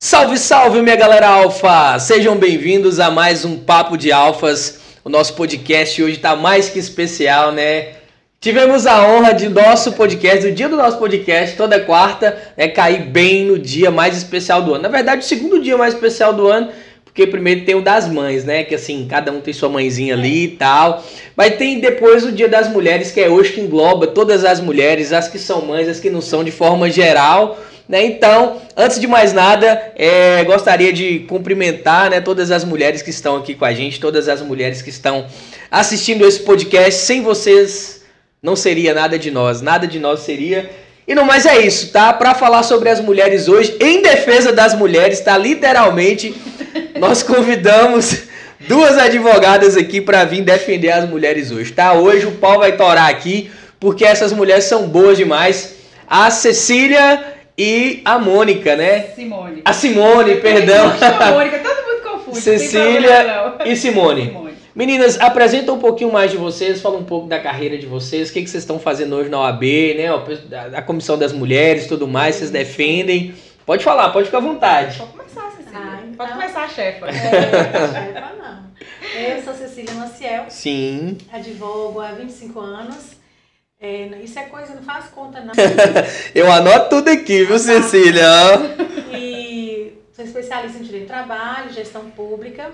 Salve, salve, minha galera alfa! Sejam bem-vindos a mais um Papo de Alfas. O nosso podcast hoje está mais que especial, né? Tivemos a honra de nosso podcast, o dia do nosso podcast, toda quarta, né, cair bem no dia mais especial do ano. Na verdade, o segundo dia mais especial do ano, porque primeiro tem o das mães, né? Que assim, cada um tem sua mãezinha ali e tal. Mas tem depois o dia das mulheres, que é hoje que engloba todas as mulheres, as que são mães, as que não são de forma geral. Né? Então, antes de mais nada, é, gostaria de cumprimentar né, todas as mulheres que estão aqui com a gente, todas as mulheres que estão assistindo esse podcast. Sem vocês, não seria nada de nós, nada de nós seria. E não mais é isso, tá? Para falar sobre as mulheres hoje, em defesa das mulheres, tá? Literalmente, nós convidamos duas advogadas aqui para vir defender as mulheres hoje, tá? Hoje o pau vai torar aqui, porque essas mulheres são boas demais. A Cecília e a Mônica, né? Simone. A Simone, perdão. A Mônica, todo mundo confunde. Cecília e Simone. Simone. Meninas, apresenta um pouquinho mais de vocês, fala um pouco da carreira de vocês, o que, que vocês estão fazendo hoje na OAB, né? A Comissão das Mulheres, tudo mais, vocês defendem. Pode falar, pode ficar à vontade. Pode começar, Cecília. Ah, então... Pode começar, a chefa. É, chefa não. Eu sou Cecília Maciel. Sim. Advogo há 25 anos. É, isso é coisa, não faz conta, não. eu anoto tudo aqui, viu, Cecília? e sou especialista em Direito do Trabalho, Gestão Pública.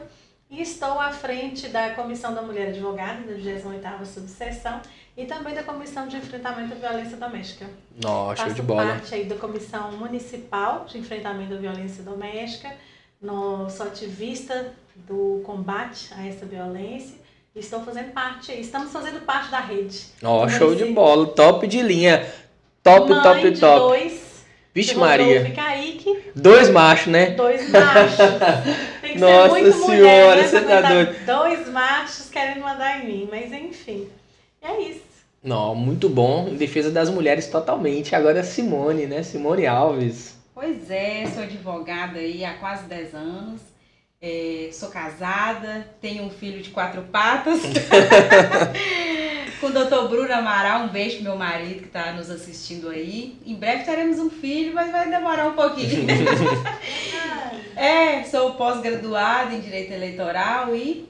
E estou à frente da Comissão da Mulher Advogada, da 28ª Subseção, e também da Comissão de Enfrentamento à Violência Doméstica. Nossa, show de bola. parte aí da Comissão Municipal de Enfrentamento à Violência Doméstica. No, sou ativista do combate a essa violência Estou fazendo parte, estamos fazendo parte da rede. Ó, oh, show de bola, top de linha. Top, Mãe top, de top. Dois, Vixe Maria. Kaique, dois machos, né? Dois machos. Tem que Nossa ser muito senhora, mulher, né, você tá doido. Dois machos querendo mandar em mim, mas enfim. É isso. Não, muito bom. Em defesa das mulheres totalmente. Agora é Simone, né? Simone Alves. Pois é, sou advogada aí há quase 10 anos. É, sou casada, tenho um filho de quatro patas. com o doutor Bruno Amaral, um beijo pro meu marido que está nos assistindo aí. Em breve teremos um filho, mas vai demorar um pouquinho. é, sou pós-graduada em Direito Eleitoral e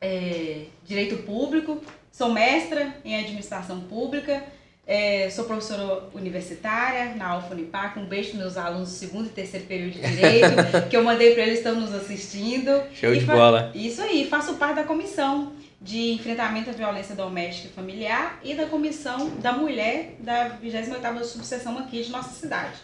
é, Direito Público. Sou mestra em Administração Pública é, sou professora universitária na Alfa Um beijo para meus alunos do segundo e terceiro período de Direito, que eu mandei para eles, estão nos assistindo. Show e de bola. Isso aí, faço parte da comissão de enfrentamento à violência doméstica e familiar e da comissão da mulher da 28ª subseção aqui de nossa cidade.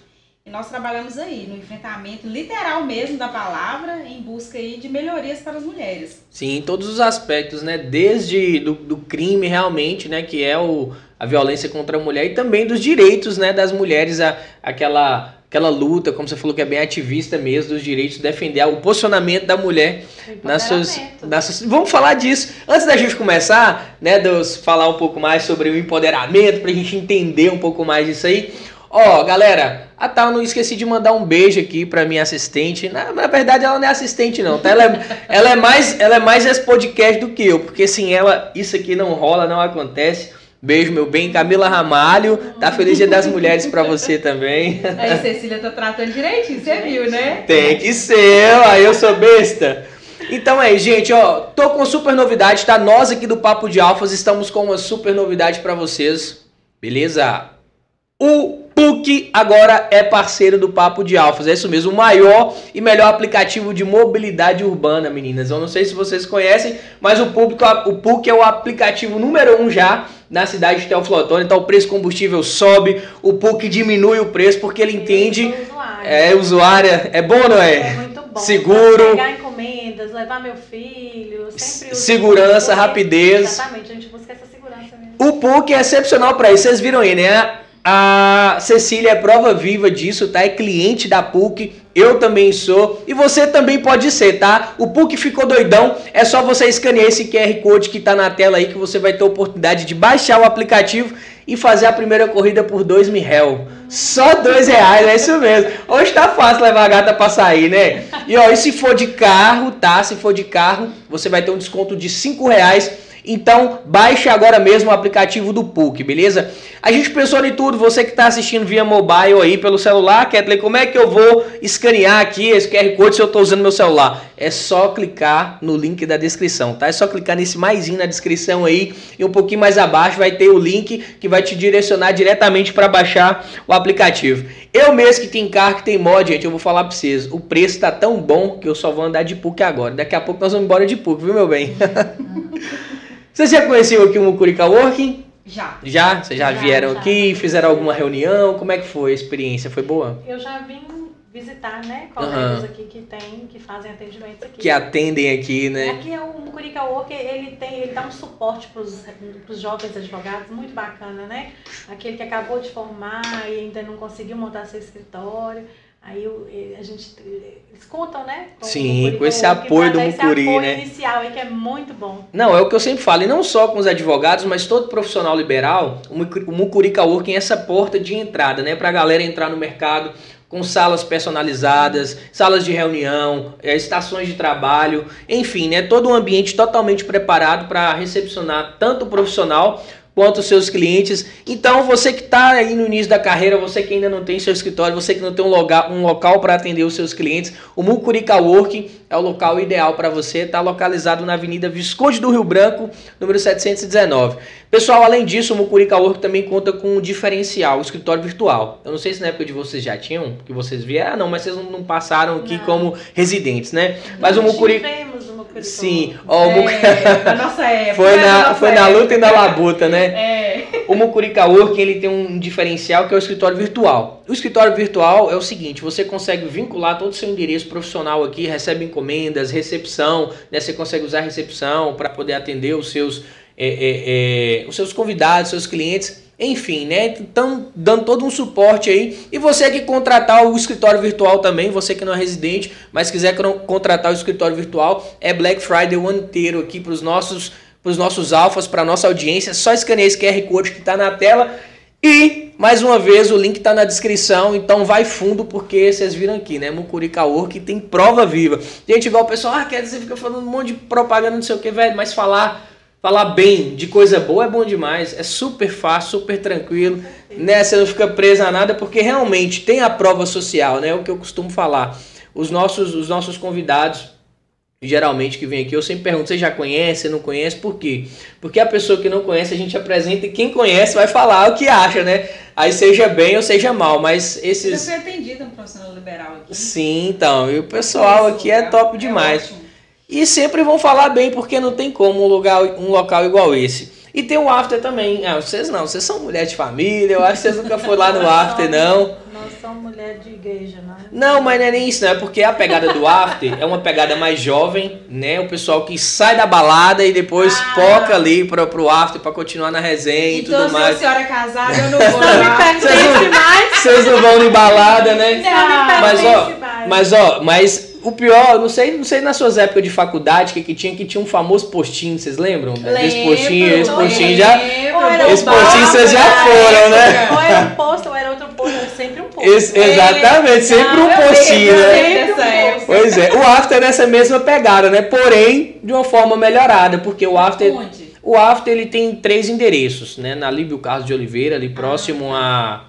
E nós trabalhamos aí no enfrentamento literal mesmo da palavra, em busca aí de melhorias para as mulheres. Sim, em todos os aspectos, né? Desde do, do crime realmente, né? Que é o a violência contra a mulher e também dos direitos né, das mulheres, a, aquela, aquela luta, como você falou, que é bem ativista mesmo, dos direitos, defender o posicionamento da mulher nas suas, nas suas. Vamos falar disso. Antes da gente começar, né, Deus, falar um pouco mais sobre o empoderamento, para a gente entender um pouco mais disso aí. Ó, galera, a Tal não esqueci de mandar um beijo aqui para minha assistente. Na, na, verdade, ela não é assistente, não. Tá? Ela, é, ela, é mais, ela é mais esse podcast do que eu, porque sem ela isso aqui não rola, não acontece. Beijo, meu bem. Camila Ramalho, tá feliz dia das mulheres para você também. Aí, Cecília, tá tratando direitinho, você viu, né? Tem que ser, aí eu sou besta. Então é, gente, ó, tô com super novidade, tá? Nós aqui do Papo de Alfas estamos com uma super novidade para vocês, beleza? O PUC agora é parceiro do Papo de Alfas, é isso mesmo, o maior e melhor aplicativo de mobilidade urbana, meninas. Eu não sei se vocês conhecem, mas o, público, o PUC é o aplicativo número um já na cidade de Teoflotone, então o preço do combustível sobe, o PUC diminui o preço porque ele entende. É, usuária. É bom, não é? É muito bom. Seguro. Pegar encomendas, levar meu filho, sempre Segurança, rapidez. Exatamente, a gente busca essa segurança mesmo. O PUC é excepcional para isso, vocês viram aí, né? A Cecília é prova viva disso, tá? É cliente da PUC, eu também sou e você também pode ser, tá? O PUC ficou doidão, é só você escanear esse QR Code que tá na tela aí que você vai ter a oportunidade de baixar o aplicativo e fazer a primeira corrida por dois mil réu. Só dois reais, é isso mesmo. Hoje tá fácil levar a gata pra sair, né? E ó, e se for de carro, tá? Se for de carro, você vai ter um desconto de cinco reais Então, baixe agora mesmo o aplicativo do PUC, beleza? A gente pensou em tudo, você que está assistindo via mobile aí pelo celular, Kathleen, como é que eu vou escanear aqui esse QR Code se eu estou usando meu celular? É só clicar no link da descrição, tá? É só clicar nesse maisinho na descrição aí e um pouquinho mais abaixo vai ter o link que vai te direcionar diretamente para baixar o aplicativo. Eu mesmo que tem carro, que tem mod, gente, eu vou falar para vocês, o preço está tão bom que eu só vou andar de PUC agora. Daqui a pouco nós vamos embora de PUC, viu, meu bem? Vocês já conheciam aqui o Mucurica Working? Já. Já? Vocês já, Já, vieram já. aqui, fizeram alguma reunião? Como é que foi a experiência? Foi boa? Eu já vim visitar, né, colegas aqui que tem, que fazem atendimentos aqui. Que atendem aqui, né? Aqui é o Mucurica Work, ele tem, ele dá um suporte para os jovens advogados, muito bacana, né? Aquele que acabou de formar e ainda não conseguiu montar seu escritório. Aí o- e- a gente, eles contam, né? com Sim, Mucurica com esse apoio do dar esse Mucuri, apoio né? inicial aí que é muito bom. Não, é o que eu sempre falo, e não só com os advogados, mas todo profissional liberal, o Mucu- o Mucurica Working é essa porta de entrada, né? Pra galera entrar no mercado com salas personalizadas, salas de reunião, eh, estações de trabalho, enfim, né? Todo um ambiente totalmente preparado para recepcionar tanto o profissional quanto os seus clientes. Então, você que está aí no início da carreira, você que ainda não tem seu escritório, você que não tem um, loga- um local para atender os seus clientes, o Mucurica Working é o local ideal para você. Está localizado na Avenida Visconde do Rio Branco, número 719. Pessoal, além disso, o Mucurica Working também conta com um diferencial, o escritório virtual. Eu não sei se na época de vocês já tinham, que vocês vieram, ah, não, mas vocês não, passaram aqui Não. como residentes, né? Mas o Nós Mucurica... tivemos o Mucurica Sim, Work. ó, o Muc- É, nossa época. foi na, nossa foi na luta e na labuta, né? É. O Mucurica Working ele tem um diferencial que é o escritório virtual. O escritório virtual é o seguinte: você consegue vincular todo o seu endereço profissional aqui, recebe encomendas, recepção, né? Você consegue usar a recepção para poder atender os seus, é, é, é, os seus convidados, seus clientes. Enfim, né? Estão dando todo um suporte aí. E você que contratar o escritório virtual também, você que não é residente, mas quiser contratar o escritório virtual, é Black Friday o ano inteiro aqui para os nossos para os nossos alfas, para nossa audiência. Só escanear esse QR Code que está na tela. E, mais uma vez, o link está na descrição. Então vai fundo, porque vocês viram aqui, né? Mucurica Work tem prova viva. Gente, igual o pessoal, ah, quer dizer, fica falando um monte de propaganda, não sei o que, velho. Mas falar, falar bem de coisa boa é bom demais. É super fácil, super tranquilo. Né? Você não fica preso a nada, porque realmente tem a prova social, né? É o que eu costumo falar. Os nossos, os nossos convidados geralmente que vem aqui, eu sempre pergunto, você já conhece, não conhece, por quê? Porque a pessoa que não conhece, a gente apresenta e quem conhece vai falar o que acha, né? Aí seja bem ou seja mal, mas esses... fui atendida no profissional liberal aqui. Sim, então, e o pessoal aqui é top demais. ótimo. E sempre vão falar bem, porque não tem como um, lugar, um local igual esse. E tem o after também. Ah, vocês não, vocês são mulher de família, eu acho que vocês nunca foram lá no after, não. Nós somos mulher de igreja, não é? Não, mas não é nem isso, não. É porque a pegada do after é uma pegada mais jovem, né? O pessoal que sai da balada e depois Ah. foca ali pro, pro after pra continuar na resenha e Então, tudo se a mais. senhora é casada, eu não vou Não me lá. pertence mais. Vocês não vão em balada, né? Não me Mas ó, mais. mas ó, mas o pior, não sei, não sei nas suas épocas de faculdade que, que tinha que tinha um famoso postinho, vocês lembram? Esse postinho, esse postinho já. Esse postinho vocês já bar, foram, né? Ou era um posto, ou era outro posto, era sempre um posto. Esse- exatamente, sempre um postinho, lembro, né? lembro. Pois é, o after é nessa mesma pegada, né? Porém, de uma forma melhorada, porque o after Onde? O after ele tem três endereços, né? Na Líbio Carlos de Oliveira, ali próximo a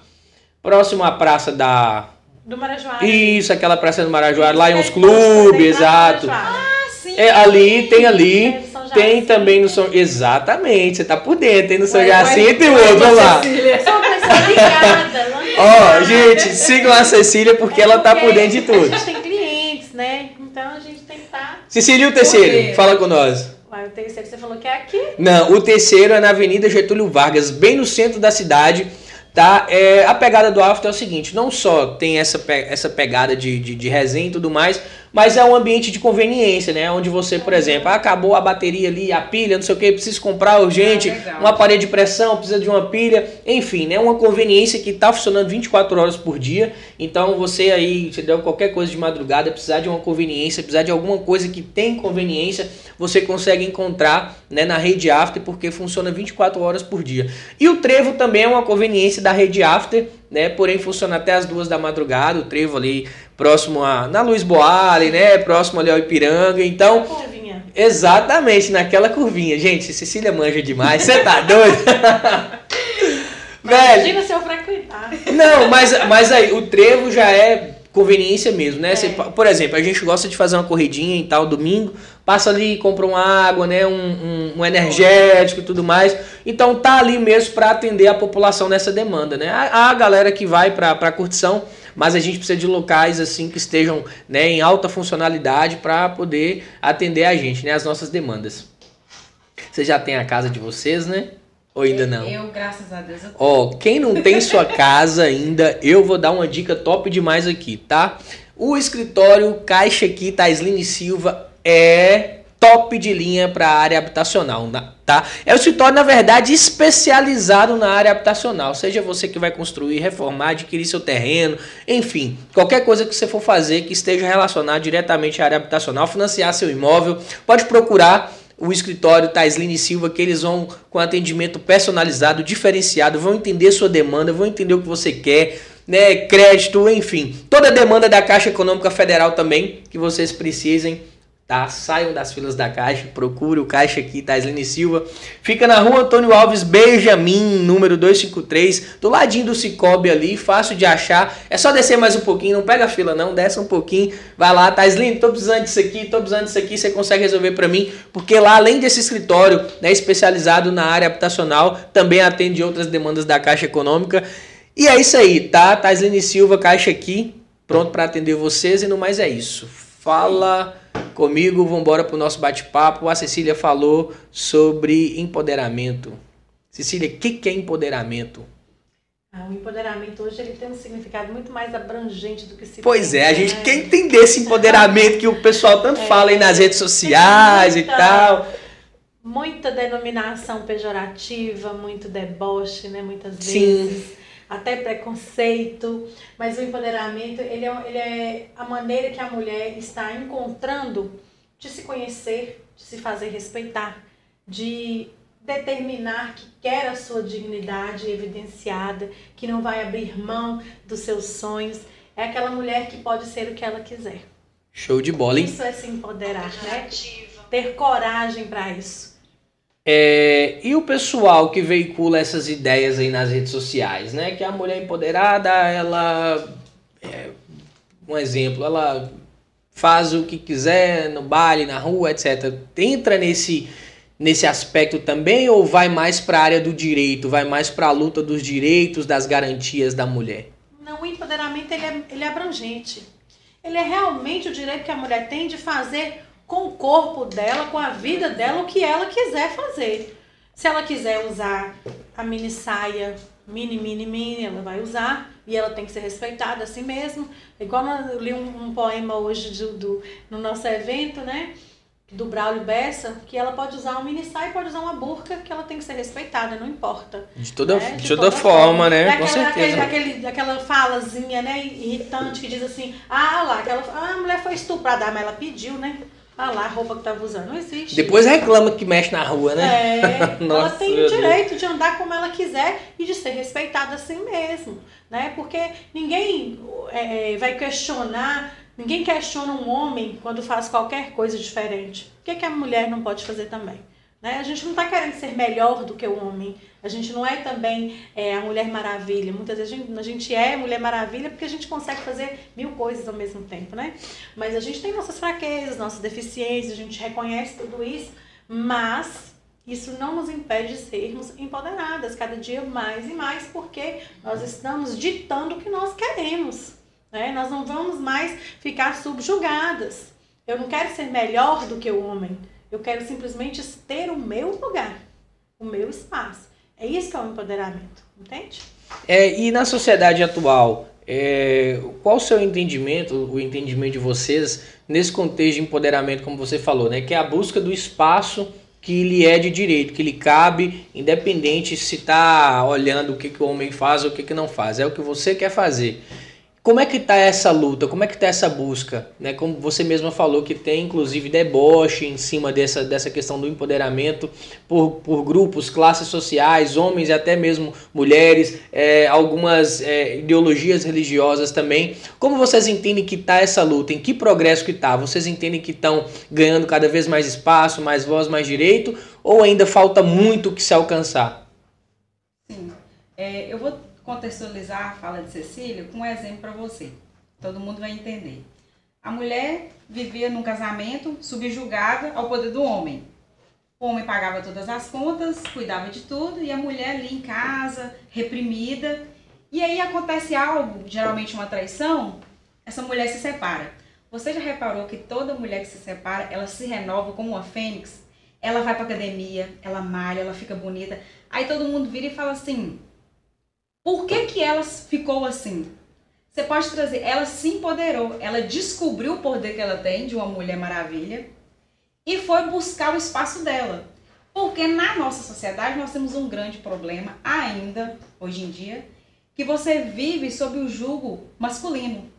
próximo à praça da Do Marajoara. Isso, aquela praça do Marajoara, lá em uns Tem posto, clubes, exato. Ah, sim. É, ali, tem ali, Tem São tem também no São Exatamente, você tá por dentro, tem no São Jacinto e o outro, lá. Cecília. Eu sou uma pessoa ligada. lá Ó, ligada. gente, sigam a Cecília porque É ela tá por dentro de A tudo. gente tem clientes, né? Então a gente tem que estar. Cecília, e o terceiro? Fala com nós. Uai, o terceiro você falou que é aqui. Não, o terceiro é na Avenida Getúlio Vargas, bem no centro da cidade. Tá? É, a pegada do after é o seguinte: não só tem essa, pe- essa pegada de, de, de resenha e tudo mais, mas é um ambiente de conveniência, né? Onde você, por exemplo, ah, acabou a bateria ali, a pilha, não sei o que, precisa comprar urgente, legal. um aparelho de pressão, precisa de uma pilha, enfim, né? Uma conveniência que está funcionando 24 horas por dia. Então você aí, se der qualquer coisa de madrugada, precisar de uma conveniência, precisar de alguma coisa que tem conveniência, você consegue encontrar né, na rede After, porque funciona 24 horas por dia. E o Trevo também é uma conveniência da rede After, né? Porém funciona até as duas da madrugada, o Trevo ali próximo a na Luiz Boale, né? Próximo ali ao Ipiranga. Então, Curvinha. Exatamente, naquela curvinha. Gente, Cecília manja demais, você tá doido? Velho. Imagina se eu frequentar. Não, mas, mas aí, o trevo já é conveniência mesmo, né? É. Você, por exemplo, a gente gosta de fazer uma corridinha e tal, domingo, passa ali, compra uma água, né? Um, um, um energético e tudo mais. Então tá ali mesmo para atender a população nessa demanda, né? A, a galera que vai para pra curtição, mas a gente precisa de locais assim que estejam né, em alta funcionalidade para poder atender a gente, né? As nossas demandas. Você já tem a casa de vocês, né? Ou ainda não? Eu, graças a Deus, Ó, oh, quem não tem sua casa ainda, eu vou dar uma dica top demais aqui, tá? O escritório Caixa aqui, Taisline Silva, é top de linha para a área habitacional, tá? É o escritório, na verdade, especializado na área habitacional. Seja você que vai construir, reformar, adquirir seu terreno, enfim, qualquer coisa que você for fazer que esteja relacionada diretamente à área habitacional, financiar seu imóvel, pode procurar o escritório Taisline Silva, que eles vão com atendimento personalizado, diferenciado, vão entender sua demanda, vão entender o que você quer, né, crédito, enfim, toda a demanda da Caixa Econômica Federal também que vocês precisem tá? Saiam das filas da Caixa, procure o Caixa aqui, Taislene Silva. Fica na rua Antônio Alves Benjamin, número 253, do ladinho do Cicobi ali, fácil de achar. É só descer mais um pouquinho, não pega a fila não, desce um pouquinho, vai lá, Taislene, tô precisando disso aqui, tô precisando disso aqui, você consegue resolver para mim, porque lá, além desse escritório, né, especializado na área habitacional, também atende outras demandas da Caixa Econômica. E é isso aí, tá? Taislene Silva, Caixa aqui, pronto para atender vocês e no mais é isso. Fala comigo, vamos embora para o nosso bate-papo. A Cecília falou sobre empoderamento. Cecília, o que, que é empoderamento? Ah, o empoderamento hoje ele tem um significado muito mais abrangente do que se Pois é, a gente né? quer entender esse empoderamento que o pessoal tanto é, fala aí nas redes sociais muita, e tal. Muita denominação pejorativa, muito deboche, né, muitas vezes. Sim até preconceito, mas o empoderamento ele é, ele é a maneira que a mulher está encontrando de se conhecer, de se fazer respeitar, de determinar que quer a sua dignidade evidenciada, que não vai abrir mão dos seus sonhos. É aquela mulher que pode ser o que ela quiser. Show de bola, hein? Isso é se empoderar, né? Ter coragem para isso. É, e o pessoal que veicula essas ideias aí nas redes sociais, né? Que a mulher empoderada, ela. É, um exemplo, ela faz o que quiser no baile, na rua, etc. Entra nesse, nesse aspecto também ou vai mais para a área do direito, vai mais para a luta dos direitos, das garantias da mulher? Não, o empoderamento ele é, ele é abrangente. Ele é realmente o direito que a mulher tem de fazer com o corpo dela, com a vida dela, o que ela quiser fazer. Se ela quiser usar a mini saia, mini, mini, mini, ela vai usar e ela tem que ser respeitada assim mesmo. Igual eu li um, um poema hoje do, do, no nosso evento, né? do Braulio Bessa, que ela pode usar um mini saia, pode usar uma burca, que ela tem que ser respeitada, não importa. De toda, né? de, de toda, toda, forma, forma. né? Daquela, Com certeza. Aquele, aquele, aquela falazinha, né, irritante, que diz assim, ah lá, aquela, ah, a mulher foi estuprada, mas ela pediu, né? Ah lá, a roupa que tava usando. Não existe. Depois reclama que mexe na rua, né? É, ela tem o direito de andar como ela quiser e de ser respeitada assim mesmo. Né? Porque ninguém é, vai questionar, ninguém questiona um homem quando faz qualquer coisa diferente. O que, que a mulher não pode fazer também? Né? A gente não está querendo ser melhor do que o homem. A gente não é também é, a Mulher Maravilha. Muitas vezes a gente, a gente é Mulher Maravilha porque a gente consegue fazer mil coisas ao mesmo tempo, né? Mas a gente tem nossas fraquezas, nossas deficiências, a gente reconhece tudo isso, mas isso não nos impede de sermos empoderadas cada dia mais e mais, porque nós estamos ditando o que nós queremos. Né? Nós não vamos mais ficar subjugadas. Eu não quero ser melhor do que o homem. Eu quero simplesmente ter o meu lugar, o meu espaço. É isso que é o empoderamento, entende? É, e na sociedade atual, é, qual o seu entendimento, o entendimento de vocês nesse contexto de empoderamento, como você falou, né? Que é a busca do espaço que lhe é de direito, que lhe cabe, independente se está olhando o que, que o homem faz ou o que, que não faz. É o que você quer fazer. Como é que está essa luta? Como é que está essa busca? Né? Como você mesma falou que tem inclusive deboche em cima dessa, dessa questão do empoderamento por, por grupos, classes sociais, homens e até mesmo mulheres, é, algumas é, ideologias religiosas também. Como vocês entendem que está essa luta? Em que progresso que está? Vocês entendem que estão ganhando cada vez mais espaço, mais voz, mais direito? Ou ainda falta muito que se alcançar? Sim. É, eu vou contextualizar a fala de Cecília com um exemplo para você. Todo mundo vai entender. A mulher vivia num casamento subjugada ao poder do homem. O homem pagava todas as contas, cuidava de tudo, e a mulher ali em casa, reprimida. E aí acontece algo, geralmente uma traição, essa mulher se separa. Você já reparou que toda mulher que se separa, ela se renova como uma fênix? Ela vai pra academia, ela malha, ela fica bonita. Aí todo mundo vira e fala assim: por que, que ela ficou assim? Você pode trazer, ela se empoderou, ela descobriu o poder que ela tem de uma mulher maravilha e foi buscar o espaço dela. Porque na nossa sociedade nós temos um grande problema ainda, hoje em dia, que você vive sob o jugo masculino.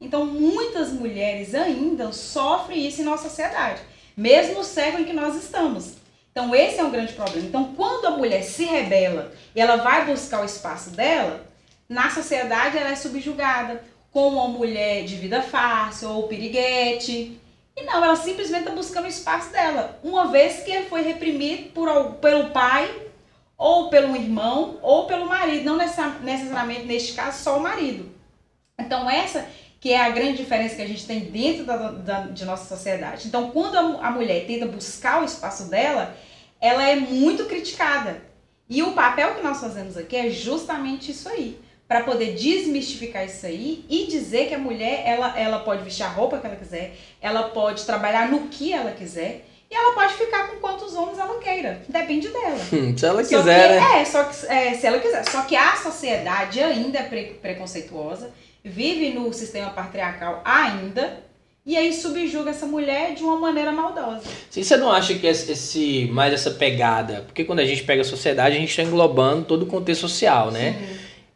Então muitas mulheres ainda sofrem isso em nossa sociedade, mesmo no século em que nós estamos. Então, esse é um grande problema. Então, quando a mulher se rebela e ela vai buscar o espaço dela, na sociedade ela é subjugada como uma mulher de vida fácil ou piriguete. E não, ela simplesmente está buscando o espaço dela, uma vez que foi reprimido por, pelo pai, ou pelo irmão, ou pelo marido, não necessariamente neste caso só o marido. Então, essa que é a grande diferença que a gente tem dentro da, da, de nossa sociedade. Então, quando a, a mulher tenta buscar o espaço dela, ela é muito criticada. E o papel que nós fazemos aqui é justamente isso aí, para poder desmistificar isso aí e dizer que a mulher ela, ela pode vestir a roupa que ela quiser, ela pode trabalhar no que ela quiser e ela pode ficar com quantos homens ela queira. Depende dela. Hum, se ela quiser, que, né? É, só que é, se ela quiser. Só que a sociedade ainda é pre preconceituosa vive no sistema patriarcal ainda e aí subjuga essa mulher de uma maneira maldosa. Sim, você não acha que esse mais essa pegada, porque quando a gente pega a sociedade, a gente está englobando todo o contexto social, né?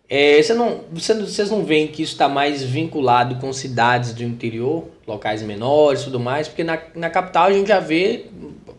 É, você não, você, vocês não veem que isso está mais vinculado com cidades do interior, locais menores e tudo mais? Porque na, na capital a gente já vê,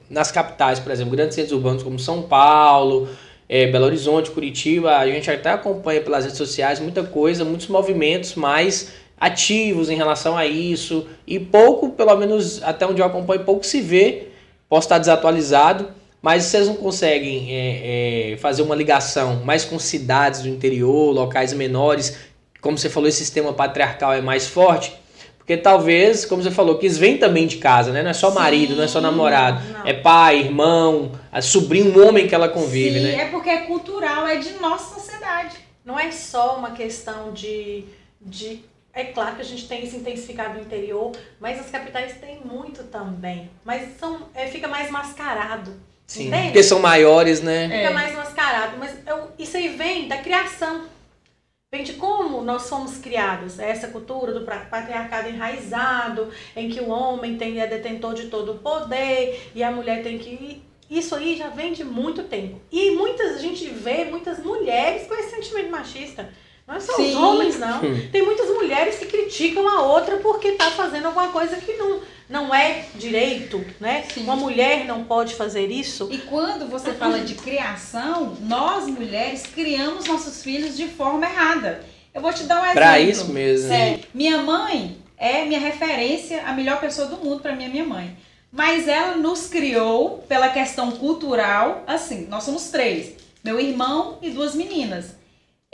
nas capitais, por exemplo, grandes centros urbanos como São Paulo, é, Belo Horizonte, Curitiba, a gente até acompanha pelas redes sociais muita coisa, muitos movimentos mais ativos em relação a isso e pouco, pelo menos até onde eu acompanho, pouco se vê. Posso estar desatualizado, mas vocês não conseguem é, é, fazer uma ligação mais com cidades do interior, locais menores, como você falou, esse sistema patriarcal é mais forte. Porque talvez, como você falou, que eles vêm também de casa, né? Não é só Sim, marido, não é só namorado. Não. É pai, irmão, sobrinho, um homem que ela convive, Sim, né? é porque é cultural, é de nossa sociedade. Não é só uma questão de, de. É claro que a gente tem isso intensificado no interior, mas as capitais têm muito também. Mas são, é, fica mais mascarado. Sim, entende? porque são maiores, né? Fica é. mais mascarado. Mas eu, isso aí vem da criação. Vem de como nós fomos criados, é essa cultura do patriarcado enraizado, em que o homem tem, é detentor de todo o poder e a mulher tem que. Isso aí já vem de muito tempo. E muitas, a gente vê muitas mulheres com esse sentimento machista. Não é só Sim. os homens, não. Tem muitas mulheres que criticam a outra porque está fazendo alguma coisa que não, não é direito, né? Sim. Uma mulher não pode fazer isso. E quando você fala de criação, nós mulheres criamos nossos filhos de forma errada. Eu vou te dar um exemplo. Pra isso mesmo. Sério. Minha mãe é minha referência, a melhor pessoa do mundo para mim é minha mãe. Mas ela nos criou pela questão cultural, assim, nós somos três. Meu irmão e duas meninas.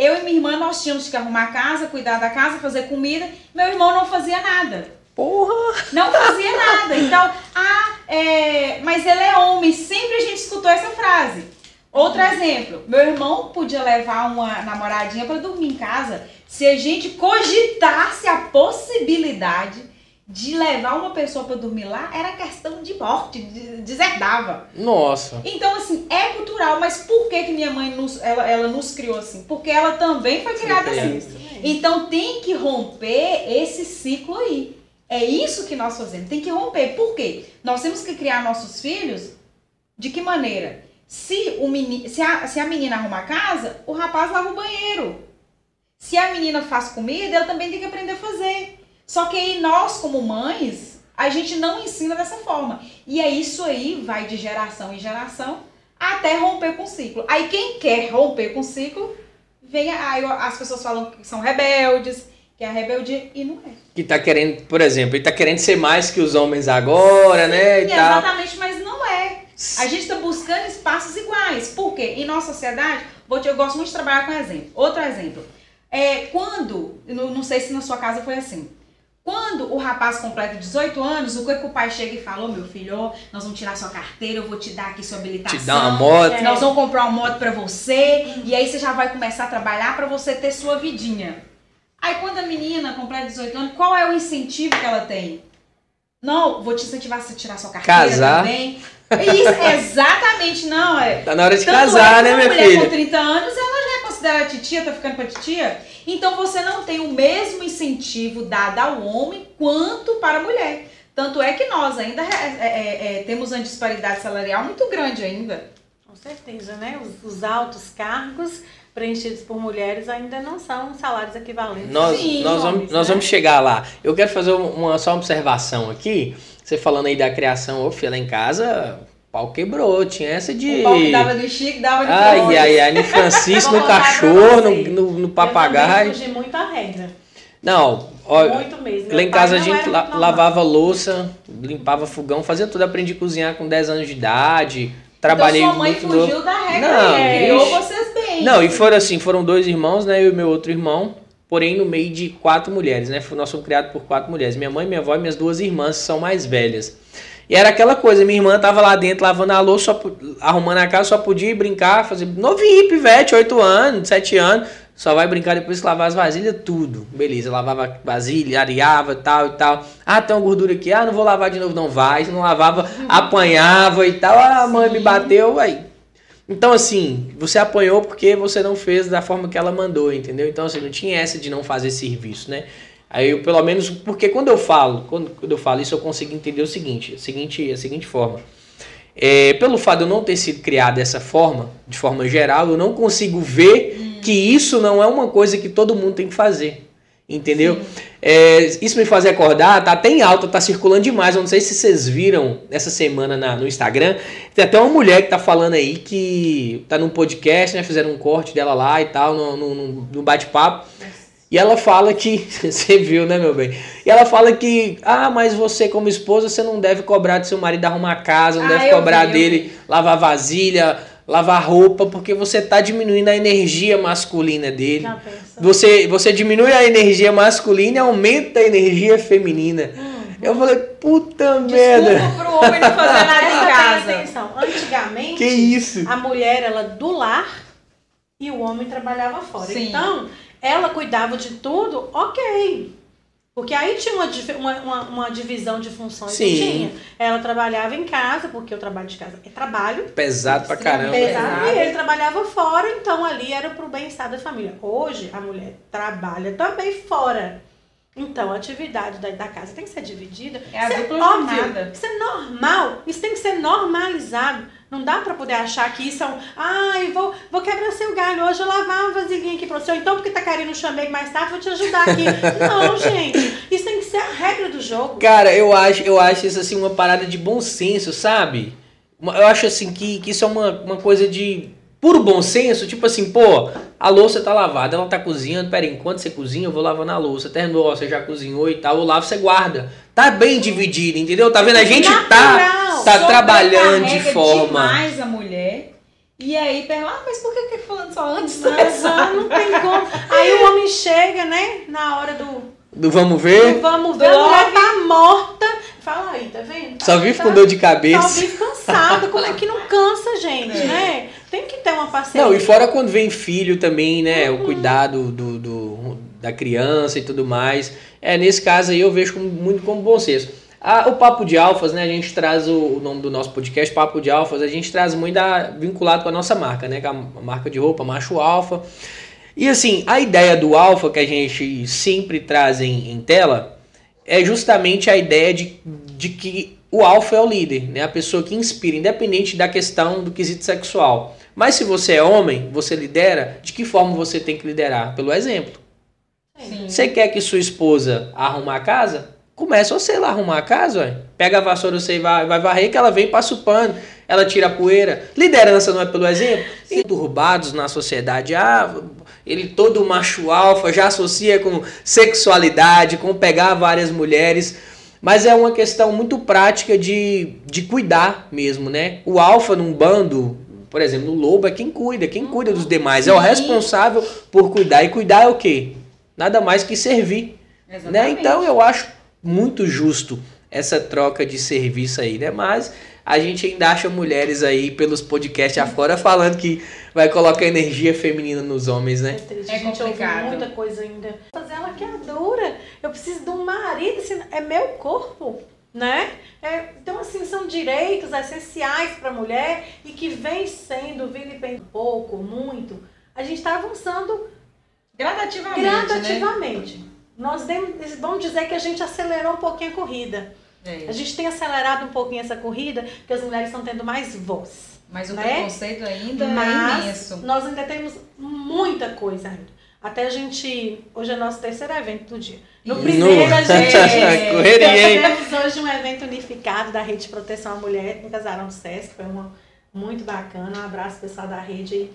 Eu e minha irmã, nós tínhamos que arrumar a casa, cuidar da casa, fazer comida. Meu irmão não fazia nada. Porra! Não fazia nada. Então, ah, é, mas ele é homem. Sempre a gente escutou essa frase. Outro exemplo, meu irmão podia levar uma namoradinha para dormir em casa se a gente cogitasse a possibilidade de levar uma pessoa para dormir lá era questão de morte, deserdava. Nossa. Então, assim, é cultural, mas por que, que minha mãe nos, ela, ela nos criou assim? Porque ela também foi criada assim. Então tem que romper esse ciclo aí. É isso que nós fazemos, tem que romper. Por quê? Nós temos que criar nossos filhos de que maneira? Se, o meni, se, a, se a menina arruma a casa, o rapaz lava o banheiro. Se a menina faz comida, ela também tem que aprender a fazer. Só que aí nós, como mães, a gente não ensina dessa forma. E é isso aí vai de geração em geração até romper com o ciclo. Aí quem quer romper com o ciclo, vem aí as pessoas falam que são rebeldes, que é a rebeldia e não é. Que tá querendo, por exemplo, ele tá querendo ser mais que os homens agora, Sim, né? E tal. exatamente, mas não é. A gente está buscando espaços iguais. Por quê? Em nossa sociedade, vou te- eu gosto muito de trabalhar com exemplo. Outro exemplo. É, quando, não não sei se na sua casa foi assim. Quando o rapaz completa 18 anos, o que, que o pai chega e fala, ô meu filho, ó, nós vamos tirar sua carteira, eu vou te dar aqui sua habilitação. Te dar uma moto. É. Nós vamos comprar uma moto pra você e aí você já vai começar a trabalhar pra você ter sua vidinha. Aí quando a menina completa 18 anos, qual é o incentivo que ela tem? Não, vou te incentivar a tirar sua carteira Casar. também. Isso, exatamente, não. É. Tá na hora de Tanto casar, é né, minha mulher filha? com 30 anos, ela já é considerada titia, tá ficando pra titia. Então você não tem o mesmo incentivo dado ao homem quanto para a mulher. Tanto é que nós ainda é, é, é, temos uma disparidade salarial muito grande ainda. Com certeza, né? Os, os altos cargos preenchidos por mulheres ainda não são salários equivalentes. Nós, Sim, nós, vamos, homens, nós né? vamos chegar lá. Eu quero fazer uma, só observação aqui. Você falando aí da criação, ô filha, lá em casa, pau quebrou. Tinha essa de. O pau que dava no Chico, dava no Ai, Flores. ai, ai, no Francisco, no cachorro, no, no, no Eu papagaio. também fugi muito a regra. Não, ó, muito mesmo. lá em casa a gente la- normal. lavava louça, limpava fogão, fazia tudo. Aprendi a cozinhar com 10 anos de idade. Trabalhei então sua mãe muito fugiu novo. da regra Não, e criou ixi. vocês bem. Não, e foram assim, foram dois irmãos, né? Eu e meu outro irmão, porém no meio de quatro mulheres, né? Nós fomos criados por quatro mulheres. Minha mãe, minha avó e minhas duas irmãs, são mais velhas. E era aquela coisa, minha irmã tava lá dentro lavando a louça, só, arrumando a casa, só podia brincar, fazer novinho, pivete, 8 anos, 7 anos, só vai brincar depois que lavar as vasilhas, tudo. Beleza, lavava vasilha, areava, tal e tal. Ah, tem uma gordura aqui, ah, não vou lavar de novo, não vai. Se não lavava, apanhava e tal. Ah, a mãe me bateu, aí. Então, assim, você apanhou porque você não fez da forma que ela mandou, entendeu? Então, assim, não tinha essa de não fazer serviço, né? Aí eu, pelo menos, porque quando eu falo, quando, quando eu falo isso, eu consigo entender o seguinte, a seguinte, a seguinte forma. É, pelo fato de eu não ter sido criado dessa forma, de forma geral, eu não consigo ver que isso não é uma coisa que todo mundo tem que fazer. Entendeu? É, isso me faz acordar, tá até em alta, tá circulando demais. Eu não sei se vocês viram essa semana na- no Instagram. Tem até uma mulher que tá falando aí que tá num podcast, né? Fizeram um corte dela lá e tal, no, no, no- no bate-papo. E ela fala que. Você viu, né, meu bem? E ela fala que. Ah, mas você, como esposa, você não deve cobrar do seu marido arrumar a casa, não Ah, deve cobrar vi, dele lavar vasilha, lavar roupa, porque você tá diminuindo a energia masculina dele. Você, você diminui a energia masculina e aumenta a energia feminina. Eu falei, puta merda. Desculpa pro homem não fazer nada em casa. atenção. Antigamente, Que isso? a mulher era do lar e o homem trabalhava fora. Sim. Então, ela cuidava de tudo, ok. Porque aí tinha uma, uma, uma, divisão de funções. Sim. Não tinha. Ela trabalhava em casa, porque o trabalho de casa é trabalho. Pesado pra caramba. Pesado, e ele trabalhava fora, então ali era pro bem-estar da família. Hoje, a mulher trabalha também fora. Então, a atividade da, da casa tem que ser dividida. É a Isso dupla óbvio, jornada. Isso é normal. Isso tem que ser normalizado. Não dá pra poder achar que isso é um. Ai, vou, vou quebrar seu galho hoje, eu lavar uma vasilhinha aqui pra você. Então, porque tá querendo um chamego mais tarde, vou te ajudar aqui. Não, gente. Isso tem que ser a regra do jogo. Cara, eu acho, eu acho isso assim uma parada de bom senso, sabe? Eu acho assim que, que isso é uma, uma coisa de puro bom senso, tipo assim, pô, a louça tá lavada, ela tá cozinhando, pera, enquanto você cozinha, eu vou lavando a louça. Terminou, ó, você já cozinhou e tal, eu lavo, você guarda. Tá bem dividido, entendeu? Tá vendo? A gente tá, Natural. tá trabalhando de forma. demais a mulher. E aí pergunta, ah, mas por que que falando só antes? Não, não tem como. Aí o homem chega, né? Na hora do. Do vamos do ver? vamos ver, a mulher tá morta. Fala aí, tá vendo? Só vive Tá- com dor de Só cabeça. vive cansada. Como é que não cansa, gente, né? Tem que ter uma parceria. Não, e fora quando vem filho também, né? O cuidado do, do- da criança e tudo mais. É, nesse caso aí eu vejo como- muito como bom senso. Ah, o Papo de Alfas, né? A gente traz o, o nome do nosso podcast, Papo de Alfas, a gente traz muito a- vinculado com a nossa marca, né? Com a, a marca de roupa, Macho Alfa. E assim, a ideia do Alfa que a gente sempre traz em, em tela é justamente a ideia de, de que o alfa é o líder, né? A pessoa que inspira, independente da questão do quesito sexual. Mas se você é homem, você lidera, de que forma você tem que liderar? Pelo exemplo. Sim. Você quer que sua esposa arrumar a casa? Começa você lá a arrumar a casa, ué. Pega a vassoura você vai, vai varrer, que ela vem passa o pano, ela tira a poeira. Liderança não é pelo exemplo? E turbados na sociedade, ah, ele todo macho alfa, já associa com sexualidade, com pegar várias mulheres. Mas é uma questão muito prática de, de cuidar mesmo, né? O alfa num bando, por exemplo, o lobo é quem cuida, quem cuida dos demais. É o Sim. responsável por cuidar. E cuidar é o quê? Nada mais que servir. Né? Exatamente. Então eu acho muito justo essa troca de serviço aí, né? Mas a gente ainda acha mulheres aí pelos podcasts afora falando que vai colocar energia feminina nos homens, É né? triste, É a gente ouve complicado. muita coisa ainda. Fazer ela que é dura. Eu preciso de um marido, assim, é meu corpo, né? É, são direitos essenciais para a mulher e que vem sendo vilipendiado pouco, muito. A gente está avançando Gradativamente, né? gradativamente. Nós demos, vamos dizer que a gente acelerou um pouquinho a corrida. É. A gente tem acelerado um pouquinho essa corrida, porque as mulheres estão tendo mais voz. Mas o né? preconceito ainda é Mas imenso. nós ainda temos muita coisa ainda. Até a gente. Hoje é nosso terceiro evento do dia. No primeiro, a gente. Correria, hein? Temos hoje um evento unificado da Rede de Proteção à Mulher no Casarão do Sesc. Foi uma, muito bacana. Um abraço pessoal da rede.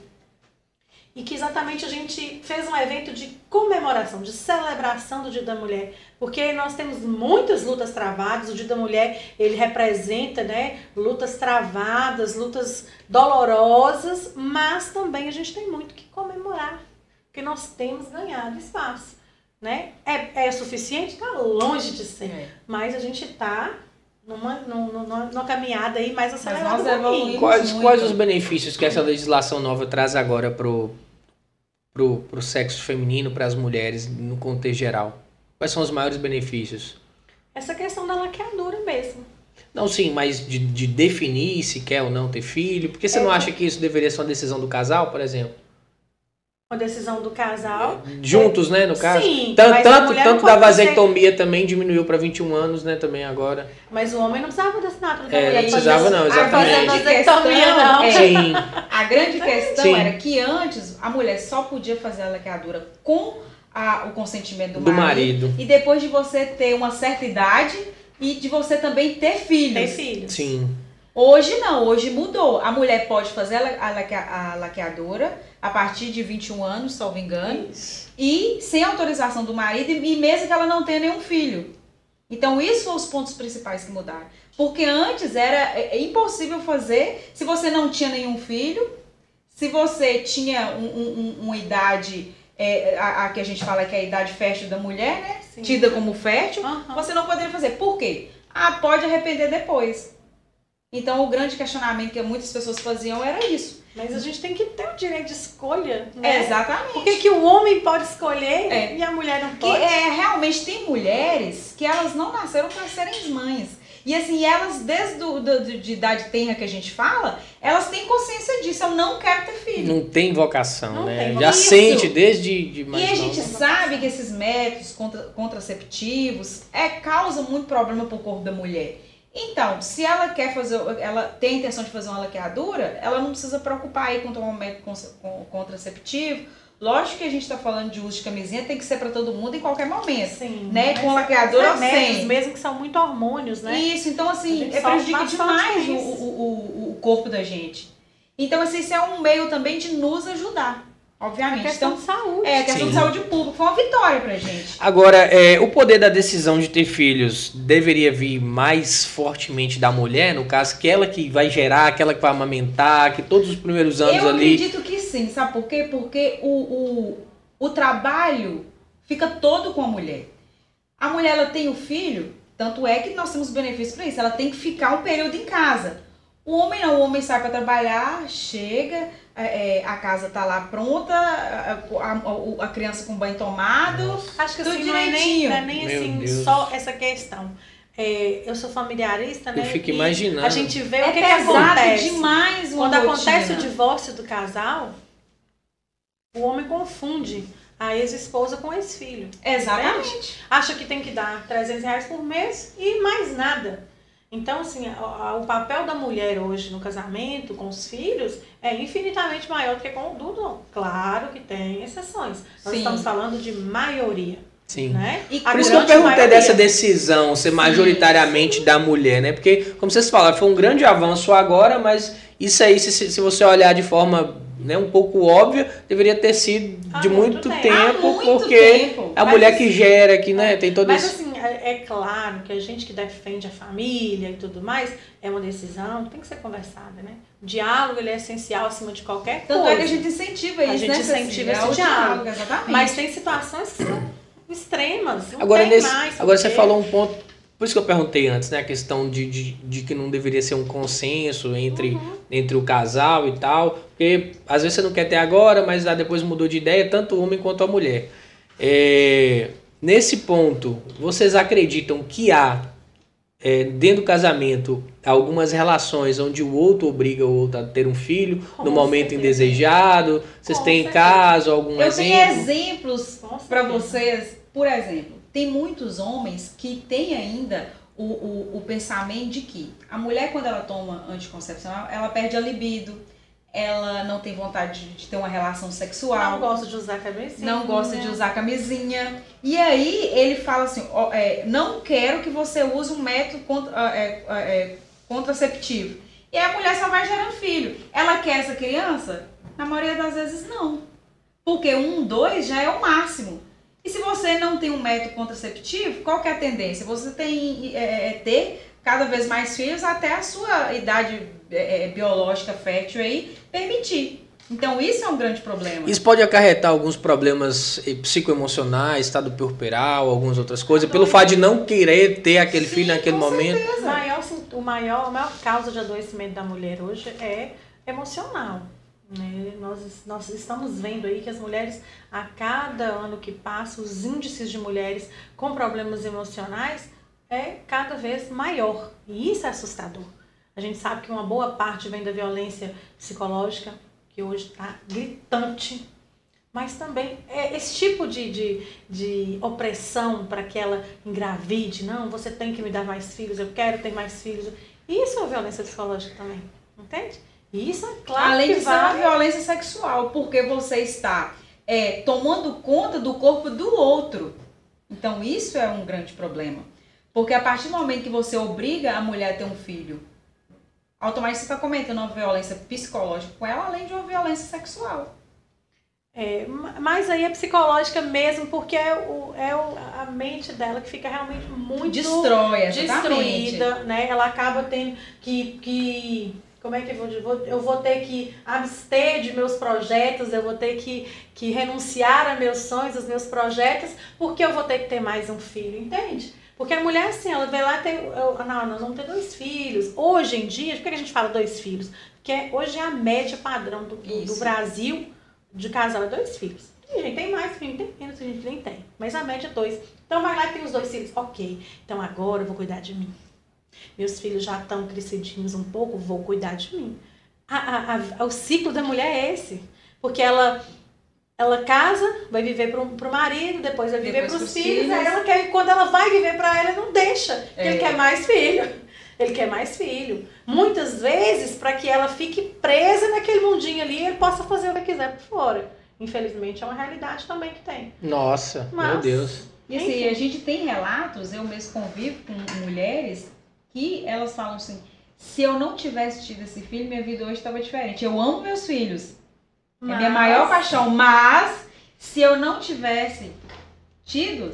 E que exatamente a gente fez um evento de comemoração, de celebração do Dia da Mulher. Porque nós temos muitas lutas travadas. O Dia da Mulher, ele representa, né, lutas travadas, lutas dolorosas, mas também a gente tem muito que comemorar. Porque nós temos ganhado espaço, né? É, é suficiente? Está longe de ser. É. Mas a gente está numa, numa, numa, numa caminhada aí mais acelerada. Quais, muito. quais os benefícios que essa legislação nova traz agora pro, pro, pro sexo feminino, para as mulheres, no contexto geral? Quais são os maiores benefícios? Essa questão da laqueadura mesmo. Não, sim, mas de, de definir se quer ou não ter filho. Porque você não acha que isso deveria ser uma decisão do casal, por exemplo? Uma decisão do casal. Juntos, né, no caso? Sim, a tanto não tanto da pode ser- vasectomia também diminuiu para 21 anos, né, também agora. Mas o homem não precisava da assinatura da É, mulher. não precisava não, exatamente. vasectomia, não. É. Sim. A grande questão Sim. era que antes a mulher só podia fazer a laqueadura com a- o consentimento do, Do marido. E depois de você ter uma certa idade e de você também ter filhos. Tem filhos. Sim. Hoje não, hoje mudou. A mulher pode fazer a, a a laqueadora a partir de 21 anos, salvo engano, Isso. e sem autorização do marido, e mesmo que ela não tenha nenhum filho. Então, isso são os pontos principais que mudaram. Porque antes era é, é impossível fazer se você não tinha nenhum filho, se você tinha um- um- um- uma idade, é, a, a que a gente fala que é a idade fértil da mulher, né? Sim. Tida como fértil, Aham. você não poderia fazer. Por quê? Ah, pode arrepender depois. Então, o grande questionamento que muitas pessoas faziam era isso. Mas a gente tem que ter o direito de escolha, né? Exatamente. Por que, que o homem pode escolher É. e a mulher não Que pode? é, realmente tem mulheres que elas não nasceram para serem mães. E assim, elas, desde do, do- de idade tenra que a gente fala, elas têm consciência disso. Eu não quero ter filho. Não tem vocação, Não né? tem Já vocação. sente desde de mais e a nova. gente sabe que esses métodos contra- contraceptivos é, causam muito problema pro corpo da mulher. Então, se ela quer fazer, ela tem a intenção de fazer uma laqueadura, ela não precisa preocupar aí com tomar um método contraceptivo. Lógico que a gente está falando de uso de camisinha, tem que ser para todo mundo em qualquer momento. Sim. Né? Com laqueadura ou sem. mesmo que são muito hormônios, né? Isso, então assim, é prejudica bastante demais o, o, o, o corpo da gente. Então, assim, isso é um meio também de nos ajudar, A obviamente. questão Então, de saúde. é, questão Sim. de saúde pública foi uma vitória pra gente. Agora, é, o poder da decisão de ter filhos deveria vir mais fortemente da mulher, no caso, aquela que vai gerar, aquela que vai amamentar, que todos os primeiros anos Eu ali. acredito que sim, sabe por quê? Porque o, o, o trabalho fica todo com a mulher. A mulher, ela tem o filho, tanto é que nós temos benefícios para isso, ela tem que ficar um período em casa. O homem não, o homem sai para trabalhar, chega, é, é, a casa tá lá pronta, a, a- a- criança com banho tomado. Acho que Tudo assim, não é nem, direitinho. não é nem assim Deus. só essa questão. É, eu sou familiarista, né? Eu fico e imaginando. A gente vê É o que, que acontece. demais uma Quando acontece rotina. o divórcio do casal, o homem confunde a ex-esposa com o ex-filho. Exatamente. Acha que tem que dar 300 reais por mês e mais nada. Então, assim, o papel da mulher hoje no casamento, com os filhos, é infinitamente maior do que com o do homem. Claro que tem exceções. Nós Sim. estamos falando de maioria. Sim. Né? E Por isso que eu perguntei maioria. dessa decisão ser majoritariamente sim. da mulher, né? Porque, como vocês falaram, foi um grande avanço agora, mas isso aí, se, se você olhar de forma né, um pouco óbvia, deveria ter sido de muito, muito, tempo, muito porque tempo. a mulher que gera, que né, tem todo mas, esse... assim, é, é, claro que a gente que defende a família e tudo mais, é uma decisão que tem que ser conversada, né? O diálogo ele é essencial acima de qualquer Tanto coisa. é que a gente incentiva isso, A gente né, incentiva esse diálogo. diálogo mas tem situações que são extremas. agora, nesse, agora você falou um ponto por isso que eu perguntei antes, né? A questão de, de, de que não deveria ser um consenso entre, uhum. entre o casal e tal. Porque às vezes você não quer ter agora, mas depois mudou de ideia, tanto o homem quanto a mulher. É, nesse ponto, vocês acreditam que há, é, dentro do casamento, algumas relações onde o outro obriga o outro a ter um filho Com no momento certeza. indesejado? Vocês Com têm certeza. caso, algum eu exemplo? Eu tenho exemplos para vocês. Por exemplo, tem muitos homens que têm ainda o, o, o, pensamento de que a mulher, quando ela toma anticoncepcional, ela perde a libido, ela não tem vontade de ter uma relação sexual. Não gosta de usar camisinha. Não gosta de usar camisinha. E aí ele fala assim: ó, é, não quero que você use um método contra, é, é, é, contraceptivo. E aí a mulher só vai gerando filho. Ela quer essa criança? Na maioria das vezes não. Porque um, dois já é o máximo. E se você não tem um método contraceptivo, qual que é a tendência? Você tem é, é, ter cada vez mais filhos até a sua idade é, é, biológica fértil aí permitir. Então isso é um grande problema. Isso pode acarretar alguns problemas eh, psicoemocionais, estado puerperal, algumas outras coisas, pelo fato de não querer ter aquele Sim, filho naquele momento. O maior, o maior, a maior causa de adoecimento da mulher hoje é emocional. Né? Nós, nós estamos vendo aí que as mulheres, a cada ano que passa, os índices de mulheres com problemas emocionais é cada vez maior. E isso é assustador. A gente sabe que uma boa parte vem da violência psicológica, que hoje está gritante. Mas também é esse tipo de, de, de opressão para que ela engravide. Não, você tem que me dar mais filhos, eu quero ter mais filhos. Isso é violência psicológica também. Entende? Isso é claro. Além de ser uma violência sexual, porque você está é, tomando conta do corpo do outro. Então isso é um grande problema. Porque a partir do momento que você obriga a mulher a ter um filho, automaticamente você está cometendo uma violência psicológica com ela, além de uma violência sexual. É, mas aí é psicológica mesmo, porque é, o, é o, a mente dela que fica realmente muito Destrói, destruída, né? Ela acaba tendo que, que como é que eu vou, eu vou ter que abster de meus projetos, eu vou ter que, que renunciar a meus sonhos, os meus projetos, porque eu vou ter que ter mais um filho, entende? Porque a mulher, assim, ela vê lá, tem, eu, não, nós vamos ter dois filhos. Hoje em dia, por que a gente fala dois filhos? Porque hoje é a média padrão do, do Brasil de casal é dois filhos. Tem gente tem mais filho, tem menos, tem gente nem tem. Mas a média é dois. Então vai lá e tem os dois filhos. Ok, então agora eu vou cuidar de mim. Meus filhos já estão crescidinhos um pouco, vou cuidar de mim. A, a, a, o ciclo da mulher é esse. Porque ela ela casa, vai viver para o marido, depois vai viver para os filhos, filhos, aí ela quer, quando ela vai viver para ela, não deixa, é. ele quer mais filho. Ele quer mais filho. Muitas vezes, para que ela fique presa naquele mundinho ali, ele possa fazer o que quiser por fora. Infelizmente, é uma realidade também que tem. Nossa, Mas, meu Deus. E assim, a gente tem relatos, eu mesmo convivo com mulheres que elas falam assim: se eu não tivesse tido esse filho, minha vida hoje estava diferente. Eu amo meus filhos. Mas... É minha maior paixão. Mas se eu não tivesse tido,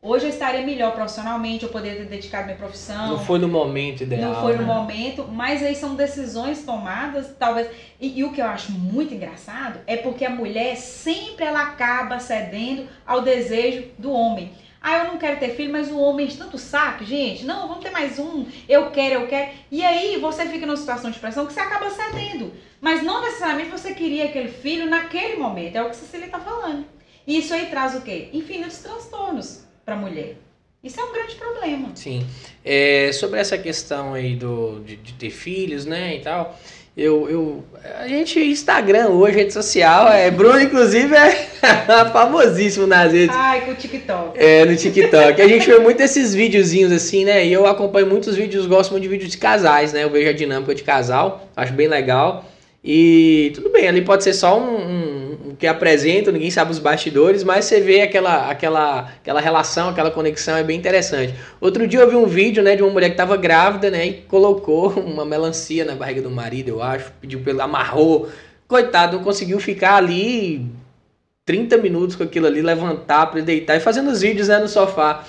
hoje eu estaria melhor profissionalmente, eu poderia ter dedicado minha profissão. Não foi no momento ideal. Não foi no né? momento, mas aí são decisões tomadas, talvez. E, e, o que eu acho muito engraçado é porque a mulher sempre ela acaba cedendo ao desejo do homem. Ah, eu não quero ter filho, mas o homem enche tanto saco, gente. Não, vamos ter mais um. Eu quero, eu quero. E aí você fica numa situação de pressão que você acaba cedendo. Mas não necessariamente você queria aquele filho naquele momento. É o que Cecília está falando. E isso aí traz o quê? Infinitos transtornos para a mulher. Isso é um grande problema. Sim. É, sobre essa questão aí do, de, de ter filhos, né, e tal, Eu, eu, a gente, Instagram hoje, rede social, é, Bruno, inclusive, é famosíssimo nas redes. Ai, com o TikTok. É, no TikTok. A gente vê muito esses videozinhos assim, né? E eu acompanho muitos vídeos, gosto muito de vídeos de casais, né? Eu vejo a dinâmica de casal, acho bem legal. E tudo bem, ali pode ser só um, um, um, que apresenta, ninguém sabe os bastidores, mas você vê aquela, aquela, aquela relação, aquela conexão, é bem interessante. Outro dia eu vi um vídeo né, de uma mulher que estava grávida né, e colocou uma melancia na barriga do marido, eu acho, pediu pelo amarrou. Coitado, não conseguiu ficar ali 30 minutos com aquilo ali, levantar para deitar e fazendo os vídeos né, no sofá.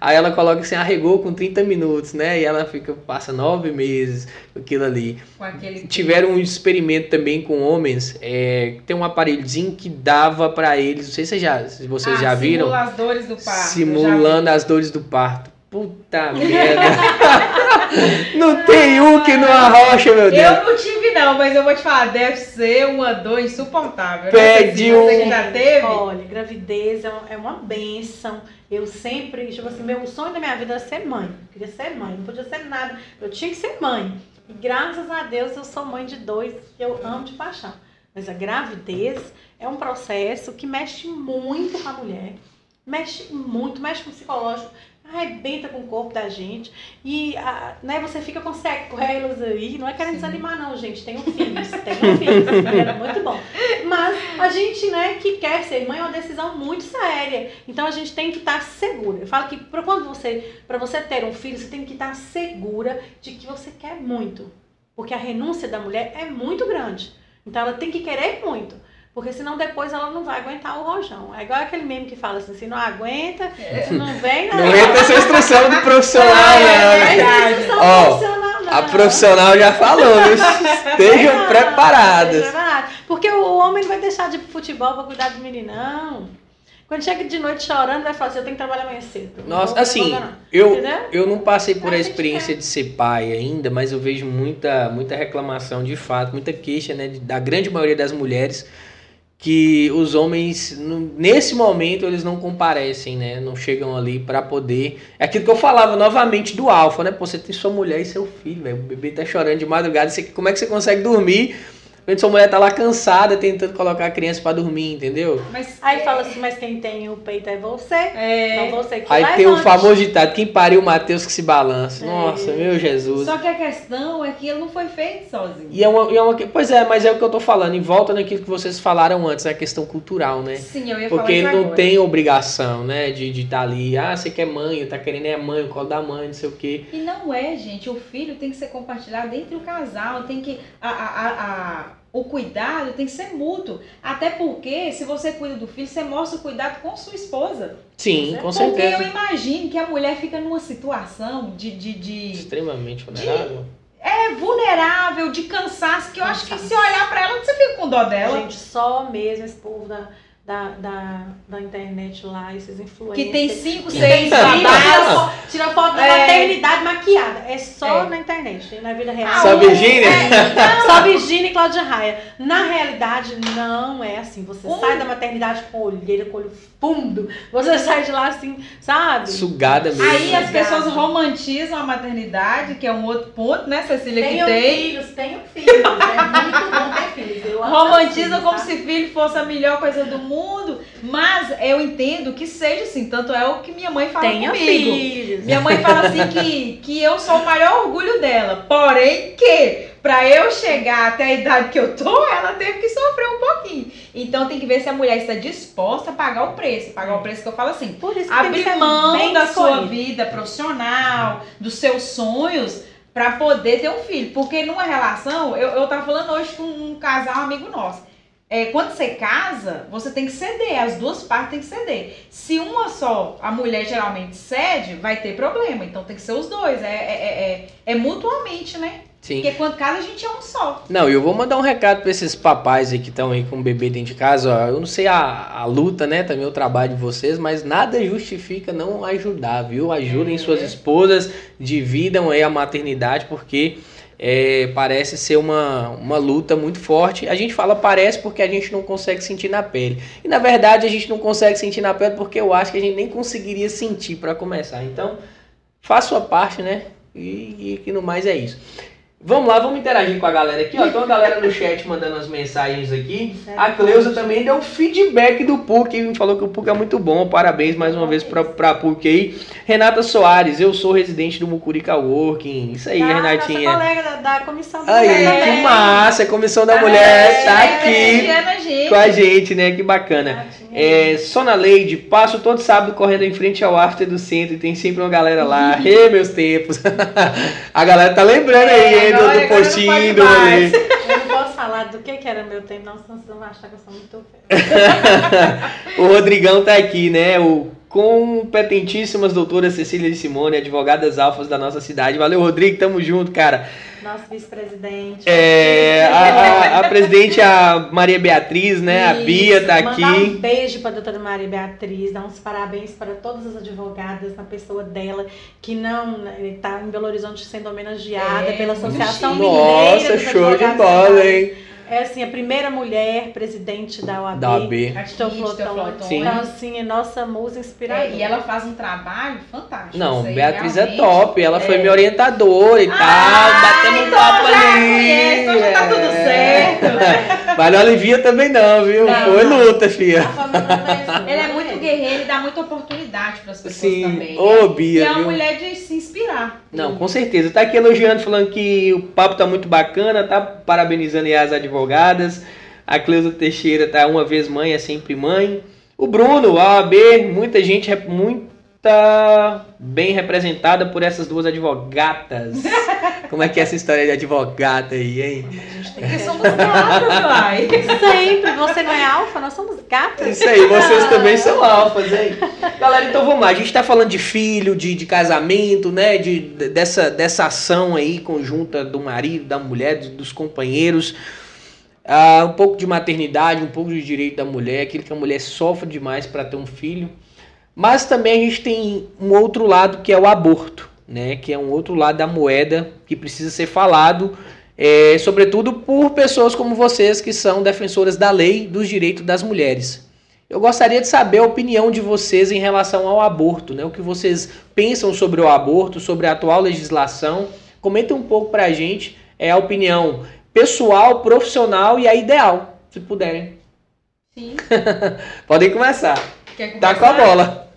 Aí ela coloca assim, arregou com 30 minutos, né? E ela fica, passa nove meses com aquilo ali. Tiveram um experimento também com homens. É, tem um aparelhozinho que dava para eles, não sei se, já, se vocês Ah, já viram. Simula as dores do parto. Simulando as dores do parto. Puta merda. não tem um que não arrocha, meu Deus. Eu não tive, não, mas eu vou te falar, deve ser uma dor insuportável. Pede Não sei se um- Você que já teve? Olha, gravidez é uma, é uma benção. Eu sempre, tipo assim, meu sonho da minha vida era ser mãe. Eu queria ser mãe, não podia ser nada. Eu tinha que ser mãe. E graças a Deus eu sou mãe de dois que eu amo de paixão. Mas a gravidez é um processo que mexe muito com a mulher. Mexe muito, mexe com o psicológico, arrebenta com o corpo da gente. E ah, né, você fica com sequelas aí. Não é querendo desanimar, não, gente. Tenham filhos, tenham filhos. É muito bom. Mas a gente, né, que quer ser mãe é uma decisão muito séria. Então a gente tem que estar segura. Eu falo que para quando você, para você ter um filho, você tem que estar segura de que você quer muito. Porque a renúncia da mulher é muito grande. Então ela tem que querer muito. Porque senão depois ela não vai aguentar o rojão. É igual aquele meme que fala assim, se não aguenta, não vem não. Não entra essa instrução do profissional, É, não. é né? verdade. Não Ó, profissional, não. A profissional já falou, estejam Não, preparadas. preparadas. Porque o homem não vai deixar de ir pro futebol pra cuidar do meninão. Quando chega de noite chorando, vai falar assim, eu tenho que trabalhar amanhã cedo. Não Nossa, assim, fazer, não. eu, Entendeu? eu não passei por A experiência de ser pai ainda, mas eu vejo muita, muita reclamação de fato, muita queixa, né, da grande maioria das mulheres que os homens nesse momento eles não comparecem, né? Não chegam ali pra poder. É aquilo que eu falava novamente do alfa, né? Pô, você tem sua mulher e seu filho, velho. O bebê tá chorando de madrugada, você, como é que você consegue dormir? Quando sua mulher tá lá cansada tentando colocar a criança pra dormir, entendeu? Mas, Aí fala assim, mas quem tem o peito é você. É, Não você que Aí tem o famoso ditado, quem pariu Mateus que se balança. É. Nossa, meu Jesus. só que a questão é que ele não foi feito sozinho. E é uma, e é uma. Pois é, mas é o que eu tô falando. Em volta naquilo que vocês falaram antes, a questão cultural, né? Sim, eu ia Porque falar ele não agora. tem obrigação, né? De estar tá ali, ah, você quer mãe, tá querendo é a mãe, o colo da mãe, não sei o quê. E não é, gente. O filho tem que ser compartilhado entre o casal. Tem que. A, a, a, a- o cuidado tem que ser mútuo. Até porque, se você cuida do filho, você mostra o cuidado com sua esposa. Sim, com Porque eu certeza. imagino que a mulher fica numa situação de, de, de Extremamente vulnerável. é vulnerável, de cansaço, que eu acho que se olhar pra ela, você fica com dó dela. Gente, só mesmo esse povo da, da, da, da internet lá, esses influencers. Que tem cinco, que seis tem filho, tira babás. fo- Tira foto da É. maternidade maquiada. É só É. na internet, na vida real. Só o- Virgínia? é, Só Virgínia e Cláudia Raia. Na realidade, não é assim. Você sai da maternidade com olheira, com olho fundo. Você sai de lá assim, sabe? Sugada mesmo. Aí as Obrigada. pessoas romantizam a maternidade, que é um outro ponto, né, Cecília, que Tenham tem. filhos, tenham filhos. É muito bom ter filhos. Eu amo Romantizam filhos, como tá? se filho fosse a melhor coisa do mundo, mas eu entendo que seja assim, tanto é o que minha mãe fala Tenha comigo. filhos. Minha mãe fala assim que, que eu sou o maior orgulho dela, porém que pra eu chegar até a idade que eu tô, ela teve que sofrer um pouquinho. Então tem que ver se a mulher está disposta a pagar o preço, pagar o preço que eu falo assim, Por isso que abrir mão da sua vida profissional, dos seus sonhos, pra poder ter um filho. Porque numa relação, eu, eu tava falando hoje com um casal amigo nosso. É, quando você casa, você tem que ceder, as duas partes têm que ceder. Se uma só, a mulher geralmente cede, vai ter problema. Então tem que ser os dois. É, é, é, é, é mutuamente, né? Sim. Porque quando casa a gente é um só. Não, e eu vou mandar um recado pra esses papais aí que estão aí com o bebê dentro de casa. Ó, eu não sei a, a luta, né? Também o trabalho de vocês, mas nada justifica não ajudar, viu? Ajudem É. suas esposas, dividam aí a maternidade, porque é, parece ser uma, uma luta muito forte. A gente fala parece porque a gente não consegue sentir na pele. E na verdade a gente não consegue sentir na pele porque eu acho que a gente nem conseguiria sentir para começar. Então, faça sua parte, né? E, e que no mais é isso. Vamos lá, vamos interagir com a galera aqui, ó. Tem uma galera no chat mandando as mensagens aqui. A Cleusa também deu feedback do PUC, falou que o PUC é muito bom. Parabéns mais uma vez pra, pra PUC aí. Renata Soares, eu sou residente do Mucurica Working. Isso aí, Ah, Renatinha. Nossa colega da, da comissão do Aí, Mulher que massa, a Comissão da Ah, Mulher tá é, aqui com a gente, né? Que bacana. É, Sona Leide, passo todo sábado correndo em frente ao after do centro e tem sempre uma galera lá. Ê, meus tempos. a galera tá lembrando aí, hein, do- do, não postinho, do rolê. Eu não posso falar do que, que era meu tempo, não, senão vocês vão achar que eu sou muito velha. O Rodrigão tá aqui, né? O competentíssimas doutoras Cecília de Simone, advogadas alfas da nossa cidade. Valeu, Rodrigo, tamo junto, cara. Nosso vice-presidente. É, a, a- a presidente, a Maria Beatriz, né? A Isso, Bia tá Mandar aqui. um beijo para a doutora Maria Beatriz, dar uns parabéns para todas as advogadas na pessoa dela, que não está em Belo Horizonte sendo homenageada É, pela Associação. Mineira Nossa, show de bola, hein? É assim, a primeira mulher presidente da OAB. Da OAB. Teoflotone. Sim. Então, assim, é nossa musa inspiradora. É, e ela faz um trabalho fantástico. Não, Isso aí, Beatriz é realmente. top. Ela foi É. minha orientadora e tal. Ah, batemos um então papo já ali. então já tá tudo É. certo. Mas não alivia também não, viu? Não, foi não. luta, filha. A família não é é muito guerreiro e dá muita oportunidade para as pessoas Sim. também. Ô, né? Bia, E é uma viu? mulher de se inspirar. Não, com certeza. Tá aqui elogiando, falando que o papo tá muito bacana, tá parabenizando as advogadas. A Cleusa Teixeira tá uma vez mãe, é sempre mãe. O Bruno, a OAB, muita gente, rep- muita bem representada por essas duas advogatas. Como é que é essa história de advogata aí, hein? A gente tem que somos quatro, vai. Sempre. Você não é alfa, nós somos gatas. Isso aí, vocês também são alfas, hein? Galera, então vamos lá. A gente tá falando de filho, de, de casamento, né? De, de- dessa, dessa ação aí conjunta do marido, da mulher, dos, dos companheiros. Ah, um pouco de maternidade, um pouco de direito da mulher, aquilo que a mulher sofre demais para ter um filho. Mas também a gente tem um outro lado que é o aborto, né? Que é um outro lado da moeda que precisa ser falado, é, sobretudo por pessoas como vocês que são defensoras da lei dos direitos das mulheres. Eu gostaria de saber a opinião de vocês em relação ao aborto, né? O que vocês pensam sobre o aborto, sobre a atual legislação. Comenta um pouco pra gente é, a opinião pessoal, profissional e a ideal, se puderem. Sim. Podem começar. Quer Tá com a bola.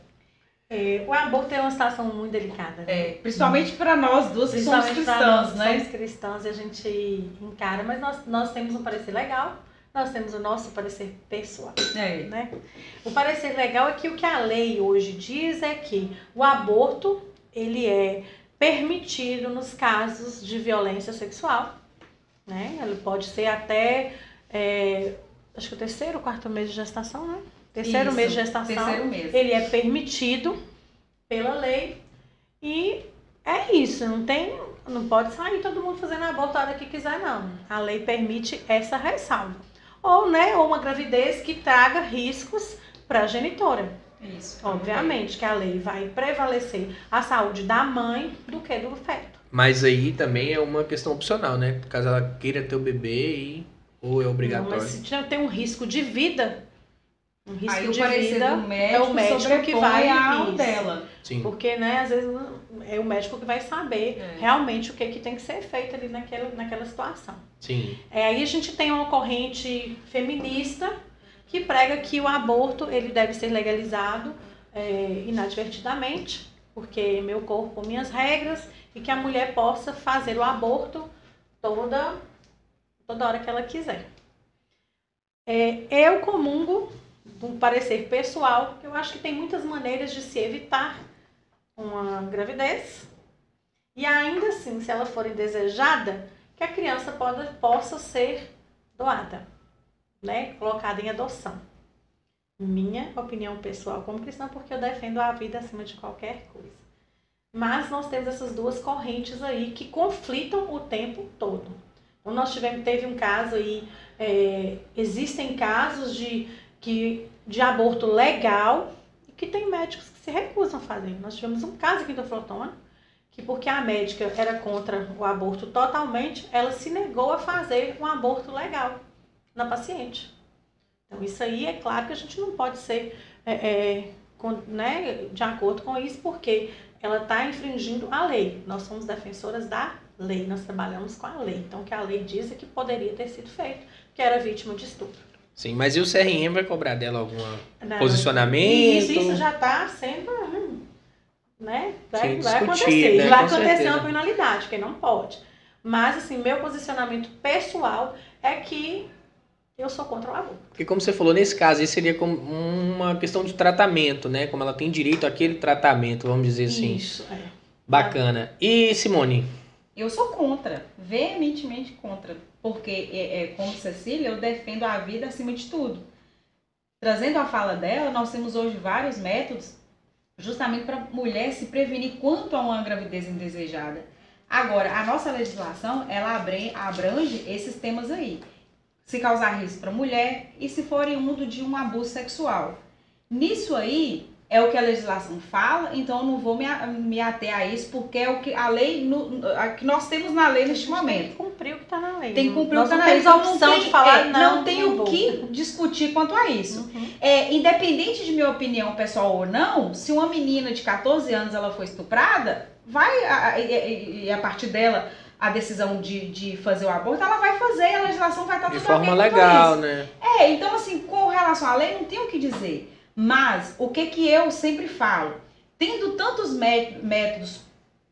É, o aborto é uma situação muito delicada. né? É, principalmente para nós duas que somos cristãs, nós, né? Somos cristãos e a gente encara, mas nós, nós temos um parecer legal, nós temos o nosso parecer pessoal, É. né? O parecer legal é que o que a lei hoje diz é que o aborto, ele é permitido nos casos de violência sexual, né? Ele pode ser até, é, acho que o terceiro ou quarto mês de gestação, né? Terceiro Isso, mês de gestação Terceiro mês. ele é permitido pela lei e é isso, não tem, não pode sair todo mundo fazendo a hora que quiser não. A lei permite essa ressalva. Ou, né, ou uma gravidez que traga riscos para a genitora. Isso. Obviamente que a lei vai prevalecer a saúde da mãe do que do feto. Mas aí também é uma questão opcional, né? Caso ela queira ter o bebê e ou é Não, obrigatório. mas se tiver- tem um risco de vida, um risco Aí o de vida é o médico que vai ao isso. dela. Sim. Porque, né, às vezes é o médico que vai saber É. realmente o que, que tem que ser feito ali naquela, naquela situação. Sim. É, aí a gente tem uma corrente feminista que prega que o aborto ele deve ser legalizado é, inadvertidamente, porque meu corpo, minhas regras, e que a mulher possa fazer o aborto toda, toda hora que ela quiser. É, eu comungo um parecer pessoal, eu acho que tem muitas maneiras de se evitar uma gravidez. E ainda assim, se ela for indesejada, que a criança pode, possa ser doada, né? Colocada em adoção. Minha opinião pessoal como cristã, porque eu defendo a vida acima de qualquer coisa. Mas nós temos essas duas correntes aí que conflitam o tempo todo. Então nós tivemos, teve um caso aí, é, existem casos de, que, de aborto legal que tem médicos que se recusam a fazer. Nós tivemos um caso aqui do Flotona, que porque a médica era contra o aborto totalmente, ela se negou a fazer um aborto legal na paciente. Então isso aí é claro que a gente não pode ser é, é, com, né, de acordo com isso, porque ela está infringindo a lei. Nós somos defensoras da lei, nós trabalhamos com a lei. Então, o que a lei diz é que poderia ter sido feito, que era vítima de estupro. Sim, mas e o CRM vai cobrar dela algum posicionamento? Isso, isso já está sendo. Né? Vai, Sim, vai acontecer. né? Vai Com acontecer certeza. uma penalidade, porque não pode. Mas, assim, meu posicionamento pessoal é que eu sou contra o aborto. Porque como você falou, nesse caso, isso seria como uma questão de tratamento, né? Como ela tem direito àquele tratamento, vamos dizer assim. Isso, é. Bacana. E Simone? Eu sou contra, veementemente contra, porque, é, é, como Cecília, eu defendo a vida acima de tudo. Trazendo a fala dela, nós temos hoje vários métodos justamente para a mulher se prevenir quanto a uma gravidez indesejada. Agora, a nossa legislação, ela abrange esses temas aí. Se causar risco para a mulher e se for oriundo de um abuso sexual. Nisso aí, é o que a legislação fala, então eu não vou me, a- me ater a isso, porque é o que a lei, no- a que nós temos na lei neste Tem momento. que cumprir o que está na lei. Tem que cumprir o Nós que não tá na lei. a opção tem- de falar é, não. Não tem não o que discutir quanto a isso. Uhum. É, independente de minha opinião pessoal ou não, se uma menina de 14 anos ela foi estuprada, vai, a, a- e- e- e a partir dela, a decisão de, de fazer o aborto, ela vai fazer, a legislação vai estar De tudo forma ok quanto a legal, né? É, então assim, com relação à lei, não tem o que dizer. Mas, o que que eu sempre falo? Tendo tantos mé- métodos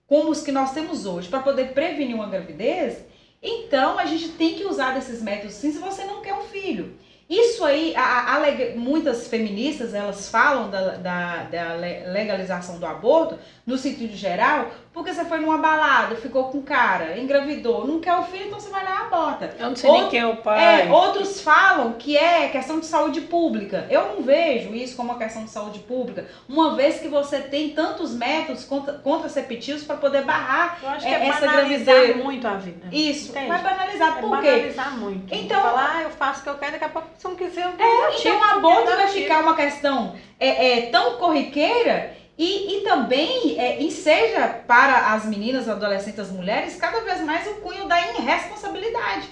como os que nós temos hoje para poder prevenir uma gravidez, então a gente tem que usar desses métodos sim se você não quer um filho. Isso aí, a- a- muitas feministas, elas falam da, da- da le- legalização do aborto, no sentido geral, porque você foi numa balada, ficou com cara, engravidou, não quer o filho, então você vai lá e aborta. Eu não sei nem Outro- quem é o pai. É, outros falam que é questão de saúde pública. Eu não vejo isso como uma questão de saúde pública, uma vez que você tem tantos métodos contra, contraceptivos para poder barrar Eu acho que É, é, essa banalizar gravidez- muito a vida. isso. Entende? Vai banalizar. É Por quê? banalizar muito. Então- Falar, ah, eu faço o que eu quero, daqui a pouco, se eu não quiser, eu É, tiro, então aborto eu vai ficar uma questão é, é, tão corriqueira e, e também é, enseja para as meninas, adolescentes, as mulheres, cada vez mais o cunho da irresponsabilidade.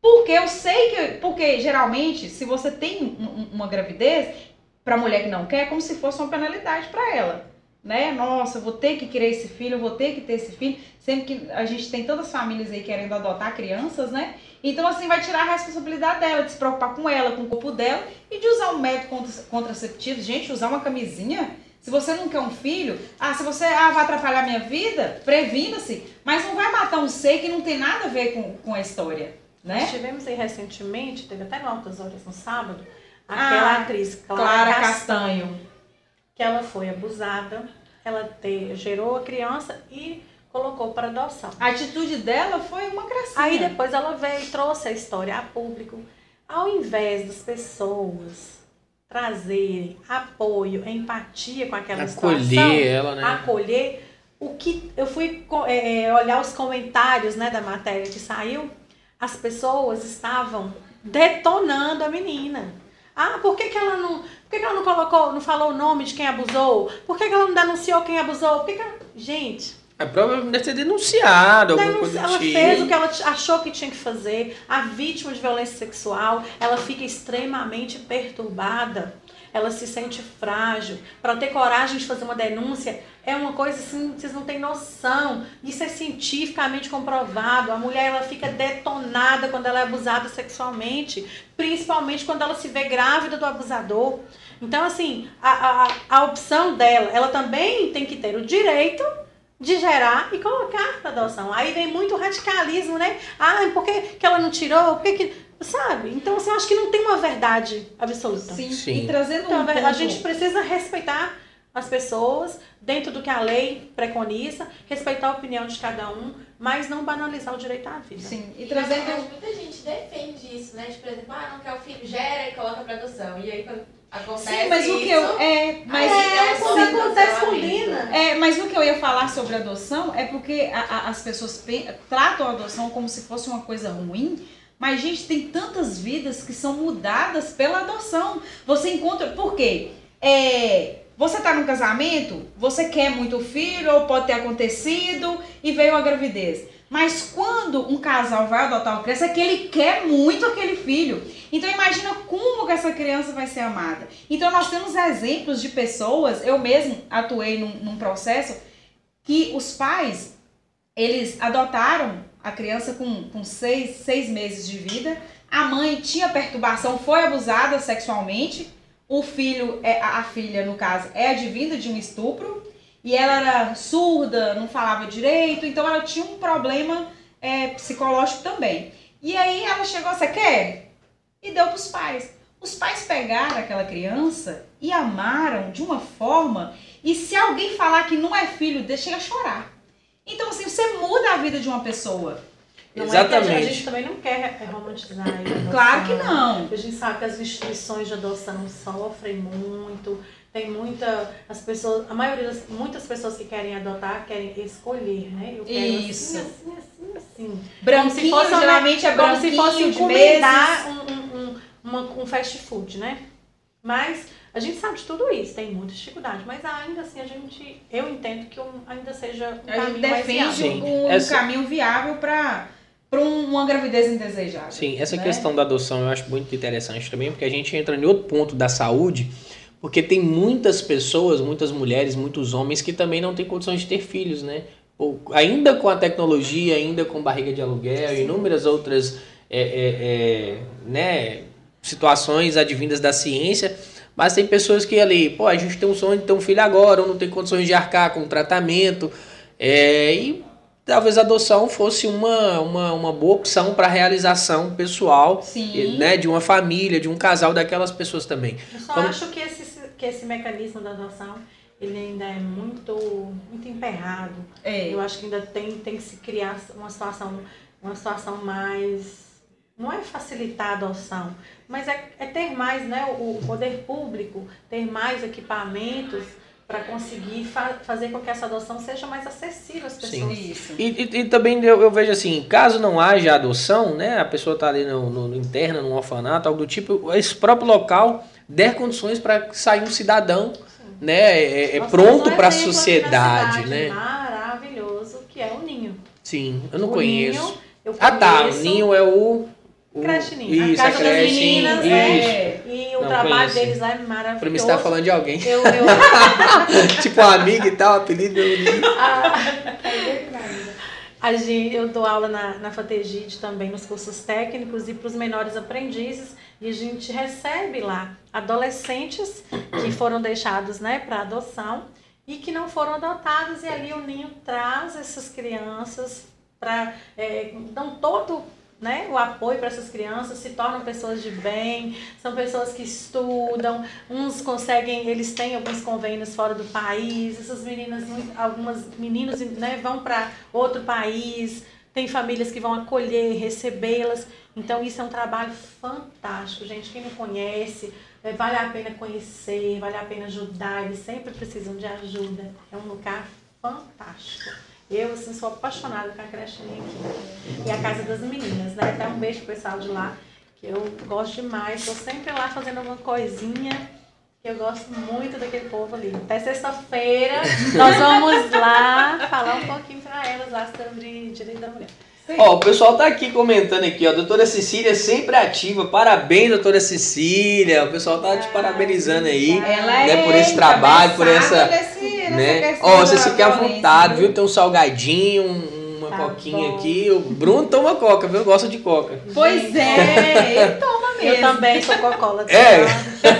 Porque eu sei que. Porque geralmente, se você tem um- um- uma gravidez, para mulher que não quer, é como se fosse uma penalidade para ela. Né? Nossa, eu vou ter que criar esse filho, eu vou ter que ter esse filho. Sempre que a gente tem tantas famílias aí querendo adotar crianças, né? Então, assim, vai tirar a responsabilidade dela, de se preocupar com ela, com o corpo dela e de usar um método contra- contraceptivo. Gente, usar uma camisinha. Se você não quer um filho, ah, se você ah, vai atrapalhar minha vida, previna-se. Mas não vai matar um ser que não tem nada a ver com, com a história, né? Nós tivemos aí recentemente, teve até no Altas Horas no sábado, aquela Ah, atriz Clara, Clara Castanho, Castanho. Que ela foi abusada, ela te- gerou a criança e colocou para adoção. A atitude dela foi uma gracinha. Aí depois ela veio e trouxe a história a público. Ao invés das pessoas trazerem apoio, empatia com aquela Acolher situação, ela, né? acolher, o que eu fui é, olhar os comentários né, da matéria que saiu, as pessoas estavam detonando a menina. Ah, por que, que ela não. Por que, que ela não colocou, não falou o nome de quem abusou? Por que, que ela não denunciou quem abusou? Por que, que ela... Gente, A prova deve ter denunciado, alguma Denunci- coisa ela tipo. fez o que ela achou que tinha que fazer. A vítima de violência sexual, ela fica extremamente perturbada. Ela se sente frágil. Para ter coragem de fazer uma denúncia é uma coisa assim, vocês não têm noção. Isso é cientificamente comprovado. A mulher ela fica detonada quando ela é abusada sexualmente, principalmente quando ela se vê grávida do abusador. Então, assim, a, a, a opção dela, ela também tem que ter o direito de gerar e colocar para adoção. Aí vem muito radicalismo, né? Ah, por que, que ela não tirou? Por que que... Sabe? Então, assim, eu acho que não tem uma verdade absoluta. Sim. Sim. E trazendo Então, um a ponto- gente precisa respeitar as pessoas dentro do que a lei preconiza, respeitar a opinião de cada um, mas não banalizar o direito à vida. Sim, e E trazendo muita gente defende isso, né? De, por exemplo, ah, não quer o filho, gera e coloca pra adoção. E aí quando acontece Sim, mas o isso, que eu. É, mas, É, é quando acontece. Lina. é, mas o que eu ia falar sobre adoção é porque a- a- as pessoas pe- tratam a adoção como se fosse uma coisa ruim. Mas, gente, tem tantas vidas que são mudadas pela adoção. Você encontra. Por quê? É, você tá num casamento, você quer muito filho, ou pode ter acontecido, e veio a gravidez. Mas quando um casal vai adotar uma criança, é que ele quer muito aquele filho. Então imagina como que essa criança vai ser amada. Então nós temos exemplos de pessoas, eu mesmo atuei num, num processo que os pais eles adotaram a criança com, com seis, seis meses de vida. A mãe tinha perturbação, foi abusada sexualmente. O filho, é, a filha, no caso, é advinda de um estupro. E ela era surda, não falava direito, então ela tinha um problema é, psicológico também. E aí ela chegou, você quer? E deu pros pais. Os pais pegaram aquela criança e amaram de uma forma. E se alguém falar que não é filho, deixa a chorar. Então, assim, você muda a vida de uma pessoa. Não é que a gente- a Exatamente. gente também não quer é, romantizar a adoção. Claro que não. A gente sabe que as instituições de adoção sofrem muito, tem muita. As pessoas, a maioria das. Muitas pessoas que querem adotar querem escolher, né? Eu quero Isso. assim, assim, assim, assim. Branquinho, fosse geralmente é Como se branquinho fosse de encomendar um, um, um, uma- um fast food, né? Mas a gente sabe de tudo isso, tem muita dificuldade, mas ainda assim a gente. Eu entendo que um, ainda seja um A gente caminho mais defende viável. Um Essa- caminho viável para um, uma gravidez indesejável. Sim, essa né? questão da adoção eu acho muito interessante também, porque a gente entra em outro ponto da saúde, porque tem muitas pessoas, muitas mulheres, muitos homens que também não têm condições de ter filhos, né? Ou, ainda com a tecnologia, ainda com barriga de aluguel, Sim. inúmeras outras é, é, é, né, situações advindas da ciência, mas tem pessoas que ali, pô, a gente tem um sonho de ter um filho agora, ou não tem condições de arcar com o tratamento, é, e talvez a adoção fosse uma, uma, uma boa opção para realização pessoal Sim. né, de uma família, de um casal daquelas pessoas também. Eu só Como- acho que esse, que esse mecanismo da adoção ele ainda é muito, muito emperrado. É. Eu acho que ainda tem, tem que se criar uma situação, uma situação mais. Não é facilitar a adoção, mas é, é ter mais, né? O, o poder público, ter mais equipamentos para conseguir fa- fazer com que essa adoção seja mais acessível às Sim. pessoas. Isso. E, e- e também eu, eu vejo assim, caso não haja adoção, né, a pessoa está ali no, no, no interna, num orfanato, algo do tipo, esse próprio local der condições para sair um cidadão, né, é, é Nós pronto para a sociedade, né? Maravilhoso, que é o Ninho. Sim, eu não O conheço. Ninho, eu ah, tá, o conheço. Ninho é o, o Creche Ninho. Isso, a a casa das creche, meninas, isso. é. E o Não, trabalho conheço. deles lá é Pra mim maravilhoso. você tá falando de alguém. Eu, eu, tipo uma amiga e tal, apelido é o Ninho. a gente, eu dou aula na, na FATEGID também, nos cursos técnicos e para os menores aprendizes. E a gente recebe lá adolescentes que foram deixados né, para adoção e que não foram adotados. E ali o Ninho traz essas crianças para. É, dão todo né, o apoio para essas crianças, se tornam pessoas de bem, são pessoas que estudam, uns conseguem, eles têm alguns convênios fora do país, essas meninas, algumas meninos né, vão para outro país, tem famílias que vão acolher, recebê-las. Então isso é um trabalho fantástico, gente. Quem não conhece, eh, vale a pena conhecer, vale a pena ajudar, eles sempre precisam de ajuda. É um lugar fantástico. Eu, assim, sou apaixonada com a creche aqui. E a Casa das Meninas, né? Até um beijo pro pessoal de lá, que eu gosto demais. Tô sempre lá fazendo alguma coisinha, eu gosto muito daquele povo ali. Até sexta-feira nós vamos lá falar um pouquinho pra elas lá sobre direito da mulher. Ó, o pessoal tá aqui comentando aqui, ó. Doutora Cecília sempre ativa. Parabéns, doutora Cecília. O pessoal tá te Ah, parabenizando aí. Ela né, é por esse trabalho, por essa- nessa né? questão Ó, você se quer à vontade, viu? Tem um salgadinho, um- uma Tá coquinha bom. aqui. O Bruno toma coca, viu? Gosta de coca. Pois é, ele toma mesmo. Eu também sou cocola. É.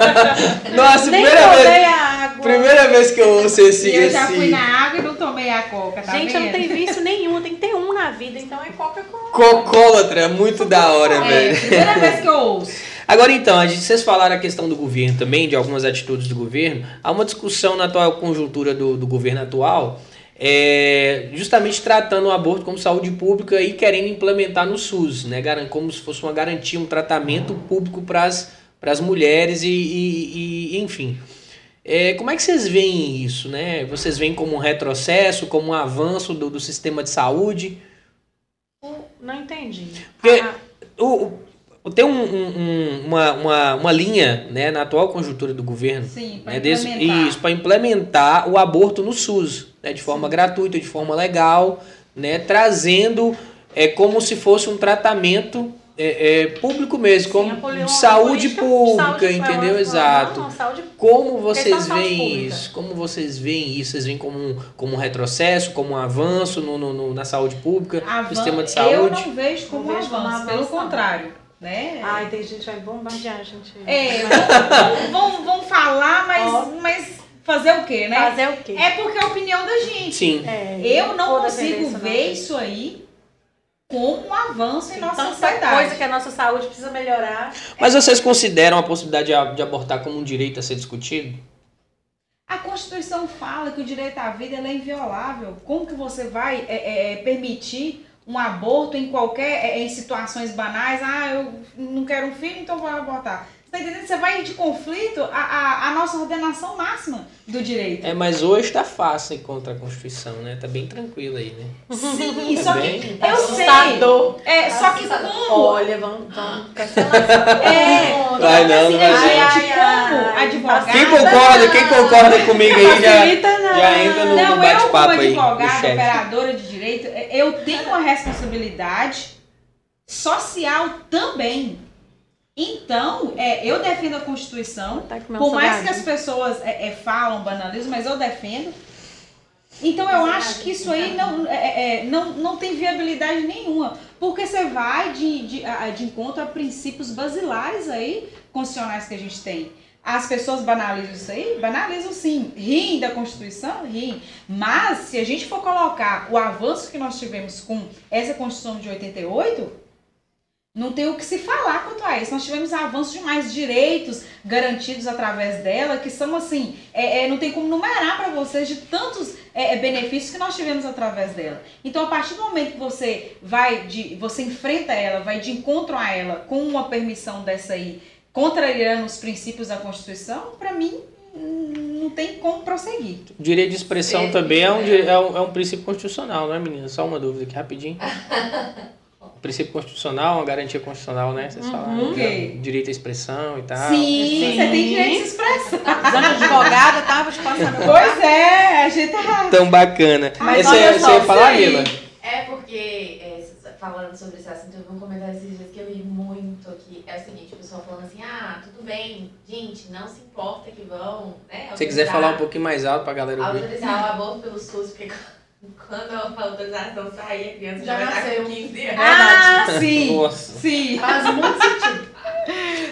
Nossa, Nem primeira tomei vez, a água. primeira vez que eu ouço esse. E eu já esse fui na água e não tomei a coca, tá Gente, eu não vendo? tenho vício nenhum, tem que ter um na vida, então é Coca-Cola. Cocólatra, muito da hora, É, velho. primeira vez que eu ouço. Agora então, a gente, vocês falaram a questão do governo também, de algumas atitudes do governo. Há uma discussão na atual conjuntura do, do governo atual, é, justamente tratando o aborto como saúde pública e querendo implementar no SUS, né, como se fosse uma garantia, um tratamento público para as mulheres e, e- e- enfim. É, como é que vocês veem isso? Né? Vocês veem como um retrocesso, como um avanço do, do sistema de saúde? Não entendi. Porque- Ah, O, o- tem um- um- um- uma, uma, uma linha né, na atual conjuntura do governo Sim, né, desse- isso, para implementar o aborto no SUS, né, de forma gratuita, de forma legal, né, trazendo é, como se fosse um tratamento é, é, público mesmo, Sim, como a saúde política- pública, saúde- entendeu? Exato. não, saúde Como vocês veem isso? Como vocês veem isso? Vocês veem como um, como um retrocesso, como um avanço no, no- no- na saúde pública, no Avan- sistema de Eu saúde? não vejo como Não um vejo como avanço, pelo avanço, não. contrário. Né? Ai, tem gente que vai bombardear, gente. É, vão, vão, vão falar, mas, Ó. mas fazer o quê, né? Fazer o quê? É porque é a opinião da gente. Sim. É, Eu não consigo isso, não. ver isso aí como um avanço em nossa sociedade. coisa que a nossa saúde precisa melhorar. Mas vocês consideram a possibilidade de, abortar como um direito a ser discutido? A Constituição fala que o direito à vida é inviolável. Como que você vai é, é, permitir um aborto em qualquer é, em situações banais? Ah, eu não quero um filho, então vou abortar. Você tá entendendo? Você vai de conflito a, a, a nossa ordenação máxima do direito. É, mas hoje tá fácil contra a Constituição, né? Tá bem tranquilo aí, né? Sim, só que Bem- eu sei. Assustador. É, só que como Olha, vamos, vamos cancelar essa É. Vai não, assim, não a não. gente, Ai, como ai, advogada. Quem concorda, quem concorda comigo aí já, não. já entra no, Não, no eu bate-papo como aí. no advogada, chat. operadora de direito, é, eu tenho uma responsabilidade social também. Então, é, eu defendo a Constituição, Tá por mais que as pessoas é, é, falam, banalizam, mas eu defendo. Então eu acho que isso aí não, é, é, não, não tem viabilidade nenhuma. Porque você vai de, de, de encontro a princípios basilares aí, constitucionais que a gente tem. As pessoas banalizam isso aí? Banalizam sim. Riem da Constituição? Riem. Mas, se a gente for colocar o avanço que nós tivemos com essa Constituição de 88, não tem o que se falar quanto a isso. Nós tivemos avanços demais, direitos garantidos através dela, que são assim, é, é, não tem como numerar para vocês de tantos é, é, benefícios que nós tivemos através dela. Então, a partir do momento que você vai de, você enfrenta ela, vai de encontro a ela com uma permissão dessa aí, contrariando os princípios da Constituição, para mim não tem como prosseguir. Direito de expressão Sim, também é um, é. é, um, é um princípio constitucional, não é, menina? Só uma dúvida aqui, rapidinho. princípio constitucional, uma garantia constitucional, né? Vocês falaram. Ok. Direito à expressão e tal. Sim, Sim. você tem direito de se expressar. Usando advogada, tava te passando. Pois é, a gente tá. Tão bacana. Mas Você, olha você só, ia falar. Mila? É porque, é, falando sobre esse assunto, eu vi um comentário esses dias que eu ri muito aqui. É o seguinte, o pessoal falando assim, ah, tudo bem, gente, não se importa que vão, né? Se você quiser falar um pouquinho mais alto pra galera ouvir. Autorizar o aborto pelo SUS, porque quando a autorização sair, a criança já, Já nasceu. com 15 anos. Ah, sim. Nossa. Sim. Faz muito sentido.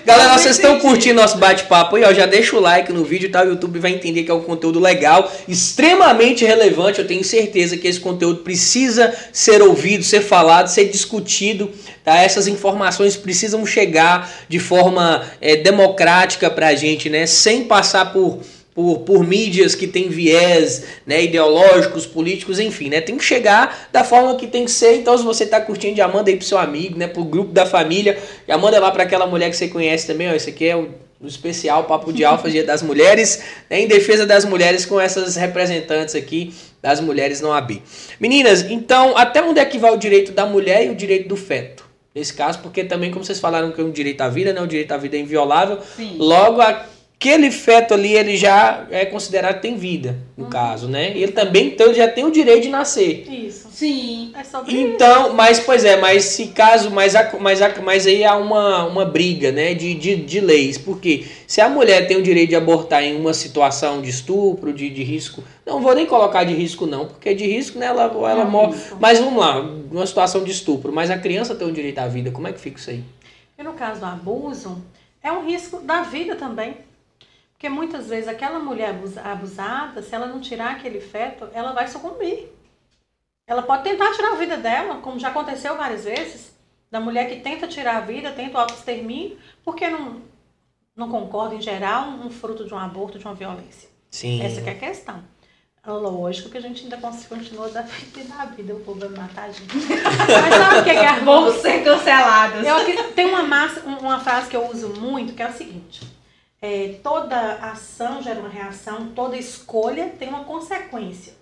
Galera, vocês estão curtindo nosso bate-papo aí, ó. Já deixa o like no vídeo, tá? O YouTube vai entender que é um conteúdo legal, extremamente relevante. Eu tenho certeza que esse conteúdo precisa ser ouvido, ser falado, ser discutido, tá? Essas informações precisam chegar de forma é, democrática pra gente, né? Sem passar por. Por, por mídias que tem viés né, ideológicos, políticos, enfim, né? Tem que chegar da forma que tem que ser. Então, se você tá curtindo, já manda aí pro seu amigo, né? Pro grupo da família. Já manda lá para aquela mulher que você conhece também, ó. Esse aqui é o, o especial Papo de Alfa, Dia das Mulheres, né, em defesa das mulheres com essas representantes aqui das mulheres no AB. Meninas, então, até onde é que vai o direito da mulher e o direito do feto? Nesse caso, porque também, como vocês falaram que é um direito à vida, né? O direito à vida é inviolável. Sim. Logo, aquele feto ali, ele já é considerado que tem vida, no caso, né? Ele também, então, ele já tem o direito de nascer. Isso. Sim. É sobre isso. Então, mas pois é, mas se caso, mas, a- mas, a- mas aí há uma, uma briga, né, de, de, de leis, porque se a mulher tem o direito de abortar em uma situação de estupro, de, de risco, não vou nem colocar de risco não, porque de risco, né, ela, ela Não, morre, isso. mas vamos lá, uma situação de estupro, mas a criança tem o direito à vida, como é que fica isso aí? E no caso do abuso, é um risco da vida também. Porque muitas vezes aquela mulher abusa- abusada, se ela não tirar aquele feto, ela vai sucumbir. Ela pode tentar tirar a vida dela, como já aconteceu várias vezes, da mulher que tenta tirar a vida, tenta o autoextermínio, porque não, não concorda em geral um, fruto de um aborto, de uma violência. Sim. Essa que é a questão. Lógico que a gente ainda continua da vida e da vida, o povo vai matar a gente. Mas sabe o que é que é Vamos ser cancelados. eu tem uma, massa, um- uma frase que eu uso muito, que é o seguinte: é, toda ação gera uma reação, toda escolha tem uma consequência.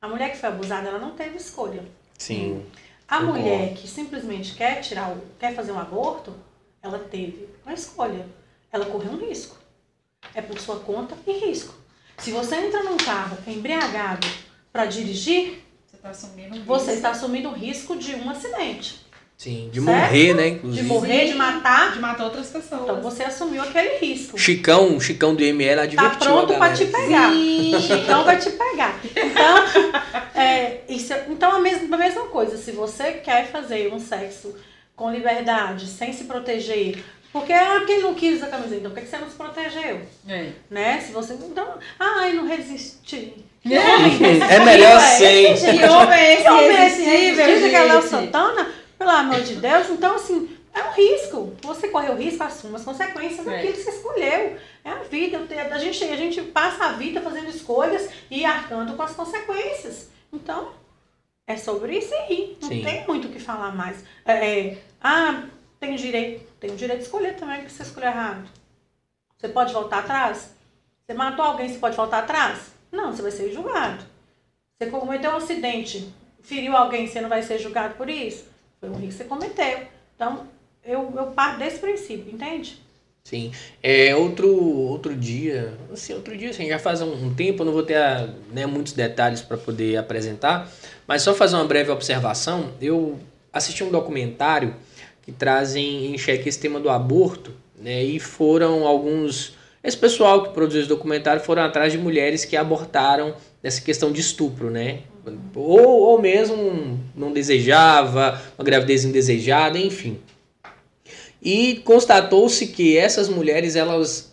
A mulher que foi abusada, ela não teve escolha. Sim. A mulher que simplesmente quer tirar, o, quer fazer um aborto, ela teve uma escolha. Ela correu um risco. É por sua conta e risco. Se você entra num carro embriagado para dirigir, Você tá assumindo um risco. está assumindo o risco de um acidente. Sim, de Certo? morrer, né? De Inclusive. morrer, de matar. De matar outras pessoas. Então você assumiu aquele risco. Chicão, Chicão do ML Tá advertiu pronto a pra te pegar. Sim. Chicão vai te pegar. Então, é, isso, é- então a, mesma, a mesma coisa, se você quer fazer um sexo com liberdade, sem se proteger, porque ah, quem não quis a camiseta, então por que você não se protegeu? É. Né? Se você. Então, ai, não resisti. Que É. homem É melhor é sem. esse, gente? Que homem é esse Que homem é esse é Léo gente? Santana? Pelo amor de Deus. Então, assim, é um risco. Você correu risco, assuma as consequências É. daquilo que você escolheu. É a vida. A gente, a gente passa a vida fazendo escolhas e arcando com as consequências. Então, é sobre isso aí. Não Sim. tem muito o que falar mais. É, é, ah, tem direito. Tem o direito de escolher também, que você escolheu errado. Você pode voltar atrás? Você matou alguém, você pode voltar atrás? Não, você vai ser julgado. Você cometeu um acidente, feriu alguém, você não vai ser julgado por isso? Foi um risco que você cometeu. Então, eu, eu parto desse princípio, entende? Sim. É, outro, outro dia, assim, outro dia, assim, já faz um, um tempo, não vou ter né, muitos detalhes para poder apresentar, mas só fazer uma breve observação. Eu assisti um documentário que trazem em xeque esse tema do aborto, né, e foram alguns. Esse pessoal que produziu esse documentário foram atrás de mulheres que abortaram nessa questão de estupro, né? Ou, ou mesmo não desejava, uma gravidez indesejada, enfim. E constatou-se que essas mulheres elas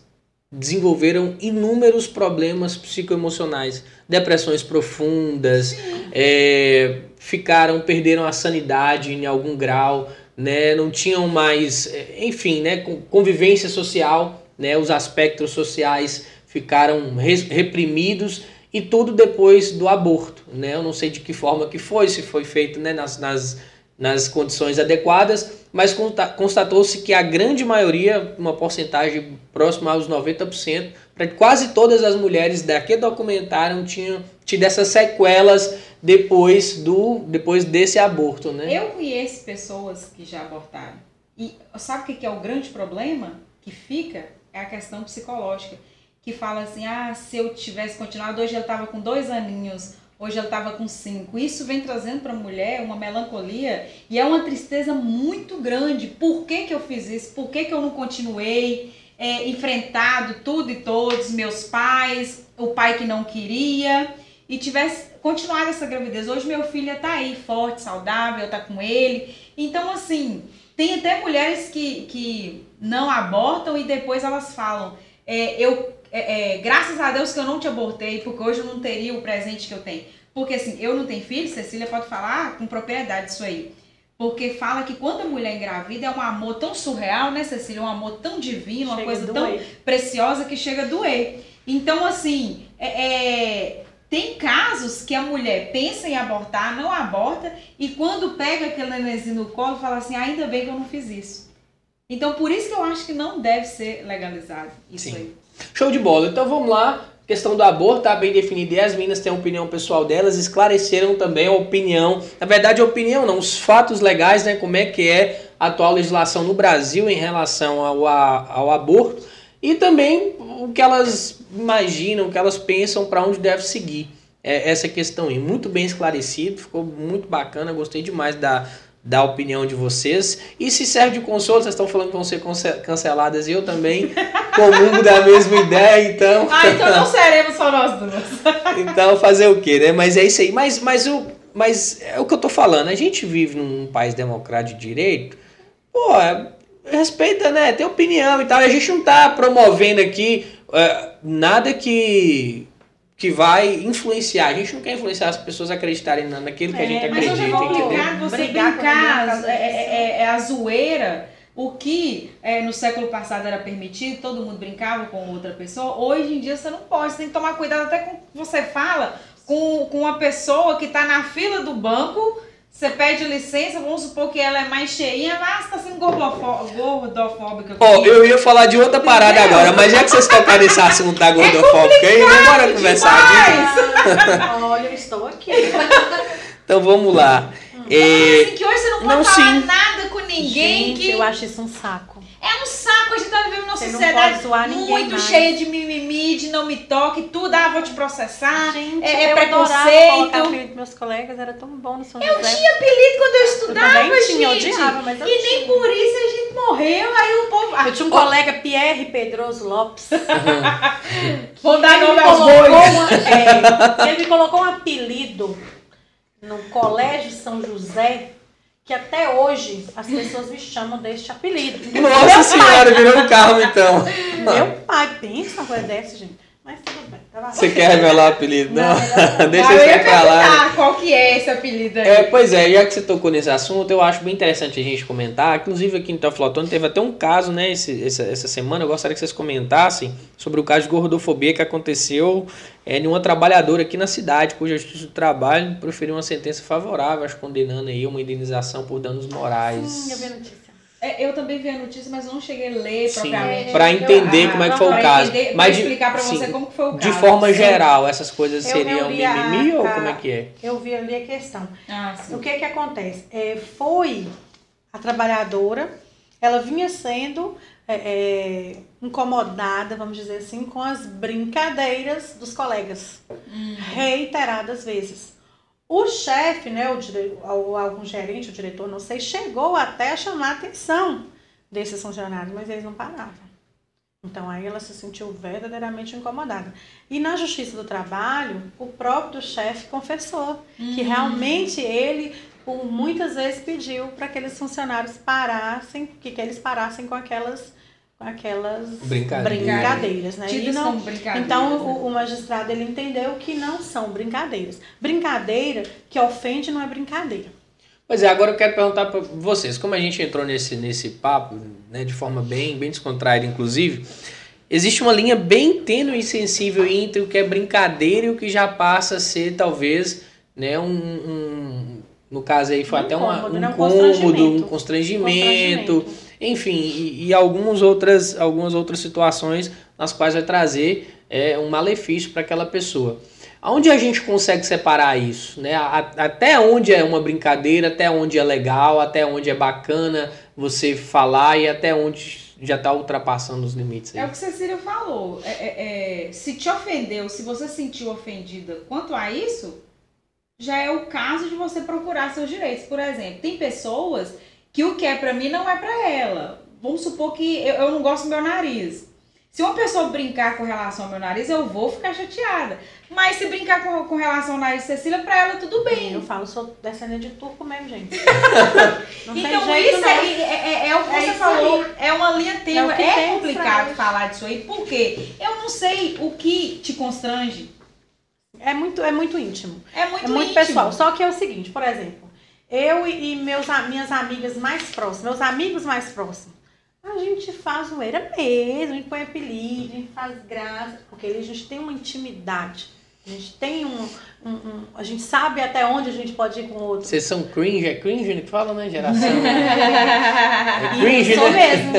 desenvolveram inúmeros problemas psicoemocionais, depressões profundas, é, ficaram perderam a sanidade em algum grau, né? Não tinham mais, é, enfim, né? Convivência social, né? Os aspectos sociais ficaram reprimidos e tudo depois do aborto, né? Eu não sei de que forma que foi, se foi feito né, nas, nas, nas condições adequadas, mas constatou-se que a grande maioria, uma porcentagem próxima aos 90%, pra quase todas as mulheres daquele documentário tinham tido essas sequelas depois do depois desse aborto, né? Eu conheço pessoas que já abortaram. E sabe o que é o grande problema que fica? É a questão psicológica. Que fala assim, ah, se eu tivesse continuado, hoje ele estava com dois aninhos, hoje ele estava com cinco. Isso vem trazendo para a mulher uma melancolia e é uma tristeza muito grande. Por que, que eu fiz isso? Por que, que eu não continuei é, enfrentado tudo e todos, meus pais, o pai que não queria e tivesse continuado essa gravidez. Hoje meu filho está aí, forte, saudável, tá com ele. Então, assim, tem até mulheres que, que não abortam e depois elas falam, é, eu, é, é, graças a Deus que eu não te abortei, porque hoje eu não teria o presente que eu tenho. Porque assim, eu não tenho filho, Cecília pode falar com propriedade isso aí. Porque fala que quando a mulher engravida é um amor tão surreal, né, Cecília? Um amor tão divino, uma Chega coisa a tão preciosa que chega a doer. Então, assim, é, é, tem casos que a mulher pensa em abortar, não aborta, e quando pega aquele nenenzinho no colo, fala assim, ainda bem que eu não fiz isso. Então, por isso que eu acho que não deve ser legalizado isso Sim. aí. Show de bola. Então vamos lá. A questão do aborto tá bem definida e as meninas têm a opinião pessoal delas, esclareceram também a opinião, na verdade a opinião não, os fatos legais, né, como é que é a atual legislação no Brasil em relação ao, ao aborto e também o que elas imaginam, o que elas pensam para onde deve seguir é, essa questão aí. Muito bem esclarecido, ficou muito bacana, gostei demais da, da opinião de vocês. E se serve de consolo, vocês estão falando que vão ser canceladas e eu também comungo da mesma ideia, então. Ah, então não seremos só nós duas. Então, fazer o quê, né? Mas é isso aí. Mas, mas, o, mas é o que eu tô falando. A gente vive num país democrático de direito. Pô, respeita, né? Tem opinião e tal. A gente não tá promovendo aqui é, nada que, que vai influenciar. A gente não quer influenciar as pessoas a acreditarem na- naquilo que a É, gente Mas hoje é acredita, entendeu? complicado você Brigar brincar, é, disso. é- é a zoeira. O que é, no século passado era permitido, todo mundo brincava com outra pessoa, hoje em dia você não pode, você tem que tomar cuidado até com o que você fala com, com uma pessoa que está na fila do banco, você pede licença, vamos supor que ela é mais cheinha, ah, você tá sendo gordofó- gordofóbica. Ó, comigo. eu ia falar de outra parada Entendeu? agora, mas já que vocês tocaram nesse assunto da gordofóbica aí, né? Bora conversar disso. Olha, eu estou aqui. Então vamos lá. É, assim, que hoje você não pode não, falar sim. nada com ninguém Gente, que eu acho isso um saco. É um saco, a gente tá vivendo numa Você sociedade muito mais. cheia de mimimi, de não me toque, tudo, ah, vou te processar. Gente, é, é eu preconceito. colocar apelido meus colegas, era tão bom no São Eu José. tinha apelido quando eu estudava, eu tinha, eu odiava, mas eu e tinha. nem por isso a gente morreu, aí o povo... Ah, Eu tinha um colega, Pierre Pedroso Lopes. Vou dar nome me aos bois. uma- é, ele me colocou um apelido no Colégio São José, que até hoje as pessoas me chamam deste apelido. Nossa senhora, virou um carro então. Meu pai pensa uma coisa dessa, gente. Mas Você quer revelar o apelido? Não, Não, não. deixa Ah, eu ia pra lá. perguntar qual que é esse apelido aí. É, pois é, já que você tocou nesse assunto, eu acho bem interessante a gente comentar. Inclusive aqui no Teoflotone teve até um caso, né, esse, essa, essa semana. Eu gostaria que vocês comentassem sobre o caso de gordofobia que aconteceu é, em uma trabalhadora aqui na cidade, cuja Justiça do Trabalho proferiu uma sentença favorável, acho condenando aí uma indenização por danos morais. Sim, eu vi a notícia. É, eu também vi a notícia, mas não cheguei a ler Sim, propriamente. pra Então, entender ah, como é que foi o caso. entender- Mas de- explicar pra sim, você como foi o caso. De forma Sim. geral, essas coisas Eu- seriam li a- mimimi ou como é que é? Eu vi ali a questão. Ah, sim. O que que acontece? É, foi a trabalhadora, ela vinha sendo é, é, incomodada, vamos dizer assim, com as brincadeiras dos colegas, reiteradas vezes. O chefe, né, o dire... ou algum gerente, o diretor, não sei, chegou até a chamar a atenção desses funcionários, mas eles não paravam. Então aí ela se sentiu verdadeiramente incomodada. E na Justiça do Trabalho, o próprio chefe confessou que realmente ele por muitas vezes pediu para que aqueles funcionários parassem, que, que eles parassem com aquelas aquelas Brincadeiras. brincadeiras, né? E Tidas não- brincadeiras. então né? o, o magistrado ele entendeu que não são brincadeiras. Brincadeira que ofende não é brincadeira. Pois é, agora eu quero perguntar para vocês, como a gente entrou nesse, nesse papo, né, de forma bem, bem descontraída, inclusive, existe uma linha bem tênue e sensível entre o que é brincadeira e o que já passa a ser, talvez, né, um, um- no caso aí foi Um até uma, incômodo, um né? Um incômodo, um constrangimento. constrangimento, enfim, e, e algumas, outras, algumas outras situações nas quais vai trazer é, um malefício para aquela pessoa. Aonde a gente consegue separar isso? Né? Até onde é uma brincadeira, até onde é legal, até onde é bacana você falar e até onde já está ultrapassando os limites É o aí. que Cecília falou. É, é, é, se te ofendeu, se você se sentiu ofendida quanto a isso, já é o caso de você procurar seus direitos. Por exemplo, tem pessoas que o que é pra mim não é pra ela. Vamos supor que eu, eu não gosto do meu nariz. Se uma pessoa brincar com relação ao meu nariz, eu vou ficar chateada. Mas se brincar com, com relação ao nariz de Cecília, pra ela tudo bem. Eu falo, sou descendente de turco mesmo, gente. Então isso não. é, é, é- é o que É você falou, aí. é uma linha É tênue, que é, tem, complicado falar disso aí, porque eu não sei o que te constrange. É muito, é muito íntimo. É muito, É muito íntimo. pessoal. Só que é o seguinte, por exemplo, eu e, meus, minhas amigas mais próximas, meus amigos mais próximos, a gente faz zoeira mesmo, a gente põe apelido, a gente faz graça, porque a gente tem uma intimidade. A gente tem um, um- um- A gente sabe até onde a gente pode ir com o outro. Vocês são cringe, é cringe que fala, né, geração? E Cringe, sou né? mesmo.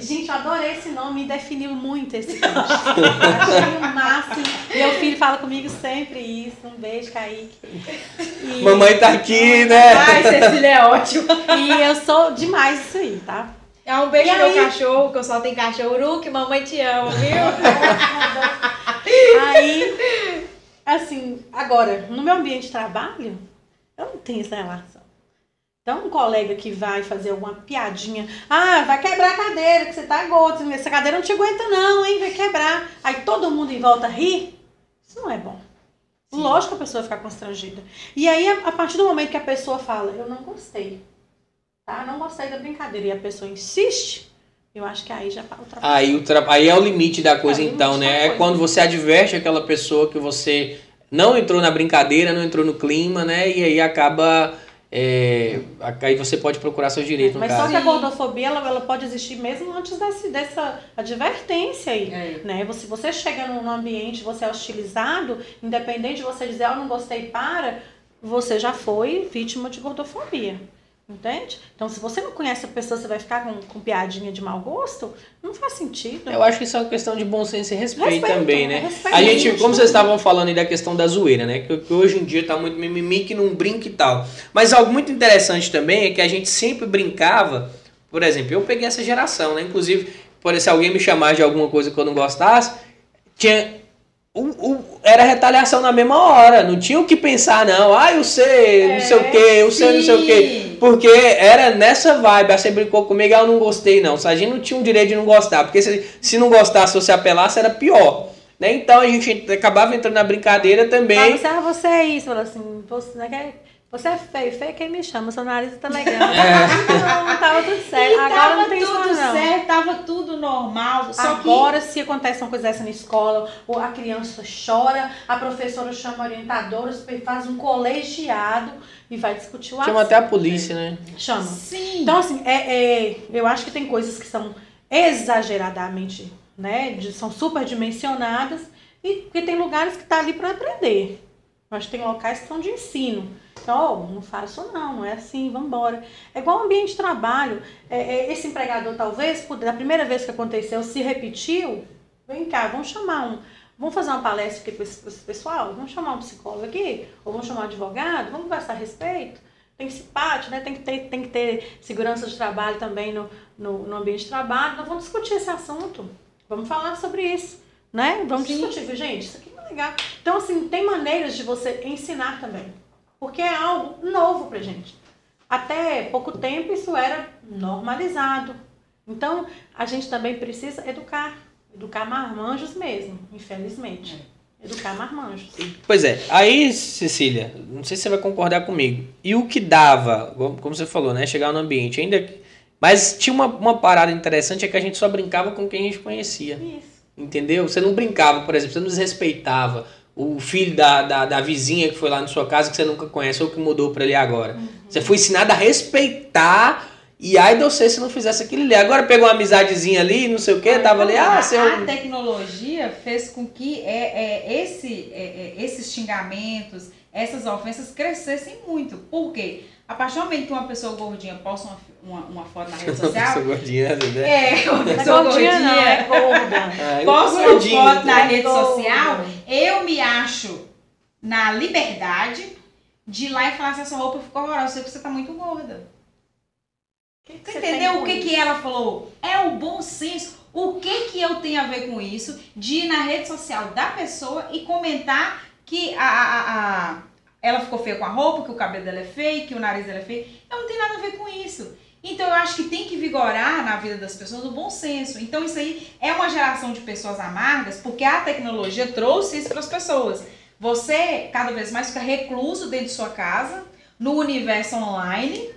Gente, eu adorei esse nome, me definiu muito esse cringe. Achei o máximo. Meu filho fala comigo sempre isso. Um beijo, Kaique. E- Mamãe tá aqui, né? Ai, Cecília é ótima. E eu sou demais isso aí, tá? É um beijo E no meu aí? cachorro, que eu só tenho cachorro, Uru, que mamãe te ama, viu? Aí, assim, agora, no meu ambiente de trabalho, eu não tenho essa relação. Então, um colega que vai fazer alguma piadinha, ah, vai quebrar a cadeira, que você tá gordo, essa cadeira não te aguenta não, hein, vai quebrar. Aí todo mundo em volta ri, isso não é bom. Lógico que a pessoa vai ficar constrangida. E aí, a partir do momento que a pessoa fala, eu não gostei, tá? Não gostei da brincadeira, e a pessoa insiste, eu acho que aí já tá ultrapassou. Aí, o tra... aí é o limite da coisa, É limite então, né? É quando você adverte aquela pessoa que você não entrou na brincadeira, não entrou no clima, né? E aí acaba. é, Aí você pode procurar seus direitos, no Mas só caso. que a gordofobia ela, ela pode existir mesmo antes desse, dessa advertência aí. É. Né? Você, você chega num num ambiente, você é hostilizado, independente de você dizer, eu não gostei, para, você já foi vítima de gordofobia. Entende? Então, se você não conhece a pessoa, você vai ficar com, com piadinha de mau gosto, não faz sentido. Eu acho que isso é uma questão de bom senso e respeito, Respeito, também, né? respeito. A gente, como vocês estavam falando aí da questão da zoeira, né? Que, que hoje em dia tá muito mimimi que não brinca e tal. Mas algo muito interessante também é que a gente sempre brincava por exemplo, eu peguei essa geração, né? Inclusive, por se alguém me chamar de alguma coisa que eu não gostasse, tinha o, o, era retaliação na mesma hora, não tinha o que pensar, não. Ah, eu sei, não sei o que, eu sei, não sei o que. Porque era nessa vibe, você brincou comigo, ah, eu não gostei, não. A gente não tinha o direito de não gostar, porque se, se não gostasse, se você apelasse, era pior. Né? Então a gente acabava entrando na brincadeira também. Ah, você, ah, você é isso, falou assim, você, né, você é feio, feio é quem me chama, seu nariz tá legal. É. Não, tava tudo certo. E Agora tava não tem tudo isso, não. certo, tava tudo normal. Só Agora, se acontece uma coisa dessa na escola, ou a criança chora, a professora chama a orientadora, faz um colegiado e vai discutir o assunto. Chama até a polícia, né? Chama. Sim. Então, assim, é, é, eu acho que tem coisas que são exageradamente, né? de- são superdimensionadas e que tem lugares que tá ali para aprender. Eu acho que tem locais que são de ensino. Então, oh, não faço não, não é assim, vamos embora. É igual o ambiente de trabalho. É, é, esse empregador, talvez, da primeira vez que aconteceu, se repetiu. Vem cá, vamos chamar um. Vamos fazer uma palestra aqui para esse, pessoal? Vamos chamar um psicólogo aqui? Ou vamos chamar um advogado? Vamos conversar a respeito? Tem que ser pátio, né? Tem que ter, tem que ter segurança de trabalho também no, no, no ambiente de trabalho. Nós vamos discutir esse assunto. Vamos falar sobre isso, né? Vamos Sim. discutir, viu, gente. Isso aqui é legal. Então, assim, tem maneiras de você ensinar também. Porque é algo novo pra gente. Até pouco tempo isso era normalizado. Então, a gente também precisa educar. Educar marmanjos mesmo, infelizmente. Educar marmanjos. Pois é, aí, Cecília, não sei se você vai concordar comigo. E o que dava, como como você falou, né? Chegar no ambiente, ainda. Mas tinha uma, uma parada interessante, é que a gente só brincava com quem a gente conhecia. Isso. Entendeu? Você não brincava, por exemplo, você não desrespeitava o filho da, da, da vizinha que foi lá na sua casa que você nunca conhece ou que mudou pra ali agora. Você foi ensinado a respeitar e ai de você se não fizesse aquilo ali. Agora pegou uma amizadezinha ali, não sei o que, tava ali, ah, a, seu. a tecnologia fez com que é, é, esse, é, é, esses xingamentos, essas ofensas crescessem muito. Por quê? A partir do momento que uma pessoa gordinha posta uma, uma, uma foto na rede social, Sou gordinha, né? é, uma é pessoa gordinha, não, é gordinha gorda. Ah, posta uma gordinho, foto na É rede gorda. social, eu me acho na liberdade de ir lá e falar se essa roupa ficou horrorosa, eu sei que você tá muito gorda. Que que Você entendeu o que, que ela falou? É o bom senso. O que, que eu tenho a ver com isso? De ir na rede social da pessoa e comentar que a, a, a- a- ela ficou feia com a roupa, que o cabelo dela é feio, que o nariz dela é feio. Não tenho nada a ver com isso. Então eu acho que tem que vigorar na vida das pessoas o bom senso. Então isso aí é uma geração de pessoas amargas, porque a tecnologia trouxe isso para as pessoas. Você cada vez mais fica recluso dentro de sua casa, no universo online,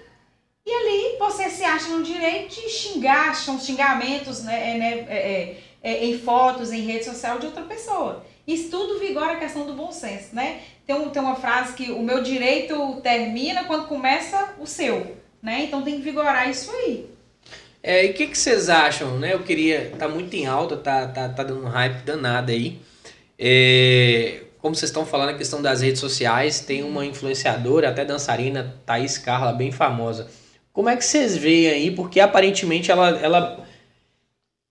e ali você se acha no direito de xingar, são xingamentos né, é, né, é, é, é, em fotos, em rede social de outra pessoa. Isso tudo vigora a questão do bom senso, né? Tem, um, tem uma frase que o meu direito termina quando começa o seu, né? Então tem que vigorar isso aí. É, e o que, que vocês acham, né? Eu queria. Tá muito em alta, tá, tá, tá dando um hype danado aí. É, como vocês estão falando, a questão das redes sociais, tem uma influenciadora, até dançarina, Thaís Carla, bem famosa. Como é que vocês veem aí? Porque aparentemente ela, ela,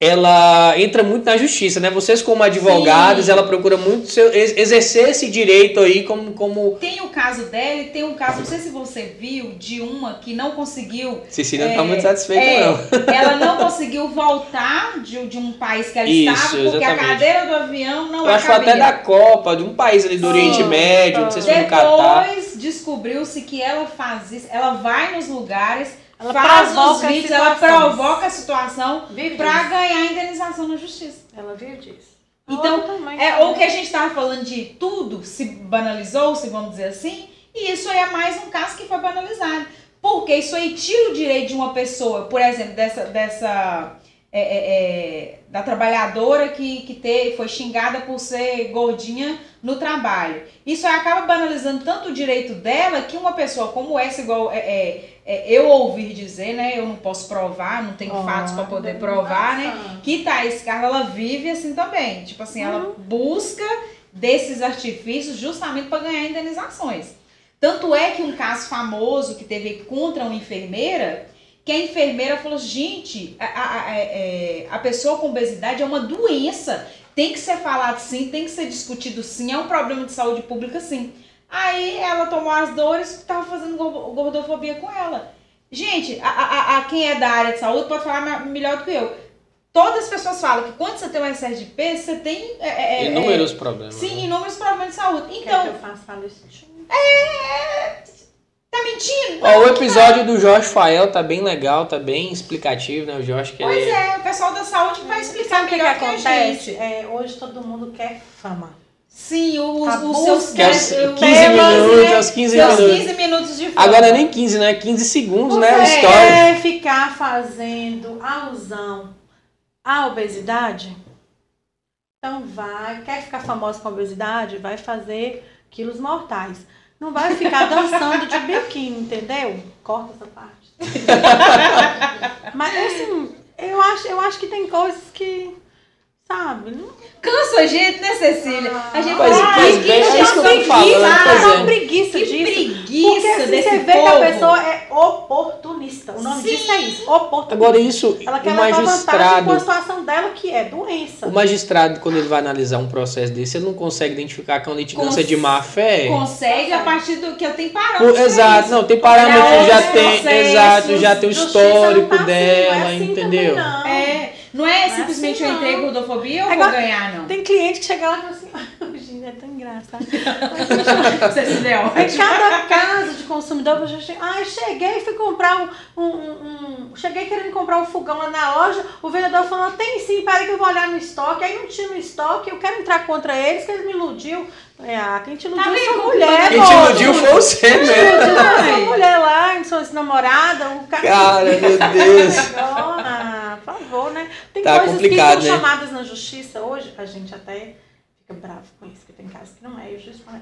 ela entra muito na justiça, né? Vocês, como advogados, Sim. ela procura muito seu- ex- exercer esse direito aí como. como... Tem o caso dela e tem um caso, não sei se você viu, de uma que não conseguiu Cecília não É, tá muito satisfeita, É, não. ela não conseguiu voltar de, de um país que ela Isso, estava, porque a exatamente. cadeira do avião não Eu acho até da Copa, de um país ali do. Oriente Médio, não sei se foi no Catar. Depois descobriu-se que ela faz isso, ela vai nos lugares, Ela faz os vídeos, ela provoca a situação disso. ganhar indenização na justiça. Ela viu disso. Então, também. É, o que a gente estava falando de tudo se banalizou, se vamos dizer assim, e isso aí é mais um caso que foi banalizado. Porque isso aí tira o direito de uma pessoa, por exemplo, dessa, dessa é, é, é, da trabalhadora que, que te, foi xingada por ser gordinha no trabalho. Isso acaba banalizando tanto o direito dela que uma pessoa como essa, igual é, é, é, eu ouvir dizer, né? Eu não posso provar, não tenho fatos para poder provar, né? Que Thaís Carla, ela vive assim também. Tipo assim, ela busca desses artifícios justamente para ganhar indenizações. Tanto é que um caso famoso que teve contra uma enfermeira, que a enfermeira falou, gente, a, a, a, é- a pessoa com obesidade é uma doença. Tem que ser falado sim, tem que ser discutido sim, é um problema de saúde pública sim. Aí ela tomou as dores, estava fazendo go- gordofobia com ela. Gente, a, a, a quem é da área de saúde pode falar melhor do que eu. Todas as pessoas falam que quando você tem um excesso de peso, você tem. é, é, é, Inúmeros problemas. Sim, né? inúmeros problemas de saúde. Quer que Então, eu faça a listinha? Tá mentindo? Ó, o episódio do Jorge Fael tá bem legal, tá bem explicativo, né? O Jorge que Pois ele... é, o pessoal da saúde vai explicar Sabe o que, que melhor que, a acontece? gente. É, hoje todo mundo quer fama. Sim, os, A os seus busca Que é os pés- 15 temas, minutos, né? aos 15 Seus minutos. 15 minutos de fama. Agora nem 15, né? 15 segundos, né? Você A história. quer ficar fazendo alusão à obesidade? Então vai. Quer ficar famosa com obesidade? Vai fazer quilos mortais. Não vai ficar dançando de biquíni, entendeu? Corta essa parte. Mas assim, eu acho, eu acho que tem coisas que, sabe? Não Cansa a gente, né, Cecília? A gente pois ai, bem, que é isso que eu preguiça, falando, é. uma preguiça Que disso. preguiça Porque assim, desse você vê povo. que a pessoa é oportunista. O nome Sim. disso é isso, oportunista. Agora isso, Ela o quer levar vantagem com a magistrado, situação dela, que é doença. o magistrado, quando ele vai analisar um processo desse, ele não consegue identificar que é uma litigância Cons- de má fé. Consegue a partir do que eu tenho parâmetros. exato, não, tem parâmetro, Olhar já tem, exato, já tem o histórico tá assim, dela, é assim entendeu? também, não. É, não é Não é simplesmente assim, eu entrei gordofobia Agora- vou ganhar, não. Tem cliente que chega lá e fala assim, "Ai, gente, é tão engraçado. É Em ótima. cada caso de consumidor, eu já cheguei, ai, cheguei e fui comprar um, um, um- Cheguei querendo comprar um fogão lá na loja, o vendedor falou, tem sim, peraí que eu vou olhar no estoque. Aí não tinha no estoque, eu quero entrar contra eles, que eles me iludiu. Ah, quem te iludiu Tá é sua mulher, Quem te iludiu foi você Quem te iludiu foi sua mulher lá, sua namorada, o cara... Cara, meu Deus. Ah, por favor, né? Tem Tá coisas complicado, que são né? chamadas na justiça hoje, a gente até fica bravo com isso, que tem casos que não é, e o juiz fala,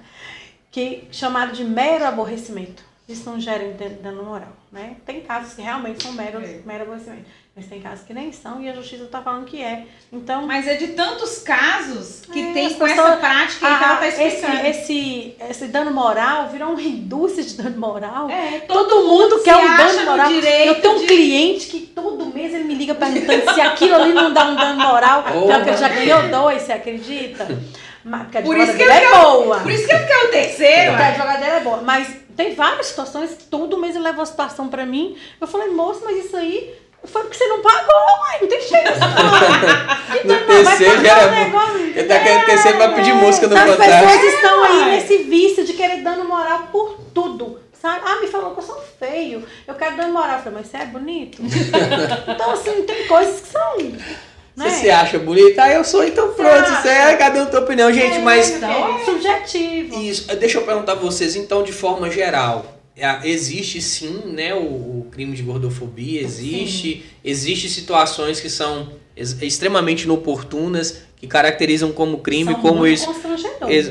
que chamado de mero aborrecimento. Isso não gera dan- dano moral, né? Tem casos que realmente são mero, É. mero aborrecimento, mas tem casos que nem são e a justiça está falando que é. Então, Mas é de tantos casos que É, tem com pessoas- essa prática aí que ela ah, tá esse, explicando. esse, esse dano moral virou uma indústria de dano moral. É, Todo mundo quer se um dano no moral. Eu tenho um de- cliente que todo mês ele me liga perguntando se aquilo ali não dá um dano moral. Pior que ele já ganhou dois, você acredita? Porque a Por advogada isso que é quer- boa. Por isso que ele quer o terceiro. Porque a advogada dele é boa. Mas tem várias situações, todo mês ele leva uma situação pra mim. Eu falei, moço, mas isso aí foi porque você não pagou, uai, não tem jeito não. Que No dano, vai já era o negócio. Ele tá querendo terceiro pra pedir música no As Fantástico. pessoas estão aí nesse vício de querer dano moral por tudo. Sabe? Ah, me falou que eu sou feio. Eu quero dano moral. Eu falei, mas você é bonito? então, assim, tem coisas que são. Né? Você se acha bonita? Ah, eu sou, então pronto. Você é, cadê a tua opinião? Gente, É, mas então, é subjetivo. Isso, deixa eu perguntar pra vocês, então, de forma geral, existe sim, né, o, o crime de gordofobia, existe, existe situações que são ex- extremamente inoportunas, que caracterizam como crime, São como esse,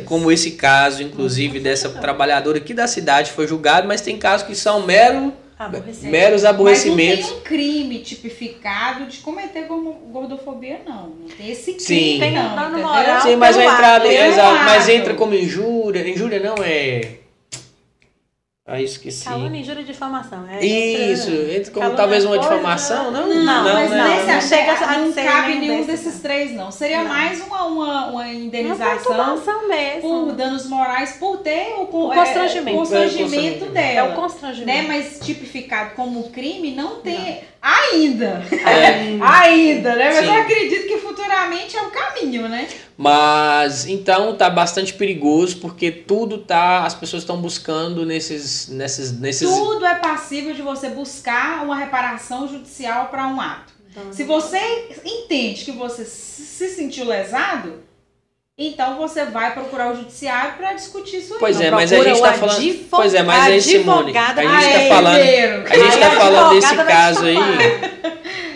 como esse caso, inclusive, dessa trabalhadora aqui da cidade foi julgado, mas tem casos que são mero, meros Mas não aborrecimentos. tem um crime tipificado de cometer gordofobia, não. Não tem esse crime, Sim. Tem não, dano entendeu? moral. Sim, mas exato, mas entra como injúria, injúria não é... Ah, esqueci. Calúnia, injúria e difamação. É, Isso, entra- entra como calúnia talvez uma coisa- difamação, não? Não, mas nesse não acho chega que a não ser cabe nenhum desses, desses três, não. Seria Não. mais uma, uma, uma Uma indenização mesmo. por danos morais por ter o, O é, constrangimento. o constrangimento É, o constrangimento. É dela. o constrangimento. né? Mas tipificado como crime não tem ainda. É. ainda, né? Mas Sim. eu acredito que futuramente é o caminho, né? Mas então tá bastante perigoso porque tudo tá, as pessoas estão buscando nesses nesses nesses Tudo é passível de você buscar uma reparação judicial para um ato. Então, Se você entende que você se se sentiu lesado, então você vai procurar o judiciário para discutir isso aí. Pois Não, é, mas a gente o tá falando advo- Pois é, mas aí Simone, a advogada gente tá Aê, falando a gente Aí tá a falando desse caso aí.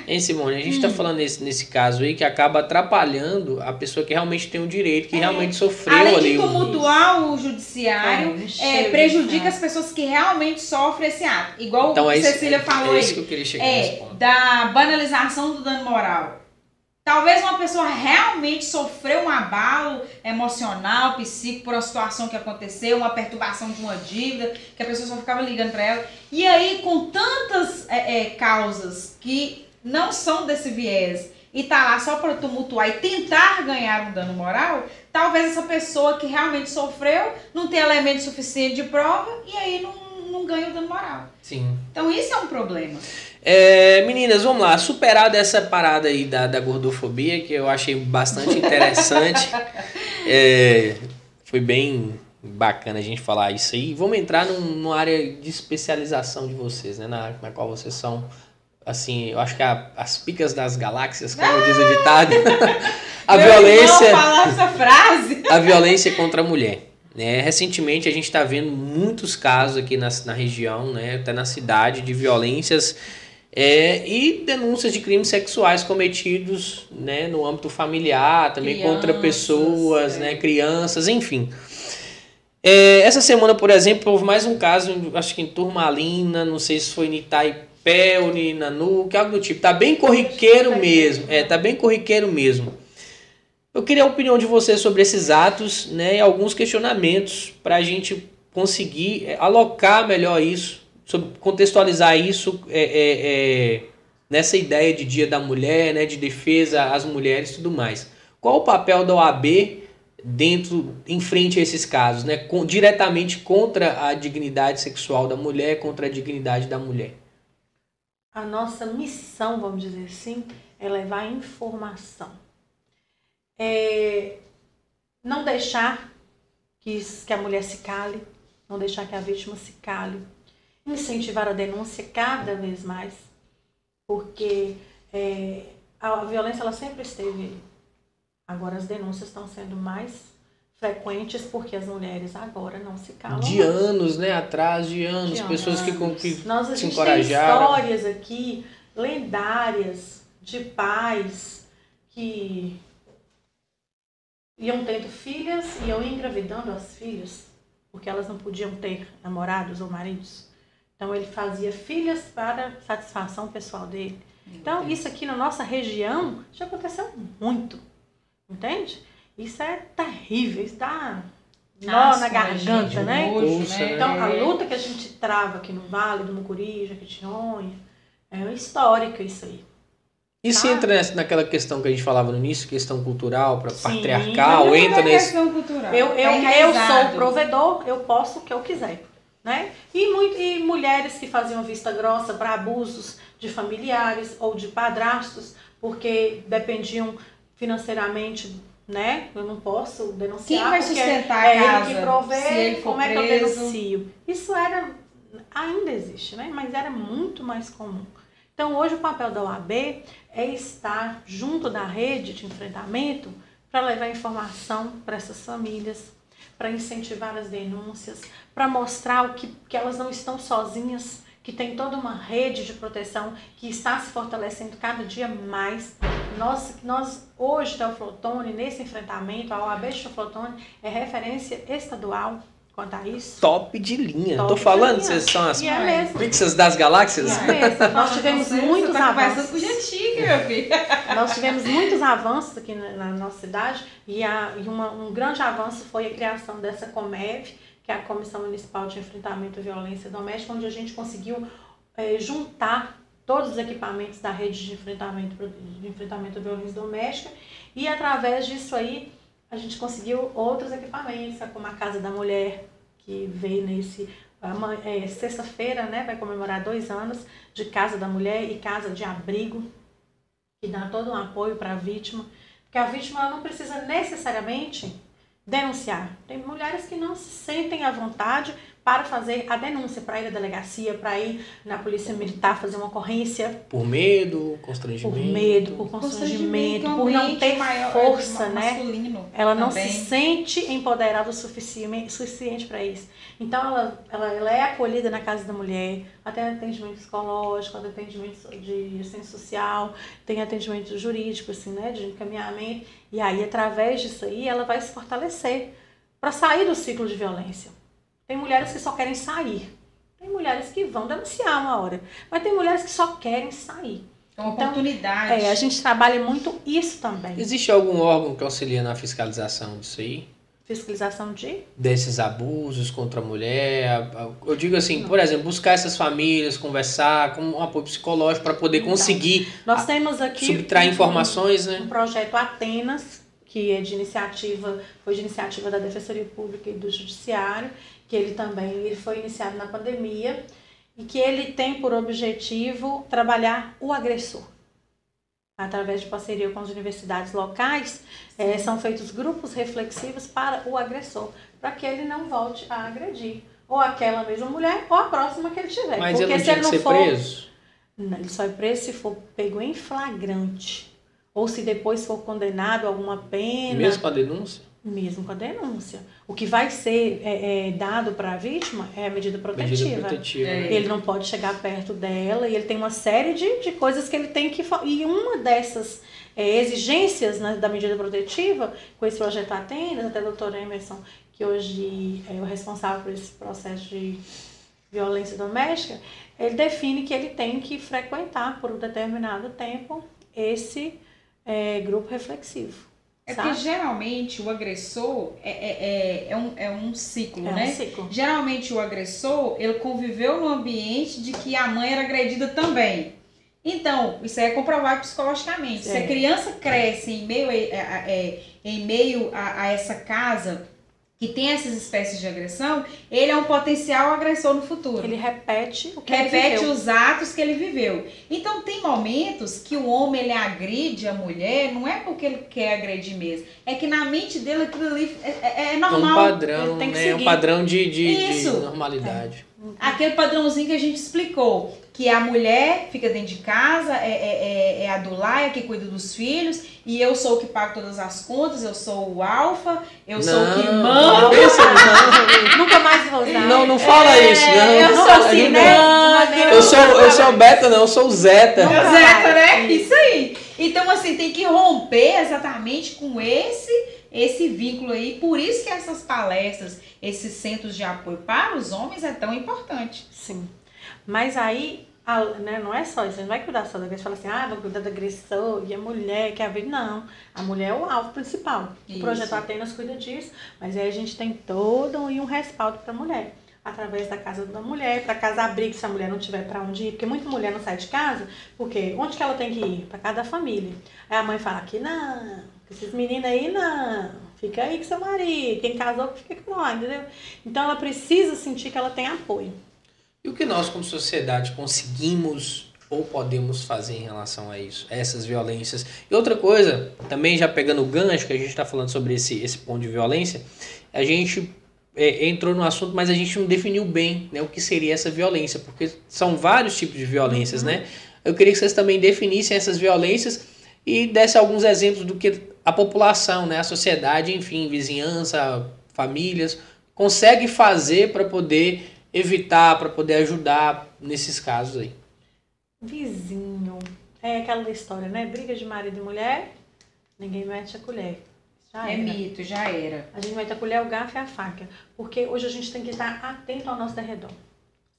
Hein Simone, a gente Hum. tá falando nesse, nesse caso aí que acaba atrapalhando a pessoa que realmente tem o direito, que É. realmente sofreu Além ali de um- tumultuar o judiciário, É, é, prejudica casos. as pessoas que realmente sofrem esse ato. Igual Então é isso, Cecília falou é aí. isso que eu queria chegar nesse é, ponto. da banalização do dano moral. Talvez uma pessoa realmente sofreu um abalo emocional, psíquico, por uma situação que aconteceu, uma perturbação de uma dívida, que a pessoa só ficava ligando para ela. E aí, com tantas é, é, causas que não são desse viés e tá lá só para tumultuar e tentar ganhar um dano moral, talvez essa pessoa que realmente sofreu não tenha elemento suficiente de prova e aí não, não ganha o dano moral. Sim. Então isso é um problema. É, meninas, vamos lá. Superada essa parada aí da, da gordofobia, que eu achei bastante interessante. é, foi bem bacana a gente falar isso aí. Vamos entrar num, numa área de especialização de vocês, né? Na, na qual vocês são, assim, eu acho que a- as picas das galáxias, como diz o ditado. a Meu violência essa frase. a violência contra a mulher. Né? Recentemente a gente está vendo muitos casos aqui na, na região, né? até na cidade, de violências é, e denúncias de crimes sexuais cometidos né? no âmbito familiar, também contra Crianças, pessoas, é. né? crianças, enfim. É, essa semana, por exemplo, houve mais um caso, acho que em Turmalina, não sei se foi em Itaipé ou em Nanuque, algo do tipo. Tá bem corriqueiro mesmo. É, tá bem corriqueiro mesmo. Eu queria a opinião de você sobre esses atos, né, e alguns questionamentos para a gente conseguir é, alocar melhor isso, contextualizar isso é, é, é, nessa ideia de Dia da Mulher, né, de defesa às mulheres e tudo mais. Qual o papel da OAB dentro, em frente a esses casos, né, com- diretamente contra a dignidade sexual da mulher, contra a dignidade da mulher? A nossa missão, vamos dizer assim, é levar informação. É não deixar que, que a mulher se cale, não deixar que a vítima se cale. Incentivar a denúncia cada vez mais, porque é, a, violência ela sempre esteve. Agora as denúncias estão sendo mais frequentes porque as mulheres agora não se calam. De mais. anos, né, atrás de anos, De pessoas que, com- que Nós a se gente tem encorajaram. histórias aqui lendárias de pais que iam tendo filhas e iam engravidando as filhas, porque elas não podiam ter namorados ou maridos. Então ele fazia filhas para satisfação pessoal dele. Então isso aqui na nossa região já aconteceu muito, entende? Isso é terrível, isso dá nó Asco, na garganta, né? Né? Então, a É. luta que a gente trava aqui no Vale do Mucuri, Jequitinhonha, é histórica isso aí. Isso Tá. entra nessa, naquela questão que a gente falava no início, questão cultural, Sim. patriarcal, Não é entra nesse. questão cultural. Eu, eu, é eu sou o provedor, eu posso o que eu quiser. Né? E, mui- e mulheres que faziam vista grossa para abusos de familiares ou de padrastos, porque dependiam financeiramente, né? Eu não posso denunciar. Quem vai sustentar é a casa? ele que provê, como é que eu denuncio? Isso era, ainda existe, né? Mas era muito mais comum. Então, hoje o papel da OAB é estar junto da rede de enfrentamento para levar informação para essas famílias, para incentivar as denúncias, para mostrar o que, que elas não estão sozinhas, que tem toda uma rede de proteção que está se fortalecendo cada dia mais. Nós, nós hoje, Teoflotone, nesse enfrentamento, a OAB Teoflotone é referência estadual quanto a isso. Top de linha. Top Tô falando, linha. vocês são as E é pixas das galáxias? Mesmo. Nós tivemos Você- muitos você tá avanços. com chique, meu filho. Nós tivemos muitos avanços aqui na, na nossa cidade e, a, e uma- um grande avanço foi a criação dessa COMEV, que é a Comissão Municipal de Enfrentamento à Violência Doméstica, onde a gente conseguiu eh, juntar todos os equipamentos da rede de enfrentamento, de enfrentamento à violência doméstica. E através disso aí a gente conseguiu outros equipamentos, como a Casa da Mulher, que veio nesse eh, sexta-feira, né, vai comemorar dois anos de Casa da Mulher e Casa de Abrigo, que dá todo um apoio para a vítima, porque a vítima não precisa necessariamente denunciar. Tem mulheres que não se sentem à vontade para fazer a denúncia, para ir à delegacia, para ir na polícia militar fazer uma ocorrência Por medo, por constrangimento. medo, por constrangimento, por não ter maior- força, né? masculino Ela não também. se sente empoderada o suficiente, suficiente para isso. Então, ela, ela, ela é acolhida na casa da mulher, até atendimento psicológico, até atendimento de assistência social, tem atendimento jurídico, assim, né, de encaminhamento. E aí, através disso aí, ela vai se fortalecer para sair do ciclo de violência. Tem mulheres que só querem sair. Tem mulheres que vão denunciar uma hora. Mas tem mulheres que só querem sair. É uma Então, oportunidade. É, a gente trabalha muito isso também. Existe algum órgão que auxilia na fiscalização disso aí? Fiscalização de Desses abusos contra a mulher? Eu digo assim, por exemplo, buscar essas famílias, conversar com um apoio psicológico para poder Então, conseguir Nós temos aqui subtrair um- informações, né? um projeto Atenas, que é de iniciativa, foi de iniciativa da Defensoria Pública e do Judiciário, que ele também ele foi iniciado na pandemia e que ele tem por objetivo trabalhar o agressor. Através de parceria com as universidades locais, é, são feitos grupos reflexivos para o agressor, para que ele não volte a agredir ou aquela mesma mulher ou a próxima que ele tiver. Mas Porque ele não se ele não for, preso? Não, ele só é preso se for pego em flagrante. Ou se depois for condenado a alguma pena. Mesmo com a denúncia? Mesmo com a denúncia. O que vai ser é, é, dado para a vítima é a medida protetiva. Medida protetiva. É. Ele não pode chegar perto dela e ele tem uma série de, de coisas que ele tem que. E uma dessas é, exigências né, da medida protetiva, com esse projeto Atenas, até o doutor Emerson, que hoje é o responsável por esse processo de violência doméstica, ele define que ele tem que frequentar por um determinado tempo esse é, grupo reflexivo. É sabe? porque geralmente o agressor é, é, é, é um, é um ciclo, É um né? ciclo. Geralmente o agressor, ele conviveu no ambiente de que a mãe era agredida também. Então, isso aí é comprovado psicologicamente. Se É. a criança cresce em meio, a, a- a- é, em meio a essa casa que tem essas espécies de agressão, ele é um potencial agressor no futuro. Ele repete o que ele repete viveu. os atos que ele viveu. Então tem momentos que o homem ele agride a mulher, não é porque ele quer agredir mesmo, é que na mente dele aquilo ali é, é- é É um normal. padrão, ele tem que né? É um seguir. padrão de, de, de normalidade. Aquele padrãozinho que a gente explicou, que a mulher fica dentro de casa, é, é, é, é a Dulaia que cuida dos filhos, e eu sou o que pago todas as contas, eu sou o alfa, eu sou o que Não, manda. não pensa nisso, Nunca mais vou usar. não. Não, não fala É, isso, não. eu sou A assim, né? não- Eu sou, eu sou beta, não, eu sou zeta. Nunca Zeta, né? Isso aí. Então, assim, tem que romper exatamente com esse esse vínculo aí. Por isso que essas palestras, esses centros de apoio para os homens é tão importante. Sim. Mas aí, a- né, não é só isso. A gente não vai cuidar só da agressão. Fala assim, ah, vou cuidar da agressão e a mulher que a vida. Não. A mulher é o alvo principal. Isso. O projeto Atenas cuida disso. Mas aí a gente tem todo um, respaldo para a mulher. Através da casa da mulher, para casa abrigo se a mulher não tiver para onde ir. Porque muita mulher não sai de casa. Porque onde que ela tem que ir? Para casa da família. Aí a mãe fala que não. que Esses meninos aí não. Fica aí com seu marido. Quem casou fica com nós, entendeu? Então ela precisa sentir que ela tem apoio. E o que nós, como sociedade, conseguimos ou podemos fazer em relação a isso, a essas violências? E outra coisa, também já pegando o gancho, que a gente está falando sobre esse, esse ponto de violência, a gente é, entrou no assunto, mas a gente não definiu bem né, o que seria essa violência, porque são vários tipos de violências, né? Eu queria que vocês também definissem essas violências e dessem alguns exemplos do que a população, né, a sociedade, enfim, vizinhança, famílias, consegue fazer para poder evitar, para poder ajudar nesses casos aí. Vizinho. É aquela história, né? Briga de marido e mulher, ninguém mete a colher. Já é era. mito, já era. A gente mete a colher, o garfo e a faca. Porque hoje a gente tem que estar atento ao nosso derredor.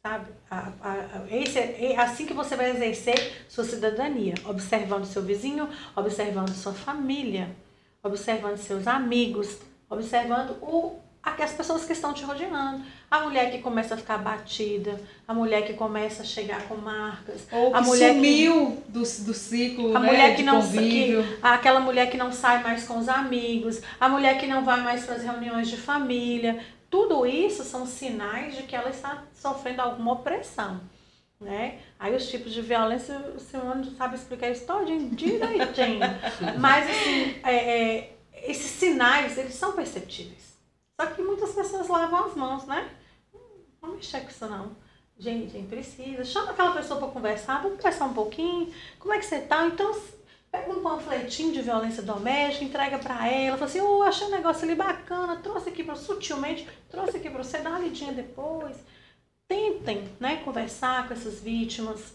Sabe? A- a- a- esse é, é assim que você vai exercer sua cidadania. Observando seu vizinho, observando sua família, observando seus amigos, observando o, as pessoas que estão te rodeando. A mulher que começa a ficar batida, a mulher que começa a chegar com marcas, Ou que A mulher que- sumiu do, do ciclo, a né, mulher que não convívio. aquela mulher que não sai mais com os amigos, a mulher que não vai mais para as reuniões de família, tudo isso são sinais de que ela está sofrendo alguma opressão, né? Aí os tipos de violência, o senhor não sabe explicar isso todinho direitinho. Mas assim, é, é, esses sinais, eles são perceptíveis. Só que muitas pessoas lavam as mãos, né? Hum, Não mexer com isso não. Gente, gente, precisa. Chama aquela pessoa para conversar, vamos conversar um pouquinho. Como é que você tá? Então, pega um panfletinho de violência doméstica, entrega para ela, fala assim, oh, achei um negócio ali bacana, trouxe aqui para sutilmente, trouxe aqui para você dar uma lidinha depois. Tentem, né, conversar com essas vítimas.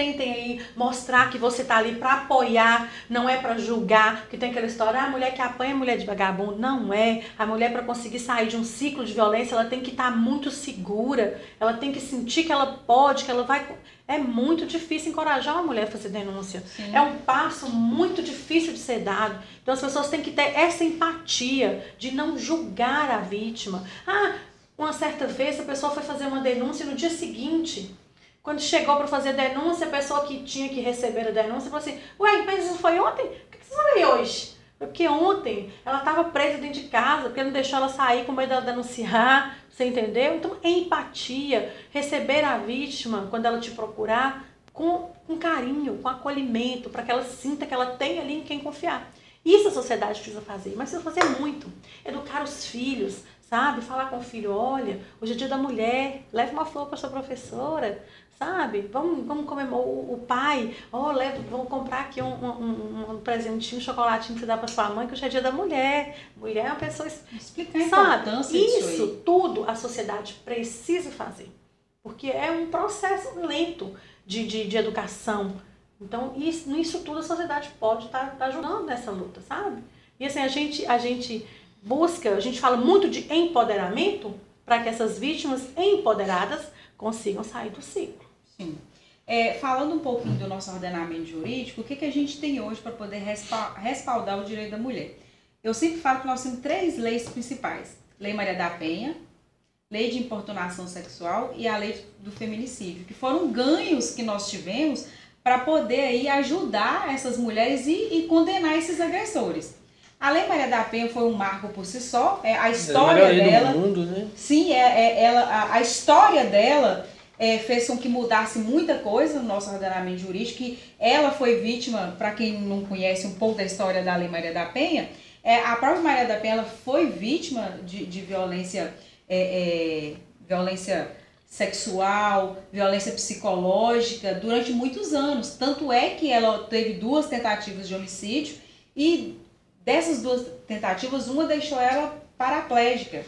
Tentem aí mostrar que você tá ali para apoiar, não é para julgar, que tem aquela história, ah, a mulher que apanha é mulher de vagabundo. Não é. A mulher para conseguir sair de um ciclo de violência, ela tem que estar muito segura, ela tem que sentir que ela pode, que ela vai. É muito difícil encorajar uma mulher a fazer denúncia. Sim. É um passo muito difícil de ser dado. Então as pessoas têm que ter essa empatia de não julgar a vítima. Ah, uma certa vez a pessoa foi fazer uma denúncia e no dia seguinte, quando chegou para fazer a denúncia, a pessoa que tinha que receber a denúncia falou assim: Ué, mas isso foi ontem? Por que você não veio hoje? Porque ontem ela estava presa dentro de casa, porque não deixou ela sair com medo dela denunciar, você entendeu? Então, empatia, receber a vítima quando ela te procurar com, com carinho, com acolhimento, para que ela sinta que ela tem ali em quem confiar. Isso a sociedade precisa fazer, mas precisa fazer muito. Educar os filhos, sabe? Falar com o filho, olha, hoje é dia da mulher, leve uma flor para sua professora, sabe? Vamos, vamos comemorar o, o pai, oh, leve, vamos comprar aqui um, um, um presentinho, um chocolatinho que você dá para sua mãe, que hoje é dia da mulher. Mulher é uma pessoa. Explicar importância Isso, tudo a sociedade precisa fazer. Porque é um processo lento de, de, de educação. Então, isso, nisso tudo a sociedade pode estar tá, tá ajudando nessa luta, sabe? E assim, a gente, a gente busca, a gente fala muito de empoderamento para que essas vítimas empoderadas consigam sair do ciclo. Sim. É, falando um pouquinho do nosso ordenamento jurídico, o que, que a gente tem hoje para poder respaldar o direito da mulher? Eu sempre falo que nós temos três leis principais: Lei Maria da Penha, Lei de Importunação Sexual e a Lei do Feminicídio, que foram ganhos que nós tivemos para poder aí ajudar essas mulheres e, e, condenar esses agressores. A Lei Maria da Penha foi um marco por si só, é a história é a dela. Do mundo, né? Sim, é, é ela, a, a história dela é, fez com que mudasse muita coisa no nosso ordenamento jurídico. Que ela foi vítima, para quem não conhece um pouco da história da Lei Maria da Penha, é, a própria Maria da Penha foi vítima de, de violência, é, é violência sexual, violência psicológica durante muitos anos. Tanto é que ela teve duas tentativas de homicídio e dessas duas tentativas, uma deixou ela paraplégica.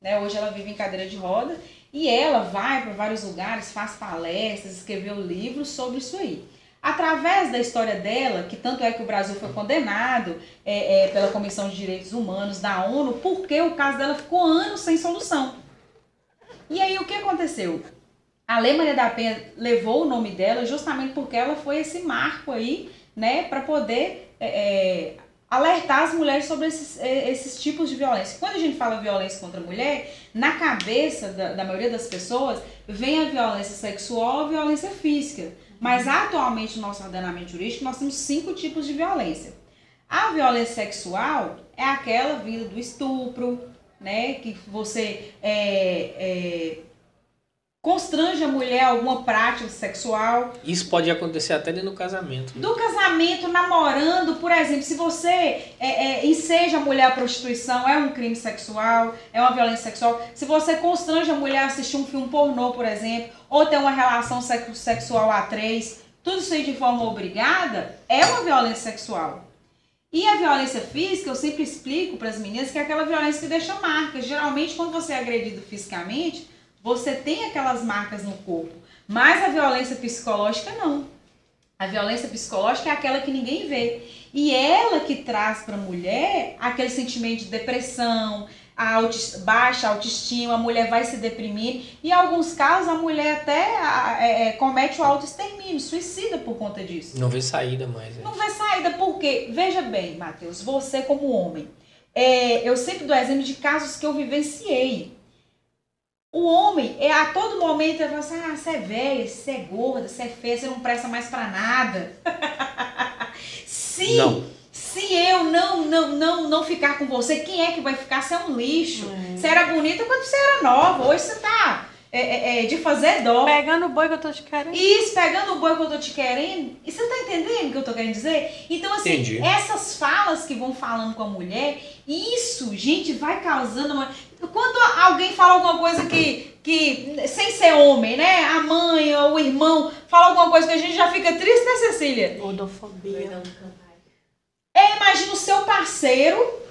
Né? Hoje ela vive em cadeira de roda e ela vai para vários lugares, faz palestras, escreveu livros sobre isso aí. Através da história dela, que tanto é que o Brasil foi condenado é, é, pela Comissão de Direitos Humanos da ONU, porque o caso dela ficou anos sem solução. E aí o que aconteceu? A Lei Maria da Penha levou o nome dela justamente porque ela foi esse marco aí, né, para poder é, é alertar as mulheres sobre esses, esses tipos de violência. Quando a gente fala violência contra a mulher, na cabeça da, da maioria das pessoas vem a violência sexual a violência física. Mas atualmente no nosso ordenamento jurídico nós temos cinco tipos de violência. A violência sexual é aquela vinda do estupro, né? Que você é, é, constrange a mulher a alguma prática sexual. Isso pode acontecer até dentro do casamento. Né? Do casamento, namorando, por exemplo, se você é, é, enseja a mulher à prostituição, é um crime sexual, é uma violência sexual. Se você constrange a mulher a assistir um filme pornô, por exemplo, ou ter uma relação sexual a três, tudo isso aí de forma obrigada, é uma violência sexual. E a violência física, eu sempre explico para as meninas que é aquela violência que deixa marcas. Geralmente, quando você é agredido fisicamente, você tem aquelas marcas no corpo, mas a violência psicológica não. A violência psicológica é aquela que ninguém vê. E ela que traz para a mulher aquele sentimento de depressão, a auto, baixa autoestima, a mulher vai se deprimir. E em alguns casos a mulher até é, é, comete o autoextermínio, suicida por conta disso. Não vê saída mais. É. Não vê saída, porque, veja bem, Matheus, você como homem, é, eu sempre dou exemplo de casos que eu vivenciei. O homem, é, a todo momento, ele fala assim: ah, você é velha, você é gorda, você é feia, você não presta mais pra nada. se, não. se eu não, não, não, não ficar com você, quem é que vai ficar? Você é um lixo. Hum. Você era bonita quando você era nova, hoje você tá é, é, é, de fazer dó. Pegando o boi que eu tô te querendo. Isso, pegando o boi que eu tô te querendo. E você tá entendendo o que eu tô querendo dizer? Então, assim, Entendi. essas falas que vão falando com a mulher, isso, gente, vai causando uma. Quando alguém fala alguma coisa que, que, sem ser homem, né? A mãe ou o irmão fala alguma coisa que a gente já fica triste, né, Cecília? Odofobia. É, imagina o seu parceiro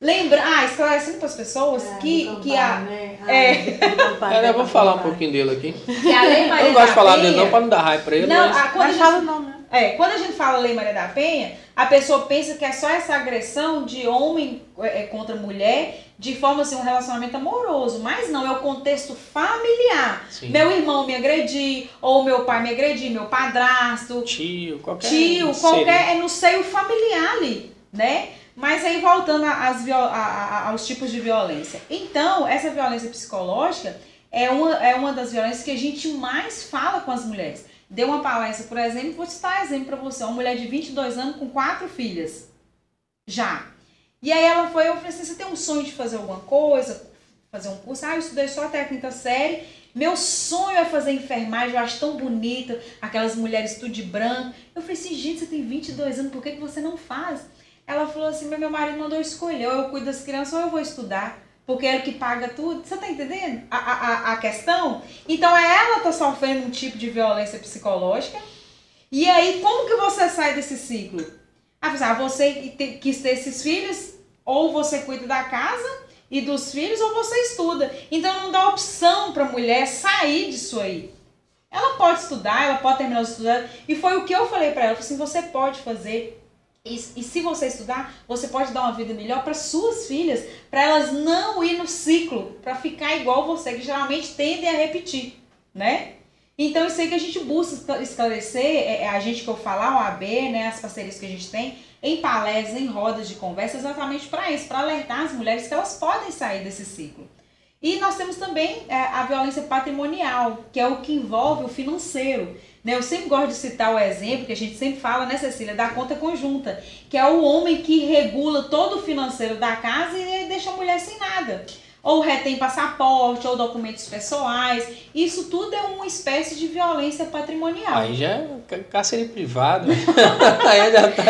Lembra, ah, esclarecendo para as pessoas é, que, que a. Né? Ah, é, é, eu vou falar um pouquinho dele aqui. Que a Lei Maria eu não gosto de falar dele não para não dar raiva para ele. Não, mas... a, quando, a gente, fala, não, né? é, quando a gente fala Lei Maria da Penha, a pessoa pensa que é só essa agressão de homem é, contra mulher de forma assim, um relacionamento amoroso. Mas não, é o contexto familiar. Sim. Meu irmão me agredir, ou meu pai me agredir, meu padrasto. Tio, qualquer. Tio, qualquer. É no seio familiar ali, né? Mas aí voltando às, aos tipos de violência. Então, essa violência psicológica é uma, é uma das violências que a gente mais fala com as mulheres. Deu uma palestra, por exemplo, vou citar exemplo para você, uma mulher de 22 anos com quatro filhas. Já. E aí ela foi, eu falei assim, você tem um sonho de fazer alguma coisa? Fazer um curso? Ah, eu estudei só até a quinta série. Meu sonho é fazer enfermagem, eu acho tão bonita, aquelas mulheres tudo de branco. Eu falei assim, gente, você tem 22 anos, por que, que você não faz? Ela falou assim, meu marido mandou escolher, ou eu cuido das crianças ou eu vou estudar porque é ele que paga tudo. Você tá entendendo a, a, a questão? Então ela tá sofrendo um tipo de violência psicológica. E aí, como que você sai desse ciclo? Ah, você quis ter esses filhos, ou você cuida da casa e dos filhos, ou você estuda. Então não dá opção para a mulher sair disso aí. Ela pode estudar, ela pode terminar de estudar. E foi o que eu falei para ela. Eu falei assim, você pode fazer e, e, se você estudar, você pode dar uma vida melhor para suas filhas, para elas não ir no ciclo, para ficar igual você, que geralmente tendem a repetir, né? Então, isso aí que a gente busca esclarecer, é, é a gente que eu falar, o AB, né, as parcerias que a gente tem, em palestras, em rodas de conversa, exatamente para isso, para alertar as mulheres que elas podem sair desse ciclo. E nós temos também é, a violência patrimonial, que é o que envolve o financeiro. Né? Eu sempre gosto de citar o exemplo que a gente sempre fala, né, Cecília, da conta conjunta, que é o homem que regula todo o financeiro da casa e deixa a mulher sem nada. Ou retém passaporte, ou documentos pessoais. Isso tudo é uma espécie de violência patrimonial. Aí já é cárcere privado. Aí já tá.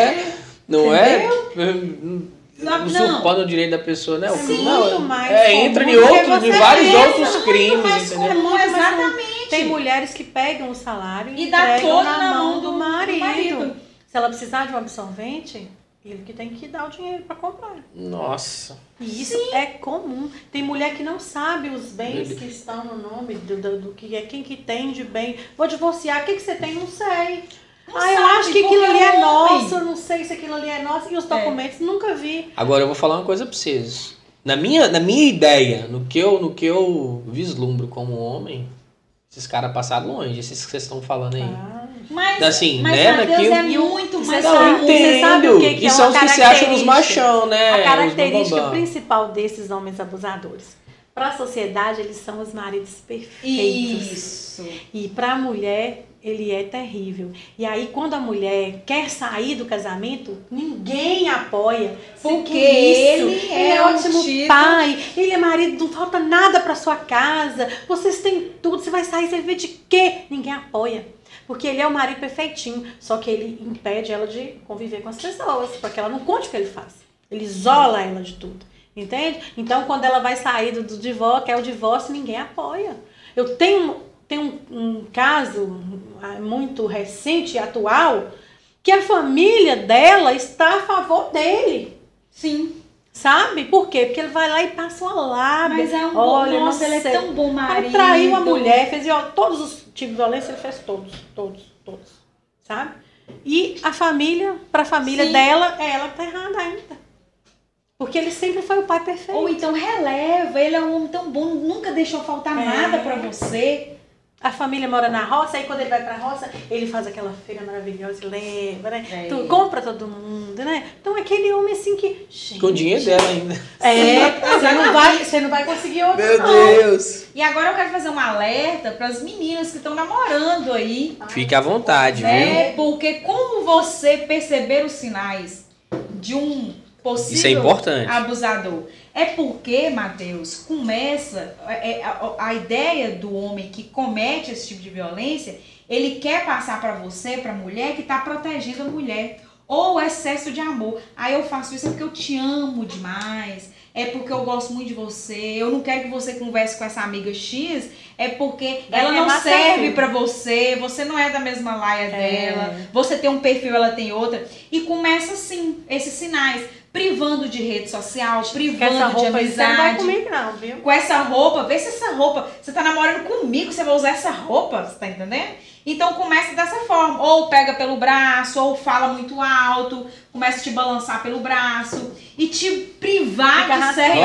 Não é? Entendeu? é? usurpando o direito da pessoa, né? Sim, não, mas é, entra em outros, em vários outros crimes, entendeu? Comum, exatamente. Tem mulheres que pegam o salário e, e dá todo na, na mão do, marido. do marido. Se ela precisar de um absorvente, ele que tem que dar o dinheiro para comprar. Nossa. E isso Sim. é comum. Tem mulher que não sabe os bens que estão no nome do, do, do, que é quem que tem de bem. Vou divorciar, o que, que você tem? Não sei. Não ah, eu acho que aquilo ali é nosso, eu não sei se aquilo ali é nosso. E os é. documentos, é. nunca vi. Agora eu vou falar uma coisa para vocês. Na minha, na minha ideia, no que, eu, no que eu vislumbro como homem, esses caras passaram longe, esses que vocês estão falando aí. Ah, mas, assim, mas né, Deus é muito mais Não, entendo. Você sabe o que, que, é são os que se acham nos machão, né? A característica principal desses homens abusadores. Para a sociedade, eles são os maridos perfeitos. Isso. E para a mulher, ele é terrível. E aí, quando a mulher quer sair do casamento, ninguém apoia. Porque ele, ele é, é ótimo pai, ele é marido, não falta nada para sua casa, vocês têm tudo, você vai sair, você vê de quê? Ninguém apoia. Porque ele é o marido perfeitinho, só que ele impede ela de conviver com as pessoas, para que ela não conte o que ele faz. Ele isola ela de tudo. Entende? Então, quando ela vai sair do, do divórcio, quer o divórcio, ninguém apoia. Eu tenho tem um, um caso ah, muito recente e atual que a família dela está a favor dele. Sim. Sabe? Por quê? Porque ele vai lá e passa uma lábia. Mas é um Olha, nossa, ele é tão bom marido. Ele traiu a mulher, fez todos os tipos de violência, ele fez todos, todos, todos. Sabe? E a família, para a família Sim. dela, é ela tá errada ainda. Porque ele sempre foi o pai perfeito. Ou então releva, ele é um homem tão bom, nunca deixou faltar é. nada para você. A família mora na roça, aí quando ele vai pra roça, ele faz aquela feira maravilhosa e leva, né? É. Tu, compra todo mundo, né? Então aquele homem assim que. Gente, Com o dinheiro dela ainda. É, você não vai, você não vai conseguir outro. Meu não. Deus! E agora eu quero fazer um alerta para as meninas que estão namorando aí. Fique à vontade, né? viu? Porque como você perceber os sinais de um possível Isso é importante. abusador? É porque, Mateus, começa é, a, a, ideia do homem que comete esse tipo de violência, ele quer passar para você, para a mulher, que está protegendo a mulher. Ou excesso de amor. Aí eu faço isso porque eu te amo demais. É porque eu gosto muito de você. Eu não quero que você converse com essa amiga X. É porque ela não serve para você. Você não é da mesma laia é. dela. Você tem um perfil, ela tem outra. E começa assim, esses sinais privando de rede social, privando de amizade. Você não vai comigo, não, viu? Com essa roupa, vê se essa roupa. Você tá namorando comigo, você vai usar essa roupa, você tá entendendo? Então começa dessa forma. Ou pega pelo braço, ou fala muito alto, começa a te balançar pelo braço e te privar Fica de certo.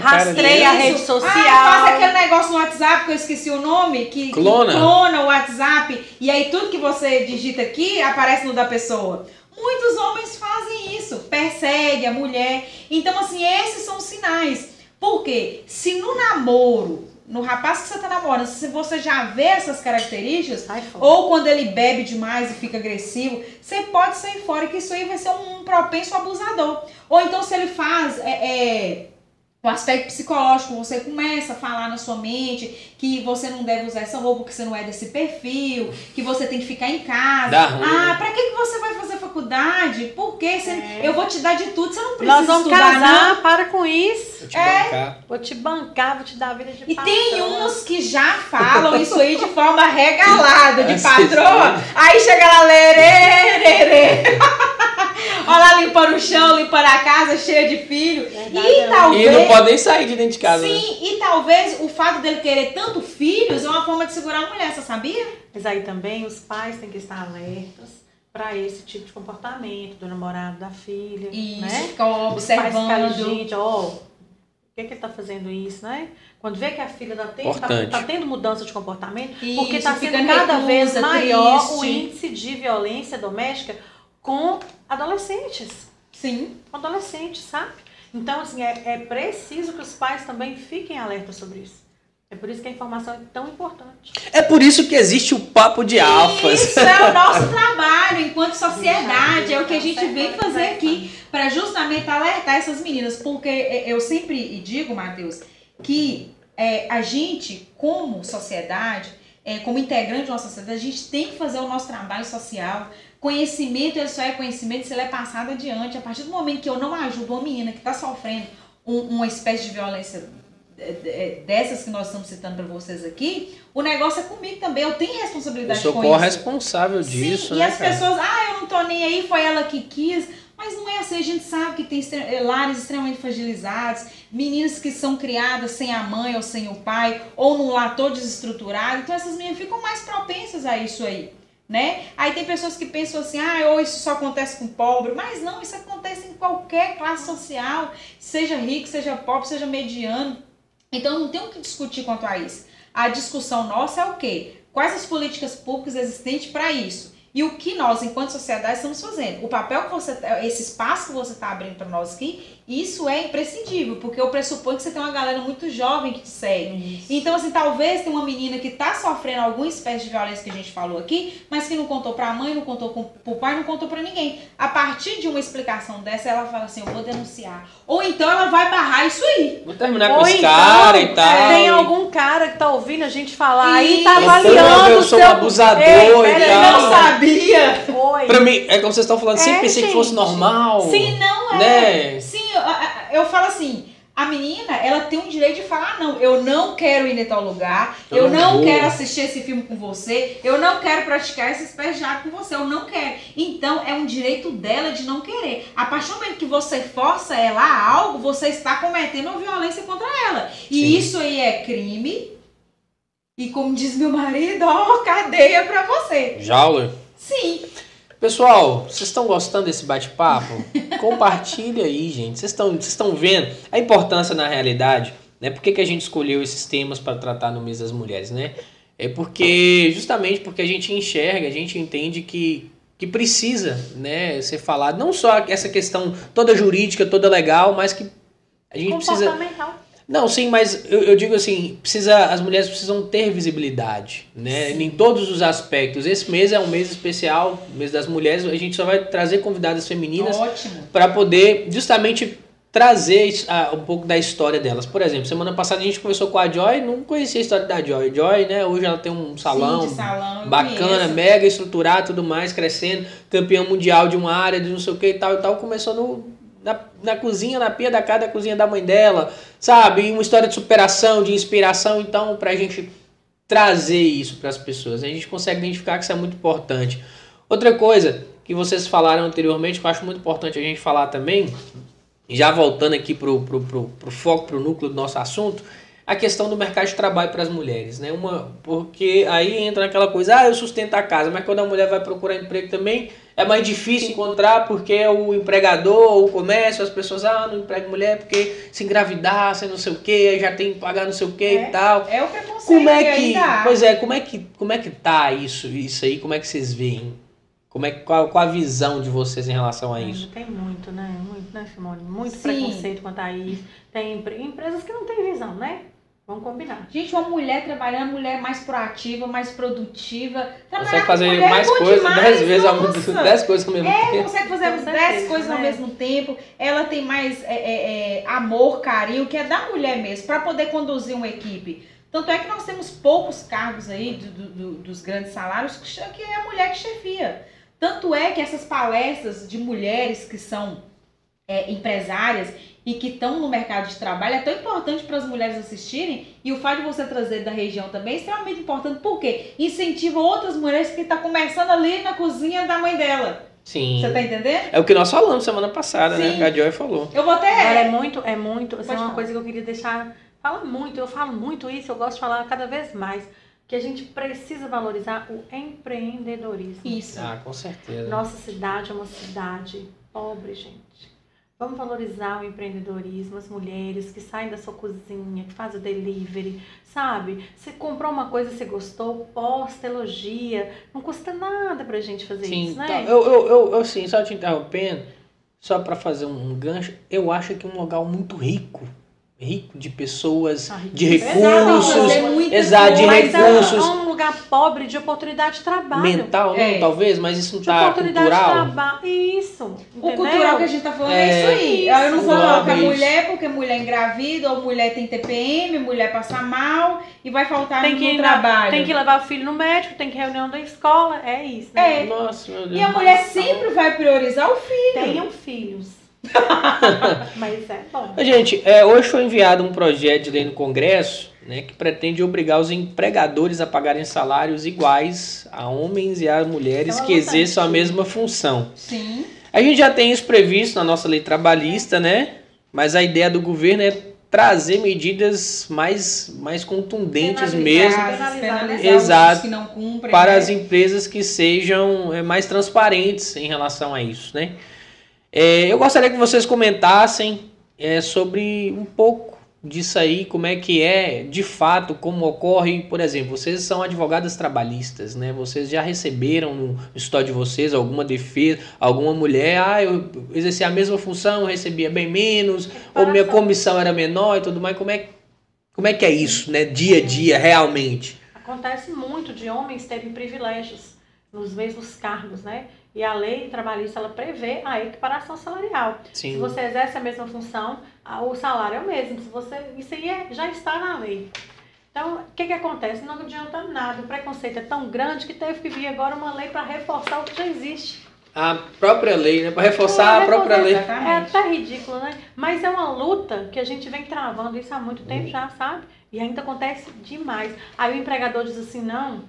Rastreia a rede social. Ah, faz aquele negócio no WhatsApp que eu esqueci o nome, que clona. que clona o WhatsApp. E aí tudo que você digita aqui aparece no da pessoa. Muitos homens fazem isso, persegue a mulher. Então, assim, esses são os sinais. Porque se no namoro, no rapaz que você tá namorando, se você já vê essas características, ou quando ele bebe demais e fica agressivo, você pode sair fora, que isso aí vai ser um propenso abusador. Ou então se ele faz é, é, o aspecto psicológico, você começa a falar na sua mente que você não deve usar essa roupa, que você não é desse perfil, que você tem que ficar em casa. Dá ruim, ah, né? pra que, que você vai fazer faculdade? Por quê? Você- É. Eu vou te dar de tudo, você não precisa Nós vamos estudar, não. casar, para com isso. Vou te É. bancar. Vou te bancar, vou te dar a vida de E tem patroa. uns que já falam isso aí de forma regalada, de patroa. Aí chega lá, lerê, lerê. Olha lá, limpando o chão, limpando a casa, cheia de filho. Verdade, E é. talvez... E não pode nem sair de dentro de casa. né? Sim, e talvez o fato dele querer tanto filhos é uma forma de segurar a mulher, você sabia? Mas aí também os pais têm que estar alertas para esse tipo de comportamento do namorado, da filha, Isso, né? ficar Os pais ficarem, observando. gente, ó, por que, que ele tá fazendo isso, né? Quando vê que a filha tá tendo, tá, tá tendo mudança de comportamento, Isso, porque está sendo ficando cada vez maior o triste. índice de violência doméstica com adolescentes. Sim. Com adolescentes, sabe? Então, assim, é, é preciso que os pais também fiquem alertas sobre isso. É por isso que a informação é tão importante. É por isso que existe o papo de alfas. Isso é o nosso trabalho enquanto sociedade, é o que a gente vem fazer aqui para justamente alertar essas meninas, porque é, eu sempre digo, Matheus, que é, a gente, como sociedade, é, como integrante de uma sociedade, a gente tem que fazer o nosso trabalho social. Conhecimento, ele só é conhecimento se ele é passado adiante. A partir do momento que eu não ajudo uma menina que está sofrendo um- uma espécie de violência é, é, dessas que nós estamos citando para vocês aqui, o negócio é comigo também. Eu tenho Eu responsabilidade sou com isso. corresponsável disso, Sim, e né, as cara? pessoas, ah, eu não tô nem aí, foi ela que quis. Mas não é assim, a gente sabe que tem eh, lares extremamente fragilizados, meninas que são criadas sem a mãe ou sem o pai, ou num lar todo desestruturado. Então essas meninas ficam mais propensas a isso aí, né? Aí tem pessoas que pensam assim, ah, ou isso só acontece com pobre. Mas não, isso acontece em qualquer classe social, seja rico, seja pobre, seja mediano. Então não tem o que discutir quanto a isso. A discussão nossa é o quê? Quais as políticas públicas existentes para isso? E o que nós, enquanto sociedade, estamos fazendo? O papel que você, esse espaço que você está abrindo para nós aqui, isso é imprescindível, porque eu pressuponho que você tem uma galera muito jovem que te segue. Então, assim, talvez tenha uma menina que tá sofrendo alguma espécie de violência que a gente falou aqui, mas que não contou pra mãe, não contou com, pro pai, não contou pra ninguém. A partir de uma explicação dessa, ela fala assim, eu vou denunciar. Ou então ela vai barrar isso aí. Vou terminar com Ou esse então, cara e tal. tem e- algum cara que tá ouvindo a gente falar e tá Isso. avaliando Eu o sou seu... um abusador Ei, e tal. não sabia. Oi. Pra mim, é como vocês estão falando, sempre É, pensei que fosse gente. normal. Sim, não é. Né? Eu, falo assim, a menina, ela tem o direito de falar, não, eu não quero ir em tal lugar, Eu eu, não vou. quero assistir esse filme com você, eu não quero praticar esse ato com você, eu não quero. Então, é um direito dela de não querer. A partir do momento que você força ela a algo, você está cometendo uma violência contra ela. E Sim. isso aí é crime. E como diz meu marido, ó, cadeia pra você. Jaula. Sim. Pessoal, vocês estão gostando desse bate-papo? Compartilha aí, gente. Vocês estão vocês estão vendo a importância na realidade, né? Por que, que a gente escolheu esses temas para tratar no mês das mulheres, né? É porque, justamente porque a gente enxerga, a gente entende que, que precisa, né, ser falado. Não só essa questão toda jurídica, toda legal, mas que a gente precisa... Não, sim, mas eu, eu digo assim, precisa, as mulheres precisam ter visibilidade, né? Em todos os aspectos. Esse mês é um mês especial, mês das mulheres. A gente só vai trazer convidadas femininas para poder justamente trazer ah, um pouco da história delas. Por exemplo, semana passada a gente conversou com a Joy, não conhecia a história da Joy. Joy, né? Hoje ela tem um salão, Sim, salão, bacana, mega estruturado, tudo mais, crescendo, campeão mundial de uma área, de não sei o que e tal e tal, começou no, na, na cozinha, na pia da casa da cozinha da mãe dela, sabe? Uma história de superação, de inspiração, então, pra gente trazer isso para as pessoas. A gente consegue identificar que isso é muito importante. Outra coisa que vocês falaram anteriormente, que eu acho muito importante a gente falar também, já voltando aqui pro, pro, pro, pro foco, pro núcleo do nosso assunto, a questão do mercado de trabalho para as mulheres, né? Uma, porque aí entra naquela coisa, ah, eu sustento a casa, mas quando a mulher vai procurar emprego também, é mais difícil encontrar porque o empregador, o comércio, as pessoas, ah, não emprega mulher porque se engravidar, você não sei o que, já tem que pagar não sei o que É. e tal. É o preconceito Como é que, ainda pois é, como é que, como é que tá isso, isso aí? Como é que vocês veem? Como é qual, qual a visão de vocês em relação a isso? Tem muito, né? Muito, né, Simone? Muito Sim. preconceito quanto a isso. Tem empre- empresas que não têm visão, né? Vamos combinar. Gente, uma mulher trabalhando, mulher mais proativa, mais produtiva. Trabalhar Consegue com fazer mulher é mais coisas, dez vezes ao mesmo dez coisas ao mesmo É, tempo. consegue fazer Com 10 certeza, coisas ao né? mesmo tempo. Ela tem mais é, é, é, amor, carinho, que é da mulher mesmo, para poder conduzir uma equipe. Tanto é que nós temos poucos cargos aí do- do- do- dos grandes salários que é a mulher que chefia. Tanto é que essas palestras de mulheres que são é, empresárias e que estão no mercado de trabalho é tão importante para as mulheres assistirem e o fato de você trazer da região também é extremamente importante porque incentiva outras mulheres que estão começando ali na cozinha da mãe dela. Sim. Você tá entendendo? É o que nós falamos semana passada, né? Sim. Que a Joy falou. Eu vou até. Agora é muito, é muito, assim, Pode uma falar. coisa que eu queria deixar, fala muito, eu falo muito isso, eu gosto de falar cada vez mais, que a gente precisa valorizar o empreendedorismo. Isso. Ah, com certeza. Nossa cidade é uma cidade pobre, gente. Vamos valorizar o empreendedorismo, as mulheres que saem da sua cozinha, que fazem o delivery, sabe? Você comprou uma coisa, você gostou, posta, elogia. Não custa nada pra gente fazer Sim, isso, né? tá. eu, eu, eu, eu, assim, só te interrompendo, só para fazer um, um gancho, eu acho que é um lugar muito rico. Rico de pessoas, Ah, rico de recursos, muita exato, de. Mas é recursos, um lugar pobre de oportunidade de trabalho. mental, não, É. talvez, mas isso não de tá oportunidade de cultural. trabalho. Isso. O entendeu? cultural que a gente tá falando é, É, isso aí. isso. Eu não vou colocar Talvez. mulher porque mulher engravida, ou mulher tem TPM, mulher passa mal e vai faltar tem no que, na- trabalho. tem que levar o filho no médico, tem que ir reunião da escola, é isso. Né? É. Nossa, meu Deus. E a mulher sempre vai priorizar o filho. Tenham filhos. Mas é bom. Gente, é, hoje foi enviado um projeto de lei no Congresso né, que pretende obrigar os empregadores a pagarem salários iguais a homens e a mulheres é que exerçam a mesma função. Sim. A gente já tem isso previsto na nossa lei trabalhista, né? Mas a ideia do governo é trazer medidas mais, mais contundentes mesmo Exato. cumprem. para né? as empresas que sejam é, mais transparentes em relação a isso, né? É, eu gostaria que vocês comentassem é, sobre um pouco disso aí, como é que é, de fato, como ocorre, por exemplo, vocês são advogadas trabalhistas, né? Vocês já receberam no história de vocês alguma defesa, alguma mulher, ah, eu exerci a mesma função, recebia bem menos, ou minha comissão era menor e tudo mais, como é, como é que é isso, né? Dia a dia, realmente? Acontece muito de homens terem privilégios nos mesmos cargos, né? E a lei trabalhista ela prevê a equiparação salarial. Se Sim. você exerce a mesma função, o salário é o mesmo. Se você, isso aí é- já está na lei. Então, o que, que acontece? Não adianta nada. O preconceito é tão grande que teve que vir agora uma lei para reforçar o que já existe. A própria lei, né? Para reforçar a própria lei. É até ridículo, né? Mas é uma luta que a gente vem travando isso há muito tempo já, sabe? E ainda acontece demais. Aí o empregador diz assim, não,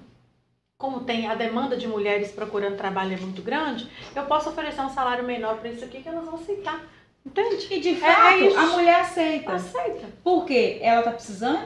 como tem a demanda de mulheres procurando trabalho é muito grande, eu posso oferecer um salário menor para isso aqui que elas vão aceitar. Entende? E de É fato, isso. a mulher aceita. Aceita. Por quê? Ela tá precisando,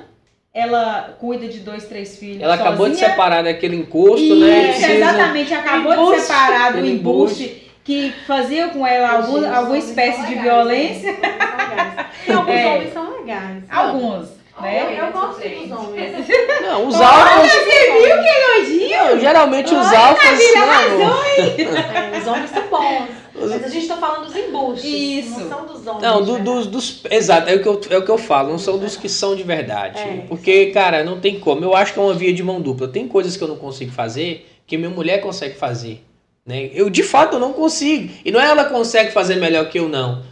ela cuida de dois, três filhos. Ela acabou de sozinha. separar daquele encosto, né? e Isso, precisa- exatamente. Acabou de Embuste. separar do Aquele embuste que fazia com ela algum, alguma homens espécie de violência. né? Legais. E alguns É. homens são legais. Alguns, né? eu gosto dos homens. Não, os alfas. Você viu que elogio? Não, geralmente os Olha, alfas. Amor? É, os homens são bons. Mas a gente tá falando dos embustes. Isso. Não são dos homens. Não, do- né? dos, dos. Exato, é o, que eu, é o que eu falo, não são dos que são de verdade. É. Porque, cara, não tem como. Eu acho que é uma via de mão dupla. Tem coisas que eu não consigo fazer que minha mulher consegue fazer. Né? Eu, de fato, eu não consigo. E não é ela consegue fazer melhor que eu, não.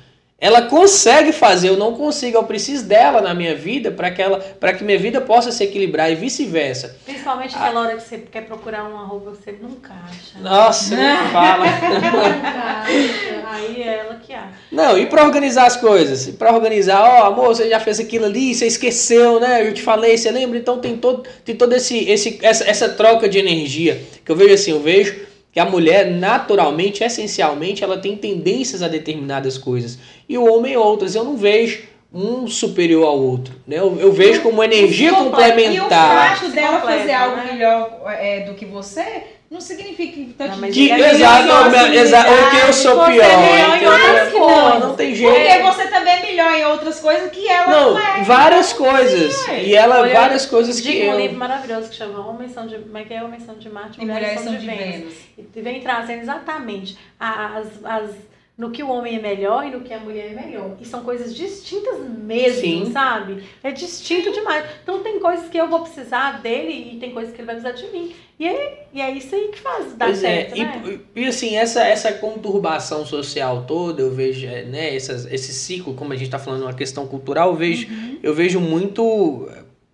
Ela consegue fazer, eu não consigo. Eu preciso dela na minha vida para que, ela- pra que minha vida possa se equilibrar e vice-versa. Principalmente aquela hora que você quer procurar uma roupa que você nunca acha. Nossa, não fala. Aí é ela que acha. Não, e pra organizar as coisas? E pra organizar, ó, amor, você já fez aquilo ali, você esqueceu, né? Eu te falei, você lembra? Então tem todo, tem todo esse, esse essa, essa troca de energia. Que eu vejo assim, eu vejo que a mulher, naturalmente, essencialmente, ela tem tendências a determinadas coisas. E o homem outras. Eu não vejo um superior ao outro. Né? Eu, eu vejo como uma energia E o complementar. fato dela fazer algo né? melhor é, do que você não significa que tá Não, te E aí, exato, eu não, exa- ou que eu sou você pior. é melhor em entendeu? outras Pô, coisas. não tem jeito. Porque você também é melhor em outras coisas que ela não, Não, é. várias coisas. é. E ela, Olha, várias coisas que Diga um eu... livro maravilhoso que chama Homens são de. Como é que é? Homens são de Marte, E mulheres são de Vênus. E vem trazendo exatamente as, as, no que o homem é melhor e no que a mulher é melhor. E são coisas distintas mesmo, Sim. sabe? É distinto demais. Então tem coisas que eu vou precisar dele e tem coisas que ele vai precisar de mim. E é, e é isso aí que faz dar Pois é, certo, e, né? e assim, essa, essa conturbação social toda, eu vejo, é, né, essas, esse ciclo, como a gente está falando, uma questão cultural, eu vejo, Uhum. eu vejo muito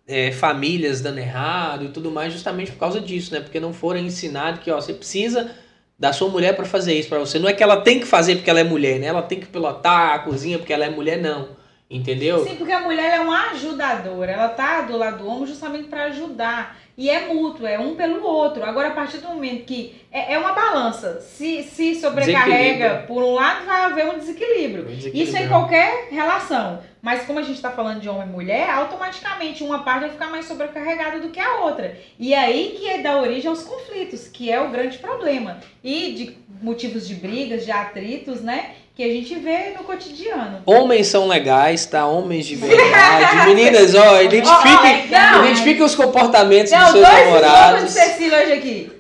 é, famílias dando errado e tudo mais, justamente por causa disso, né? Porque não foram ensinados que, ó, você precisa da sua mulher para fazer isso para você. Não é que ela tem que fazer porque ela é mulher, né? Ela tem que pilotar a cozinha porque ela é mulher, não. Entendeu? Sim, porque a mulher é uma ajudadora. Ela tá do lado do homem justamente para ajudar. E é mútuo, é um pelo outro. Agora, a partir do momento que é, é uma balança, se, se sobrecarrega Desequilíbrio. por um lado, vai haver um desequilíbrio. Isso em qualquer relação. Mas como a gente está falando de homem e mulher, automaticamente uma parte vai ficar mais sobrecarregada do que a outra. E é aí que dá origem aos conflitos, que é o grande problema. E de motivos de brigas, de atritos, né? Que a gente vê no cotidiano. Homens são legais, tá? Homens de verdade. Meninas, ó, identifiquem, Não. identifiquem os comportamentos Não, dos seus dois escovas de namorados. Cecília hoje aqui.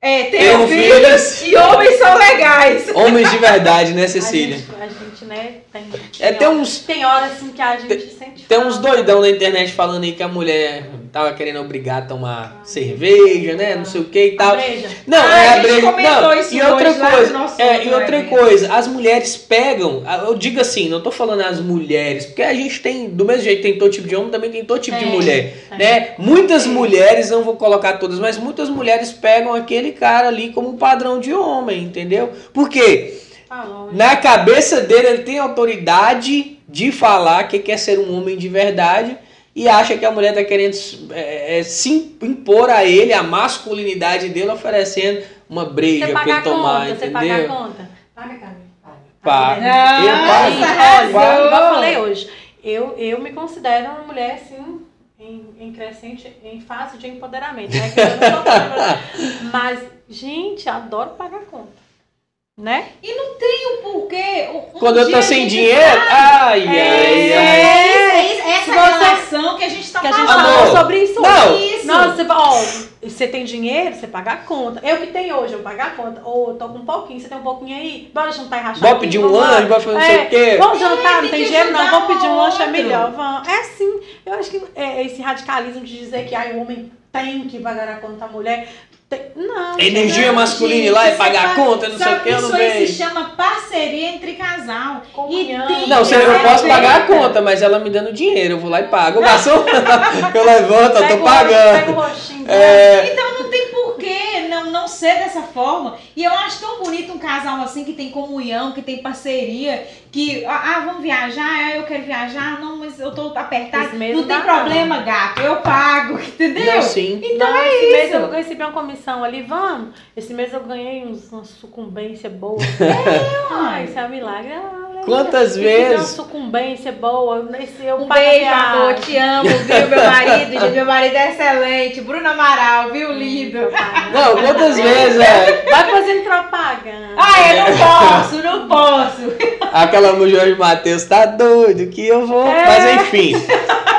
É, Tenham tenham filhos e homens são legais. Homens de verdade, né, Cecília? A gente, a gente, né, tem, É, tem uns, tem horas assim que a gente sente tem uns doidão na internet falando aí que a mulher tava querendo obrigar a tomar cerveja, né? Não sei o que e tal. Breja. Não, Ah, é a a gente breja. comentou Não, isso e outra coisa, é, e outra coisa, as mulheres pegam, eu digo assim, não tô falando as mulheres, porque a gente tem, do mesmo jeito que tem todo tipo de homem, também tem todo tipo de Tem, mulher, tem. né? Muitas Tem. mulheres, não vou colocar todas, mas muitas mulheres pegam aquele cara ali como padrão de homem, entendeu? Por quê? Tá. Na cabeça dele, ele tem autoridade de falar que quer ser um homem de verdade e acha que a mulher tá querendo é, é, se impor a ele a masculinidade dele, oferecendo uma breja paga ele a tomar, conta, você paga a entendeu? conta. Paga, Carmen. Paga. Ah, Eu pago. Igual eu falei hoje, eu, eu me considero uma mulher assim, em, em crescente, em fase de empoderamento, né? Que eu não tô falando, Mas, gente, adoro pagar conta. Né? E não tem o porquê. Um Quando eu tô a sem gente dinheiro, ai, ai, É, ai. é, essa relação que a gente tá Que a gente falando. Amor, falou sobre isso não. Isso. Nossa, você, ó, você tem dinheiro, você paga a conta. Eu que tenho hoje, eu pago a conta. Ou eu tô com um pouquinho, você tem um pouquinho aí? Bora juntar e rachar. Bora aqui, pedir um lanche, bora fazer não sei o quê. Vamos jantar, É, não tem dinheiro não, vamos pedir um lanche, é melhor. Vamos. É assim, eu acho que é, esse radicalismo de dizer que ai, o homem tem que pagar a conta da mulher. Não. Energia Não, masculina gente, ir lá e isso pagar é a conta, não sei o que, eu não Isso aí vejo. se chama parceria entre casal. Comunhão. E tem Não, você, eu posso pagar a conta, mas ela me dando dinheiro, eu vou lá e pago. O garçom, eu levanto, eu tô o- Pega o pagando. roxinho. É, Então não tem porquê não, não ser dessa forma. E eu acho tão bonito um casal assim que tem comunhão, que tem parceria, que, ah, ah, vamos viajar, ah, eu quero viajar, não, mas eu tô apertado. Mês Não não tem problema, gato, eu pago, entendeu? não, sim. Então Não, é esse mês isso. eu recebi uma comissão ali, vamos. Esse mês eu ganhei uns, uma sucumbência boa. Ai, isso é um milagre. Quantas eu fiz Uma vezes? sucumbência boa. Esse, eu Um beijo, amor, te amo, viu, meu marido? Gente, meu marido é excelente. Bruno Amaral, viu, lindo? Não, quantas vezes é Vai fazendo propaganda. Ah, eu não posso, não posso. aquela mulher Jorge Matheus tá doido que eu vou. É. Mas enfim,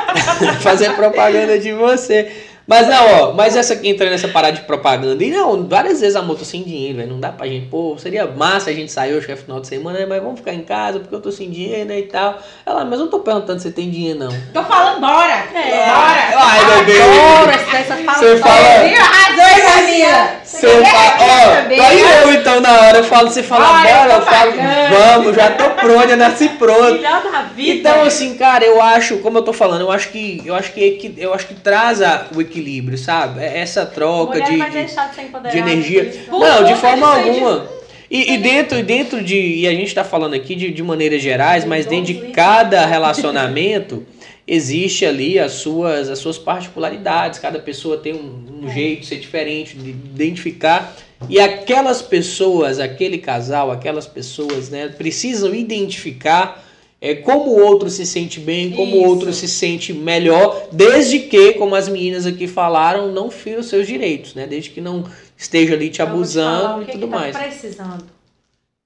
fazer propaganda de você. Mas não, ó, mas essa aqui entrando nessa parada de propaganda. E não, várias vezes a moto sem dinheiro, velho. Não dá pra gente, pô, seria massa a gente sair hoje, que é final de semana, né? Mas vamos ficar em casa porque eu tô sem dinheiro, né? E tal. Ela, mas eu não tô perguntando se você tem dinheiro, não. Tô falando, bora. É. Bora. Ai, meu Deus. Adoro essa, fala. Você fala- Viu? Arrasou, Camila. Você fala, ó, aí eu então na hora eu falo, você fala, bora, eu falo, vamos, já tô pronto, já nasci pronto. Melhor da vida. Então, assim, cara, eu acho, como eu tô falando, eu acho que eu acho que, equi- eu acho que traz a- o equilíbrio, sabe? É Essa troca de, de, de energia. isso. Por Não, de forma alguma. E, e dentro, e dentro de. E a gente tá falando aqui de, de maneiras gerais, mas dentro de cada relacionamento existe ali as suas, as suas particularidades. Cada pessoa tem um, um jeito de ser diferente, de identificar. E aquelas pessoas, aquele casal, aquelas pessoas, né, precisam identificar é, como o outro se sente bem, como o Isso. outro se sente melhor, desde que, como as meninas aqui falaram, não fira os seus direitos, né? Desde que não esteja ali te abusando o e tudo que tá mais. precisando.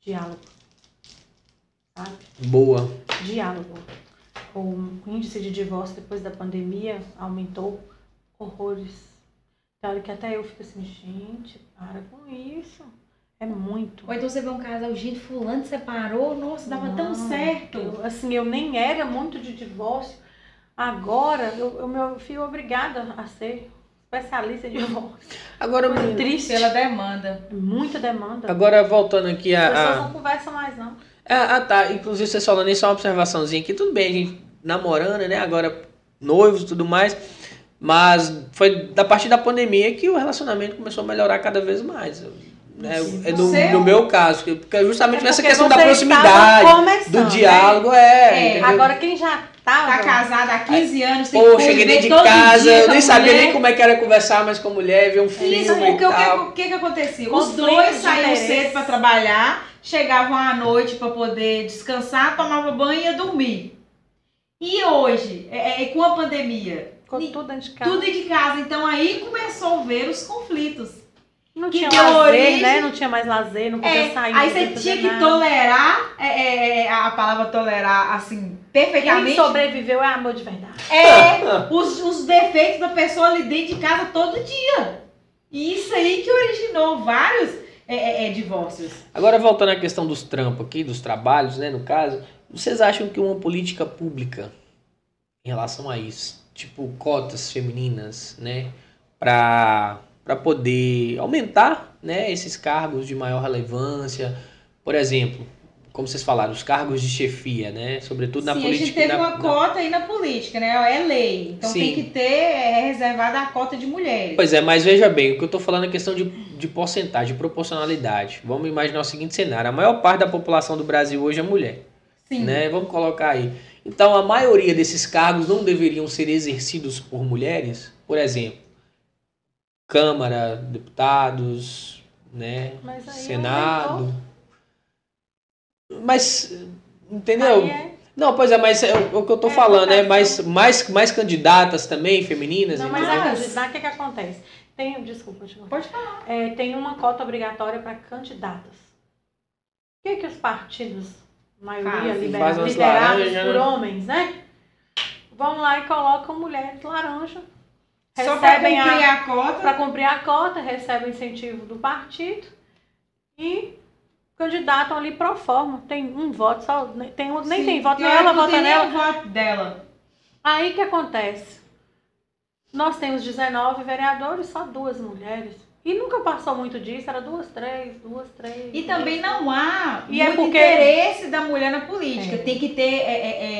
Diálogo. Sabe? Boa. Diálogo. O índice de divórcio depois da pandemia aumentou horrores. Tem hora que até eu fico assim, gente, para com isso. É muito. Ou então você vê um casal, gente, fulano separou, nossa, dava tão Não, certo. eu- assim, eu nem era muito de divórcio. Agora, eu, eu me fui obrigada a ser especialista em divórcio. Agora, Coisa triste. Pela demanda. Muita demanda. agora voltando aqui As pessoas a. não conversam mais, não. a... Ah, tá. Inclusive, vocês falando isso, só uma observaçãozinha aqui. Tudo bem, a gente namorando, né? Agora noivos e tudo mais. Mas foi da partir da pandemia que o relacionamento começou a melhorar cada vez mais. Né? É no, Você- no meu caso, que- porque justamente É essa porque questão da proximidade, do né? diálogo, é. É? Agora, quem já tava... Tá casada há 15 anos, tem Pô, que cheguei dentro de casa, eu nem sabia mulher. nem como é que era conversar mais com a mulher, ver um filme Isso, e porque o que, tal. o que que acontecia? Os dois saíam cedo pra trabalhar, chegavam à noite pra poder descansar, tomava banho e ia dormir. E hoje, é, é, com a pandemia, Ficou tudo dentro de casa. tudo de casa, então aí começou a ver os conflitos. Não que tinha deu lazer, origem- né? Não tinha mais lazer, não podia É, sair. aí você tinha que nada. tolerar, é, é, é, a palavra tolerar, assim, Quem perfeitamente. sobreviveu é amor de verdade. É, os, os defeitos da pessoa ali dentro de casa todo dia. E isso aí que originou vários é, é, é, divórcios. Agora voltando à questão dos trampos aqui, dos trabalhos, né, no caso, vocês acham que uma política pública em relação a isso, tipo cotas femininas, né, para para poder aumentar, né, esses cargos de maior relevância, por exemplo, como vocês falaram, os cargos de chefia, né, sobretudo na Sim, política. a gente teve na- uma na- cota aí na política, né? É lei. Então Sim. tem que ter é, reservada a cota de mulheres. Pois é, mas veja bem, o que eu estou falando é questão de, de porcentagem, de proporcionalidade. Vamos imaginar o seguinte cenário: a maior parte da população do Brasil hoje é mulher. Sim. né? Vamos colocar aí. Então, a maioria desses cargos não deveriam ser exercidos por mulheres? Por exemplo, Câmara, deputados, né? Mas aí Senado. Mas, entendeu? Aí é- Não, pois é, mas é o que eu tô É, falando, é acontece. mais, mais, mais candidatas também, femininas? Não, mas a Mas- candidata, o que, que acontece? Tem, desculpa, te Pode falar. é, tem uma cota obrigatória para candidatas. O que, que os partidos, maioria Faz liderados laranja, por né? homens, né? Vão lá e colocam mulheres laranja. Só para Recebem cumprir a, a, cota. para cumprir a cota, recebem incentivo do partido e candidatam ali pro forma. Tem um voto só, nem tem, um- nem Sim, tem voto, não, ela vota tem nela. voto dela. Aí que acontece? Nós temos 19 vereadores, só duas mulheres. E nunca passou muito disso, era duas, três, duas, três. E também não há E é muito porque- interesse da mulher na política. É. Tem que ter é,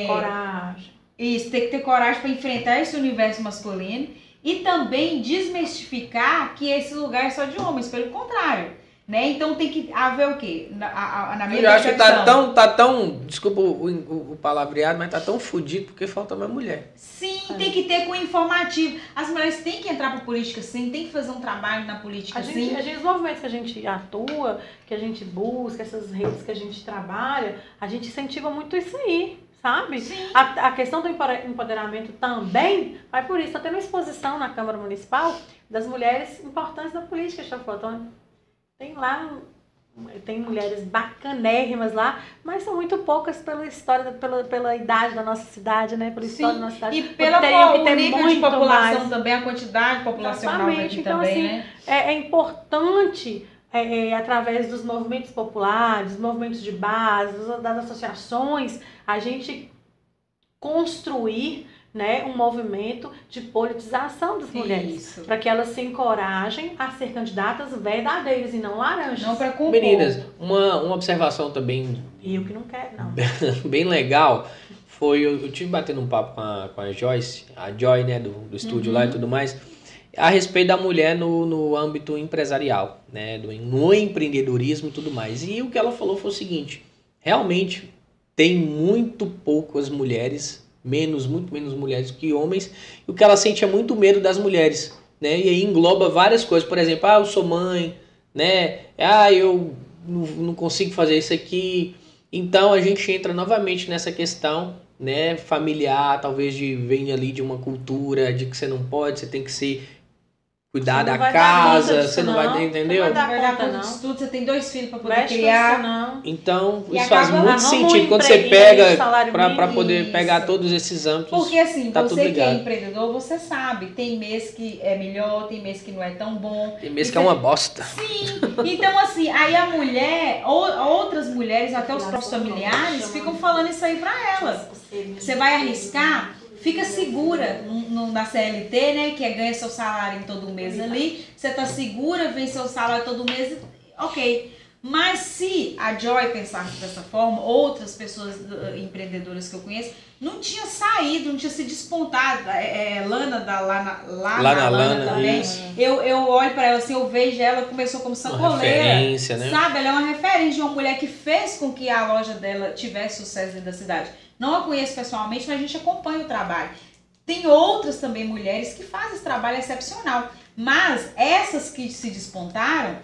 é, é, coragem. Isso, tem que ter coragem para enfrentar esse universo masculino e também desmistificar que esse lugar é só de homens, pelo contrário. Né? Então tem que haver o quê? Na, a- na minha Eu acho que tá tão, tá tão, desculpa o, o, o palavreado, mas tá tão fudido porque falta mais mulher. Sim, É. tem que ter com informativo. As mulheres têm que entrar para política sim, tem que fazer um trabalho na política A sim. gente, a gente, os movimentos que a gente atua, que a gente busca, essas redes que a gente trabalha, a gente incentiva muito isso aí, sabe? A, a questão do empoderamento também vai por isso. Está tendo uma exposição na Câmara Municipal das mulheres importantes da política, Chafotão. Tem lá, tem mulheres bacanérrimas lá, mas são muito poucas pela história, pela, pela idade da nossa cidade, né? Pela história Sim, da nossa cidade. E pela que o nível de população mais. também, a quantidade populacional Exatamente. Então, também, assim, né? É, é importante, é, é, através dos movimentos populares, movimentos de base, das associações, a gente construir né, um movimento de politização das mulheres. Isso. Para que elas se encorajem a ser candidatas verdadeiras e não laranjas. Não para compor. Meninas, uma, uma observação também Eu que não quero, não. bem legal foi, eu, eu tive batendo um papo com a, com a Joyce, a Joy, né, do, do estúdio lá e tudo mais, a respeito da mulher no, no âmbito empresarial, né, do, no empreendedorismo e tudo mais. E o que ela falou foi o seguinte, realmente tem muito poucas mulheres, menos, muito menos mulheres que homens, e o que ela sente é muito medo das mulheres, né, e aí engloba várias coisas, por exemplo, ah, eu sou mãe, né, ah, eu não, consigo fazer isso aqui, então a gente entra novamente nessa questão, né, familiar, talvez de vem ali de uma cultura de que você não pode, você tem que ser cuidar Você não da vai casa, disso, você não vai não. ter, entendeu? Não vai dar Vai dar conta, não. tudo, você tem dois filhos para poder Mexe com criar. isso, não. Então, E isso faz muito sentido quando você pega salário pra, pra mínimo, poder isso. pegar todos esses âmbitos. Porque assim, Tá você que é empreendedor, você sabe, tem mês que é melhor, tem mês que não é tão bom. Tem mês que é uma bosta. Sim, então assim, aí a mulher, ou outras mulheres, até os próprios familiares, ficam falando isso aí pra elas. Você vai arriscar? Fica segura no, no- na CLT, né? Que é ganha seu salário em todo mês ali. Você tá segura, vem seu salário todo mês, ok. Mas se a Joy pensasse dessa forma, outras pessoas uh, empreendedoras que eu conheço, não tinha saído, não tinha se despontado. É, é, Lana da Lana, Lana, Lá na Lana Lana, também. isso. Eu, eu olho pra ela assim, eu vejo ela, começou como Uma sacoleira. referência, né? Sabe, ela é uma referência de uma mulher que fez com que a loja dela tivesse sucesso dentro da cidade. Não a conheço pessoalmente, mas a gente acompanha o trabalho. Tem outras também mulheres que fazem esse trabalho excepcional. Mas essas que se despontaram,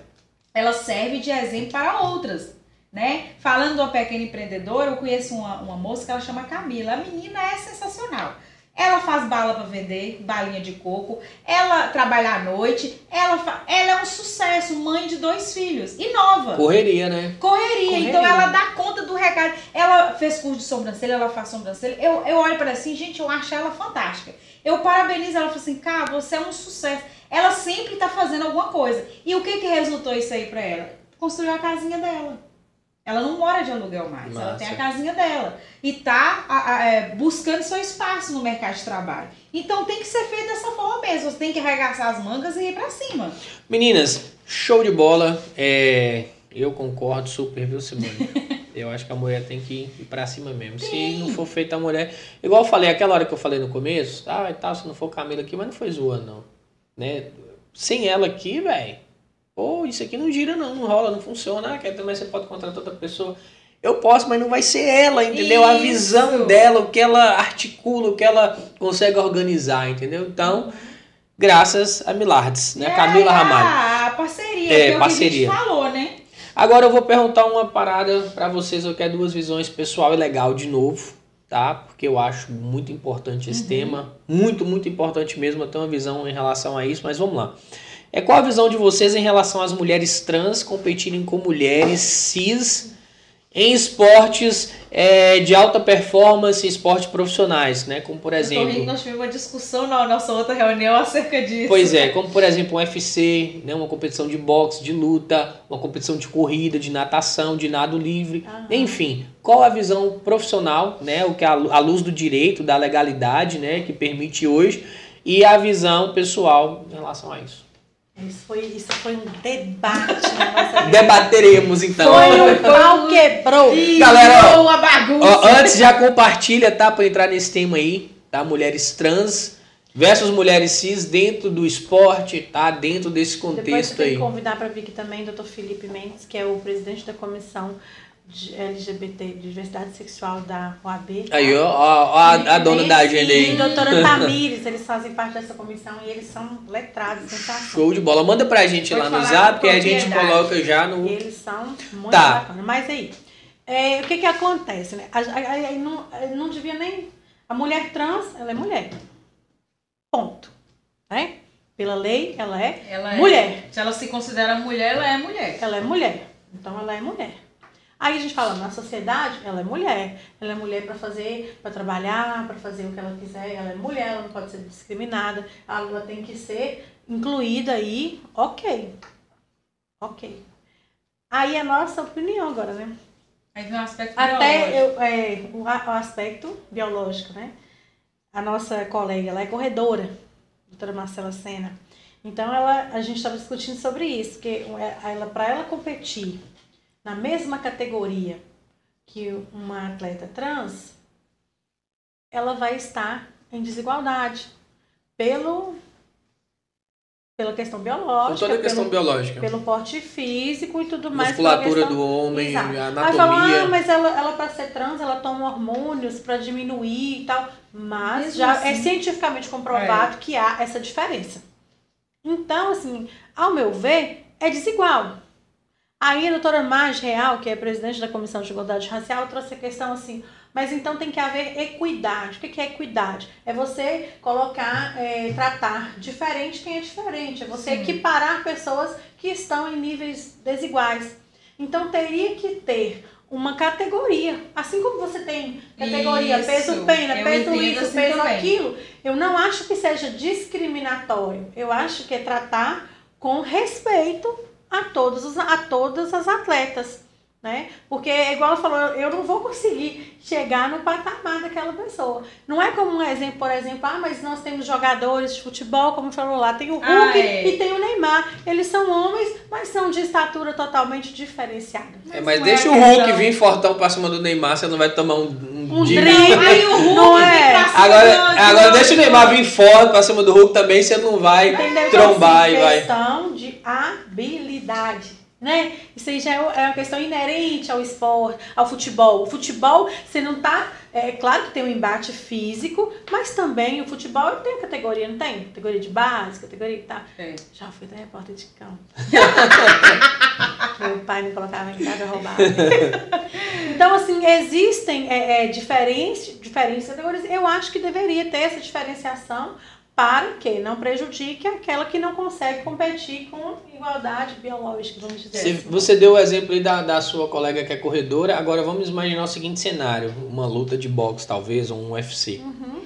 elas servem de exemplo para outras. Né? Falando de uma pequena empreendedora, eu conheço uma, uma moça que ela chama Camila. A menina é sensacional. Ela faz bala para vender, balinha de coco. Ela trabalha à noite. Ela, fa- ela é um sucesso, mãe de dois filhos. E nova. Correria, né? Correria. Correria. Então ela dá conta do recado. Ela fez curso de sobrancelha, ela faz sobrancelha. Eu, eu olho para ela assim, gente, eu acho ela fantástica. Eu parabenizo ela, falo assim, cara, você é um sucesso. Ela sempre tá fazendo alguma coisa. E o que que resultou isso aí pra ela? Construiu a casinha dela. Ela não mora de aluguel mais, ela tem a casinha dela. E tá a- a- é, buscando seu espaço no mercado de trabalho. Então tem que ser feito dessa forma mesmo. Você tem que arregaçar as mangas e ir pra cima. Meninas, show de bola. É, eu concordo super, viu, Simone? Eu acho que a mulher tem que ir pra cima mesmo. Se não for feita a mulher. Igual eu falei, aquela hora que eu falei no começo, ah, e tal, se não for Camila aqui, mas não foi zoando, não. Né? Sem ela aqui, velho. Pô, isso aqui não gira, não, não rola, não funciona. Ah, quer também você pode contratar outra pessoa. Eu posso, mas não vai ser ela, entendeu? A Isso. visão dela, o que ela articula, o que ela consegue organizar, entendeu? Então, graças a Milardes, né? É, Camila Ramalho. A parceria, É, é parceria. a falou, né? Agora eu vou perguntar uma parada pra vocês, eu quero duas visões pessoal e legal de novo, tá? Porque eu acho muito importante esse tema, muito, muito importante mesmo, eu tenho uma visão em relação a isso, mas vamos lá. É qual a visão de vocês em relação às mulheres trans competirem com mulheres cis em esportes é, de alta performance, esportes profissionais, né? Como por tô rindo, exemplo, nós tivemos uma discussão na nossa outra reunião acerca disso. Pois é, como por exemplo um UFC, né, uma competição de boxe, de luta, uma competição de corrida, de natação, de nado livre, Aham. enfim, qual a visão profissional, né, o que a, a luz do direito, da legalidade, né, que permite hoje, e a visão pessoal em relação a isso. Isso foi, isso foi um debate na nossa vida. Debateremos então. Foi um pau quebrou. Galera, ó, bagunça. Ó, antes já compartilha, tá, para entrar nesse tema aí, tá, mulheres trans versus mulheres cis dentro do esporte, tá, dentro desse Depois contexto eu tenho aí. convidar para vir aqui também o Dr. Felipe Mendes, que é o presidente da comissão LGBT, de diversidade sexual da OAB. Aí, ó, ó, ó a, a dona da agenda E aí. a doutora Tamires, eles fazem parte dessa comissão e eles são letrados, sensacionais. Show de bola. Manda pra gente Pode lá no zap, que a gente coloca já no. Eles são muito Tá. bacanas. Mas aí, é, o que que acontece, né? A, a- a- não, não devia nem... A mulher trans, ela é mulher. Ponto. Né? Pela lei, ela é Ela é- mulher. Se ela se considera mulher, ela é mulher. Ela é mulher. Então ela é mulher. Aí a gente fala, na sociedade, ela é mulher. Ela é mulher para fazer, para trabalhar, para fazer o que ela quiser. Ela é mulher, ela não pode ser discriminada. Ela tem que ser incluída aí. Ok. Ok. Aí a nossa opinião agora, né? Aí um aspecto Até biológico. eu, é, o, aspecto biológico, né? A nossa colega, ela é corredora, a doutora Marcela Sena. Então, ela, a gente estava discutindo sobre isso, que ela, para ela competir na mesma categoria que uma atleta trans, ela vai estar em desigualdade pelo, pela questão biológica, toda a questão pelo, biológica. pelo porte físico e tudo mais. Musculatura questão- do homem, Exato. a Aí anatomia. falam, ah, mas ela, ela para ser trans, ela toma hormônios para diminuir e tal. Mas Mesmo já assim. é cientificamente comprovado que há essa diferença. Então, assim, ao meu ver, é desigual. Aí a doutora Marge Real, que é presidente da Comissão de Igualdade Racial, trouxe a questão assim, Mas então tem que haver equidade. O que é equidade? É você colocar, é, tratar diferente quem é diferente. É você Sim. equiparar pessoas que estão em níveis desiguais. Então teria que ter uma categoria. Assim como você tem categoria Isso. peso pena, peso isso, assim peso também. aquilo, eu não acho que seja discriminatório. Eu acho que é tratar com respeito a todos os, a todas as atletas. Né? Porque, igual ela falou, eu não vou conseguir chegar no patamar daquela pessoa. Não é como um exemplo, por exemplo, ah, mas nós temos jogadores de futebol, como falou lá, tem o Hulk Ah, é. e tem o Neymar. Eles são homens, mas são de estatura totalmente diferenciada. É, mas é deixa a o Hulk questão. vir fortão pra cima do Neymar, você não vai tomar um, um, Um drink. Aí o Hulk Não é. cima Agora, agora deixa o Neymar vir forte pra cima do Hulk também, você não vai Entendeu? trombar e então, assim, vai. questão de habilidade. Né? Isso aí já é é uma questão inerente ao esporte, ao futebol. O futebol, você não tá. É claro que tem um embate físico, mas também o futebol ele tem categoria, não tem? Categoria de base, categoria que tá. É. Já fui até repórter de campo. Meu pai me colocava em casa roubava. então, assim, existem é, é, diferentes, diferentes categorias. Eu acho que deveria ter essa diferenciação para que não prejudique aquela que não consegue competir com igualdade biológica, vamos dizer Você, assim. você deu o exemplo aí da, da sua colega que é corredora, agora vamos imaginar o seguinte cenário: uma luta de boxe, talvez, ou um UFC. Uhum.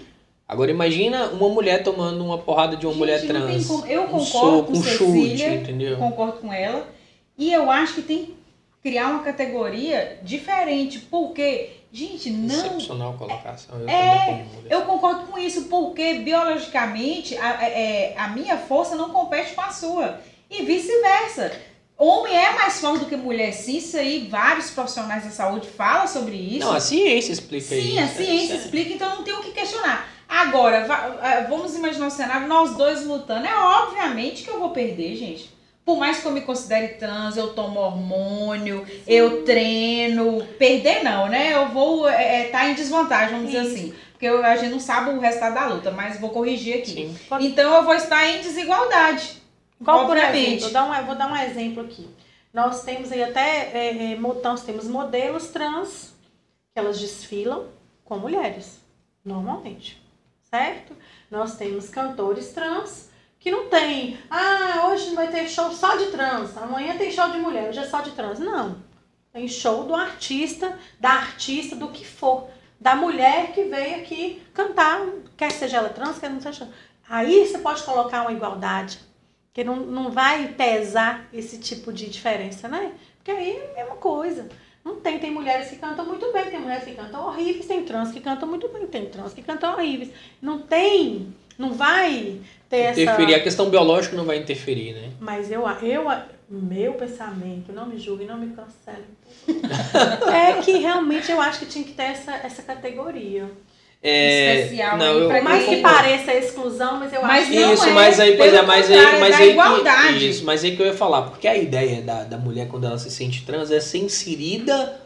Agora imagina uma mulher tomando uma porrada de uma mulher Gente, tem trans. como- Eu um concordo soco, com um chute, Cecília, entendeu? concordo com ela. E eu acho que tem que criar uma categoria diferente, porque, gente, não. Excepcional colocação. Eu É. Eu concordo com isso, porque biologicamente a, é, a minha força não compete com a sua. E vice-versa. Homem é mais forte do que mulher, sim, isso aí vários profissionais da saúde falam sobre isso. Não, a ciência explica isso. Sim, a ciência É, explica, então não tem o que questionar. Agora, va- vamos imaginar um cenário, nós dois lutando. É obviamente que eu vou perder, gente. Por mais que eu me considere trans, eu tomo hormônio, eu treino. Perder não, né? Eu vou estar em desvantagem, vamos dizer Isso. assim. Porque eu- a gente não sabe o resultado da luta, mas vou corrigir aqui. Sim. Então eu vou estar em desigualdade. Igual, por Obviamente. exemplo, eu, dar um- vou dar um exemplo aqui. Nós temos aí até, é, é, nós temos modelos trans que elas desfilam com mulheres, normalmente, certo? Nós temos cantores trans que não tem, ah, hoje vai ter show só de trans, amanhã tem show de mulher, hoje é só de trans. Não. Tem show do artista, da artista, do que for. Da mulher que veio aqui cantar, quer seja ela trans, quer não seja. Aí você pode colocar uma igualdade. Porque não, não vai pesar esse tipo de diferença, né? Porque aí é a mesma coisa. Não tem, tem mulheres que cantam muito bem, tem mulheres que cantam horríveis, tem trans que cantam muito bem, tem trans que cantam horríveis. Não tem, não vai ter essa. Interferir, a questão biológica não vai interferir, né? Mas eu, eu, meu pensamento, não me julguem, não me cancelem. é que realmente eu acho que tinha que ter essa, essa categoria. É, Especial não, eu, mais que pareça exclusão, mas eu Mas acho que não Isso, é, mas aí, pois é, mas aí, mas é da aí igualdade. que, isso, mas aí que eu ia falar, porque a ideia da, da mulher quando ela se sente trans é ser inserida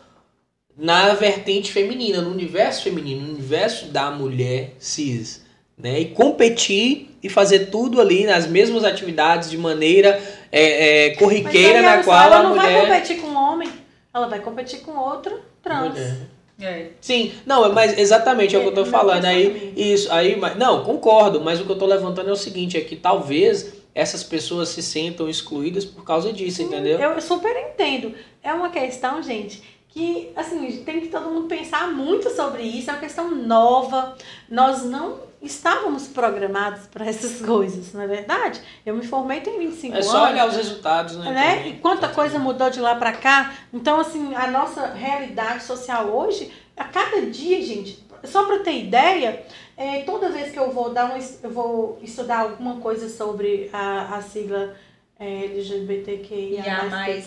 na vertente feminina, no universo feminino, no universo da mulher cis, né? E competir e fazer tudo ali nas mesmas atividades de maneira é, é, Mas corriqueira aí, na qual ela a não vai mulher competir com um homem, ela vai competir com outro trans. Mulher. É. Sim, não, mas exatamente é o que eu tô É, falando. Aí, isso, aí, mas- não, concordo, mas o que eu tô levantando é o seguinte, é que talvez essas pessoas se sentam excluídas por causa disso, entendeu? Eu super entendo. É uma questão, gente, que assim, tem que todo mundo pensar muito sobre isso. É uma questão nova. Nós não estávamos programados para essas coisas, não é verdade? Eu me formei tem 25 É anos. só olhar os resultados, né? né? também. E quanta coisa mudou de lá para cá. Então, assim, a nossa realidade social hoje, a cada dia, gente, só para ter ideia, é, toda vez que eu vou dar um, eu vou estudar alguma coisa sobre a, a sigla é, LGBTQIA+, mais-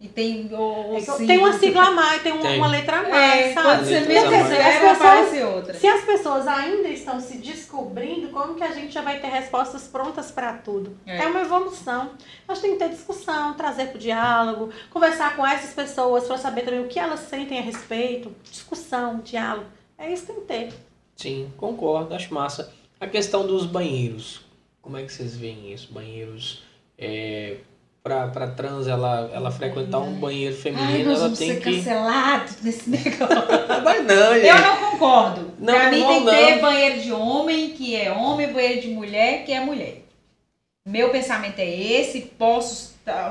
E tem o, o é tem uma sigla a mais, tem uma, Tem. uma letra a mais, É, sabe? quando você menos aparece outra. Se as pessoas ainda estão se descobrindo, como que a gente já vai ter respostas prontas para tudo? É. É. uma evolução. Nós temos que ter discussão, trazer para o diálogo, conversar com essas pessoas para saber também o que elas sentem a respeito. Discussão, diálogo. É isso que tem que ter. Sim, concordo, acho massa. A questão dos banheiros, como é que vocês veem isso? Banheiros é, pra, pra trans ela, ela frequentar um banheiro Ai, feminino, nós ela tem ser que. cancelados nesse negócio. Vai não, gente. Eu não concordo. Não, pra mim não, tem que ter banheiro de homem, que é homem, banheiro de mulher, que é mulher. Meu pensamento é esse, posso tá,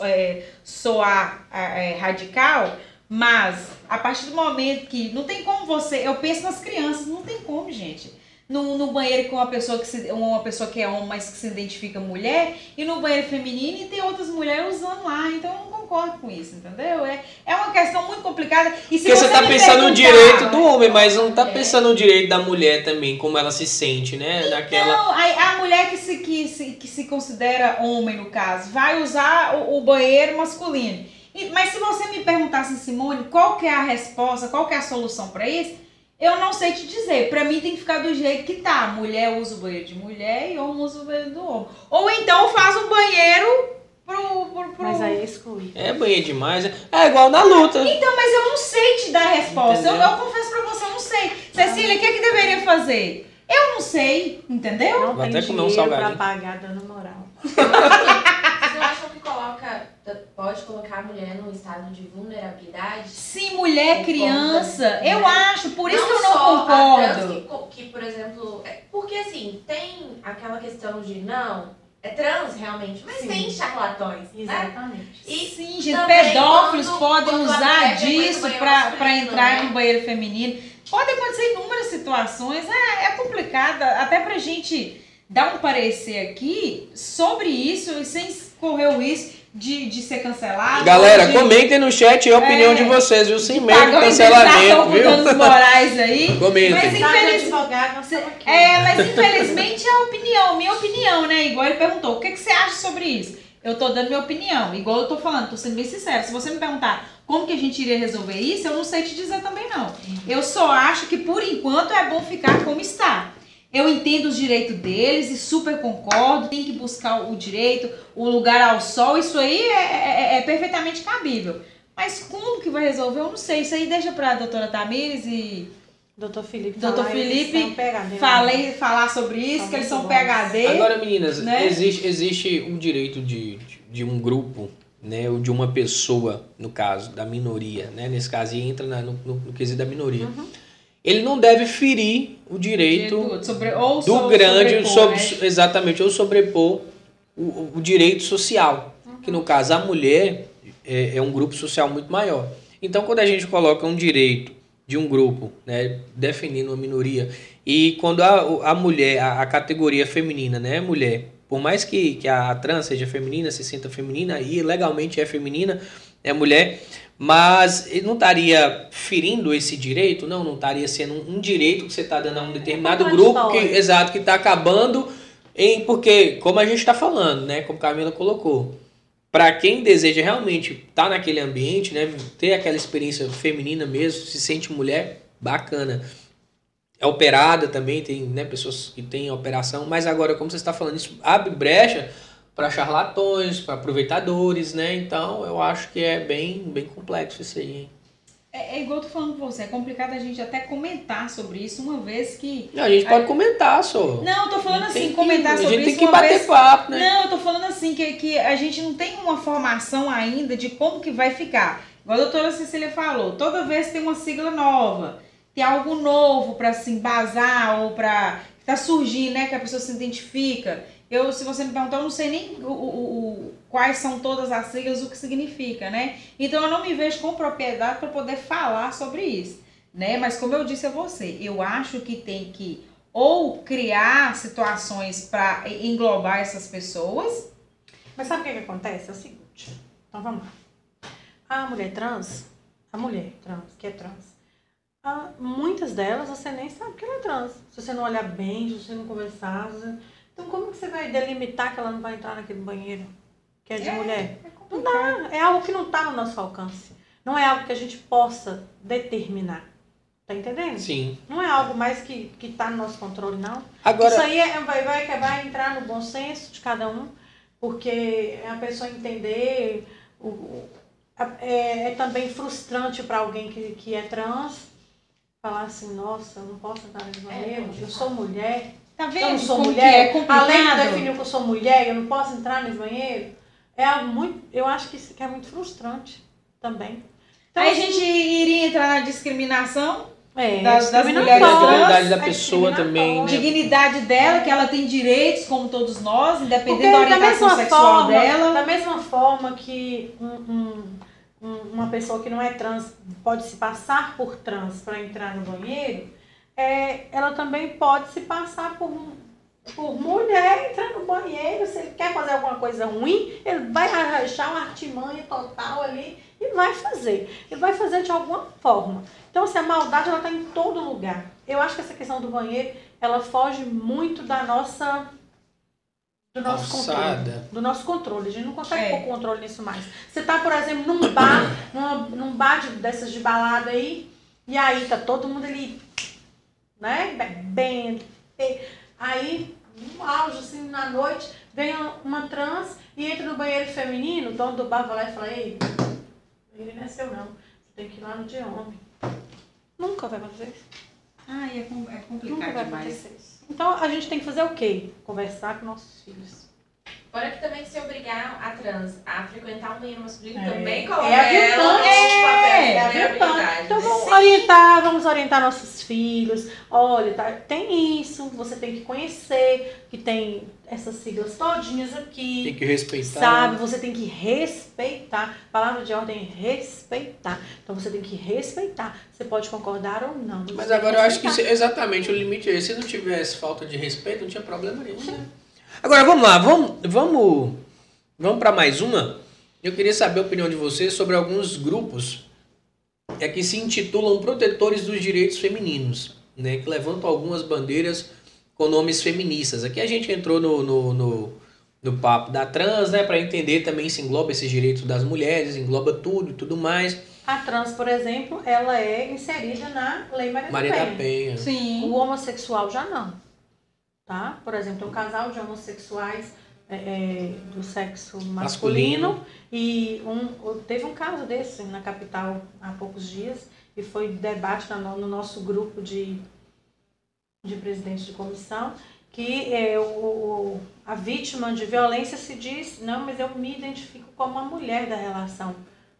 é, soar é, radical, mas a partir do momento que não tem como você, eu penso nas crianças, não tem como, gente. No, no banheiro com uma pessoa que se, uma pessoa que é homem, mas que se identifica mulher, e no banheiro feminino e tem outras mulheres usando lá. Então eu não concordo com isso, entendeu? É, é uma questão muito complicada. E se Porque você tá pensando no direito do homem, mas não tá É. pensando no direito da mulher também, como ela se sente, né? Daquela. Não, a, a mulher que se, que, se, que se considera homem, no caso, vai usar o, o banheiro masculino. E- mas se você me perguntasse, Simone, qual que é a resposta, qual que é a solução pra isso, eu não sei te dizer. Pra mim tem que ficar do jeito que tá. Mulher usa o banheiro de mulher e homem usa o banheiro do homem. Ou então faz um banheiro pro... pro, pro... Mas aí exclui. É banheiro demais. né? É igual na luta. Então, mas eu não sei te dar a resposta. Eu, eu confesso pra você, eu não sei. Cecília, o que, é que deveria fazer? Eu não sei, entendeu? Não Vai tem até comer um dinheiro pra salgadinho. pagar dando moral. Vocês não acham que coloca, pode colocar a mulher num estado de vulnerabilidade? Se mulher, criança, né? eu acho, por isso que eu não concordo. Que, que, por exemplo, é- porque assim, tem aquela questão de não, é trans realmente, mas Sim. tem charlatões, né? Exatamente. E Sim, gente, pedófilos quando- podem quando usar disso masculino, entrar né? no banheiro feminino. Pode acontecer inúmeras situações, é, é complicado, até pra gente dar um parecer aqui sobre isso e sem correr o risco de, de ser cancelado. Galera, de, comentem no chat a opinião É, de vocês, viu? Sem medo de cancelamento, por viu? danos morais aí. Comentem. Mas infeliz- nós estamos aqui. É, mas infelizmente é a opinião, minha opinião, né? Igual ele perguntou, o que, que você acha sobre isso? Eu tô dando minha opinião, igual eu tô falando, tô sendo bem sincera. Se você me perguntar como que a gente iria resolver isso, eu não sei te dizer também não. Eu só acho que por enquanto é bom ficar como está. Eu entendo os direitos deles e super concordo, tem que buscar o direito, o lugar ao sol, isso aí é, é- é perfeitamente cabível. Mas como que vai resolver, eu não sei. Isso aí deixa pra doutora Tamires e Doutor Felipe. Doutor Felipe, falei, falar sobre isso, São que eles são bons. PHD. Agora, meninas, né? existe, existe um direito de, de, de um grupo, né? Ou de uma pessoa, no caso, da minoria, né? Nesse caso, e entra na- no, no, no quesito da minoria. Uhum. Ele não deve ferir o direito sobre, do so- grande, sobrepor, sobre- né? exatamente, ou sobrepor o, o- direito social. Que no caso, a mulher é, é um grupo social muito maior. Então, quando a gente coloca um direito de um grupo, né, definindo uma minoria, e quando a, a mulher, a, a categoria feminina, né, mulher, por mais que, que a trans seja feminina, se sinta feminina, e legalmente é feminina, é mulher, mas não estaria ferindo esse direito? Não, não estaria sendo um, um direito que você está dando a um determinado grupo, que, exato, que está acabando em, porque, como a gente está falando, né, como Camila colocou, para quem deseja realmente estar naquele ambiente, né, ter aquela experiência feminina mesmo, se sente mulher, bacana. É operada também, tem né, pessoas que têm operação, mas agora, como você está falando, isso abre brecha para charlatões, para aproveitadores, né? Então eu acho que é bem, bem complexo isso aí. hein? É, é igual eu tô falando com você, é complicado a gente até comentar sobre isso, uma vez que. A gente pode comentar, só. Não, eu tô falando assim, que- comentar sobre A gente isso. tem que bater vez... papo, né? Não, eu tô falando assim, que, que a gente não tem uma formação ainda de como que vai ficar. Igual a doutora Cecília falou, toda vez tem uma sigla nova, tem algo novo para se embasar ou para tá surgindo, né, que a pessoa se identifica. Eu, se você me perguntar, eu não sei nem o, o- o- quais são todas as siglas, o que significa, né? Então eu não me vejo com propriedade para poder falar sobre isso, né? Mas como eu disse a você, eu acho que tem que ou criar situações para englobar essas pessoas, Mas sabe o que, que acontece? É o seguinte. Então vamos lá. A mulher trans, a mulher trans, que é trans, a- muitas delas você nem sabe que ela é trans. Se você não olhar bem, se você não conversar. se você- Então como que você vai delimitar que ela não vai entrar naquele banheiro que é de É. mulher? é Não dá. É algo que não está no nosso alcance. Não é algo que a gente possa determinar. Tá entendendo? Sim. Não é algo mais que, que tá no nosso controle, não. Isso Agora, aí é- vai, vai, vai entrar no bom senso de cada um, porque é a pessoa entender. O, é, é também frustrante para alguém que, que é trans falar assim: nossa, eu não posso entrar nesse banheiro, eu sou mulher. Tá Eu vendo não sou como mulher. que é? Além de definir que eu sou mulher, eu não posso entrar nesse banheiro. é algo muito, eu acho que isso é muito frustrante também. Então, Aí a assim, gente iria entrar na discriminação, é, das- das mulheres dignidade da é pessoa também, né? dignidade dela, que ela tem direitos como todos nós, independente Porque da da orientação mesma, sexual forma, dela. da mesma forma que um- um- uma pessoa que não é trans pode se passar por trans para entrar no banheiro, é, ela também pode se passar por, por mulher entrar no banheiro. Se ele quer fazer alguma coisa ruim, ele vai arranjar uma artimanha total ali e vai fazer. Ele vai fazer de alguma forma. Então, assim, a maldade ela está em todo lugar. Eu acho que essa questão do banheiro, ela foge muito da nossa do nosso controle. Alçada. Do nosso controle. A gente não consegue É. pôr controle nisso mais. Você tá, por exemplo, num bar, numa, num bar de- dessas de balada aí, e aí tá todo mundo ali, né, e- Aí, no auge, assim, na noite, vem uma trans e entra no banheiro feminino, o dono do bar vai lá e fala, ei, ele não é seu não, você tem que ir lá no de homem. Nunca vai acontecer isso. Ai, é, é Nunca complicado vai demais. acontecer isso. Então a gente tem que fazer o quê? Conversar com nossos filhos. Fora que também se obrigar a trans a frequentar um banheiro masculino É. também coloca É aviltante. ela no papel É, de É vulnerabilidade, verdade. Então vamos orientar, vamos orientar nossos filhos. Olha, tá, tem isso, você tem que conhecer, que tem essas siglas todinhas aqui. Tem que respeitar. Sabe, você tem que respeitar. Palavra de ordem é respeitar. Então você tem que respeitar. Você pode concordar ou não. Mas agora eu acho que exatamente o limite é esse. Se não tivesse falta de respeito, não tinha problema nenhum. né? Agora vamos lá, vamos, vamos, vamos para mais uma. Eu queria saber a opinião de vocês sobre alguns grupos é que se intitulam protetores dos direitos femininos, né? Que levantam algumas bandeiras com nomes feministas. Aqui a gente entrou no, no, no, no papo da trans, né? Para entender também se engloba esses direitos das mulheres, engloba tudo e tudo mais. A trans, por exemplo, ela é inserida na Lei Maria, Maria da da Penha. Penha. Sim. O homossexual já não. Tá? Por exemplo, um casal de homossexuais é, é, do sexo masculino, Masculino. e um, teve um caso desse na capital há poucos dias e foi debate no, no nosso grupo de, de presidentes de comissão que é, o, o- a vítima de violência se diz, não, mas eu me identifico como a mulher da relação.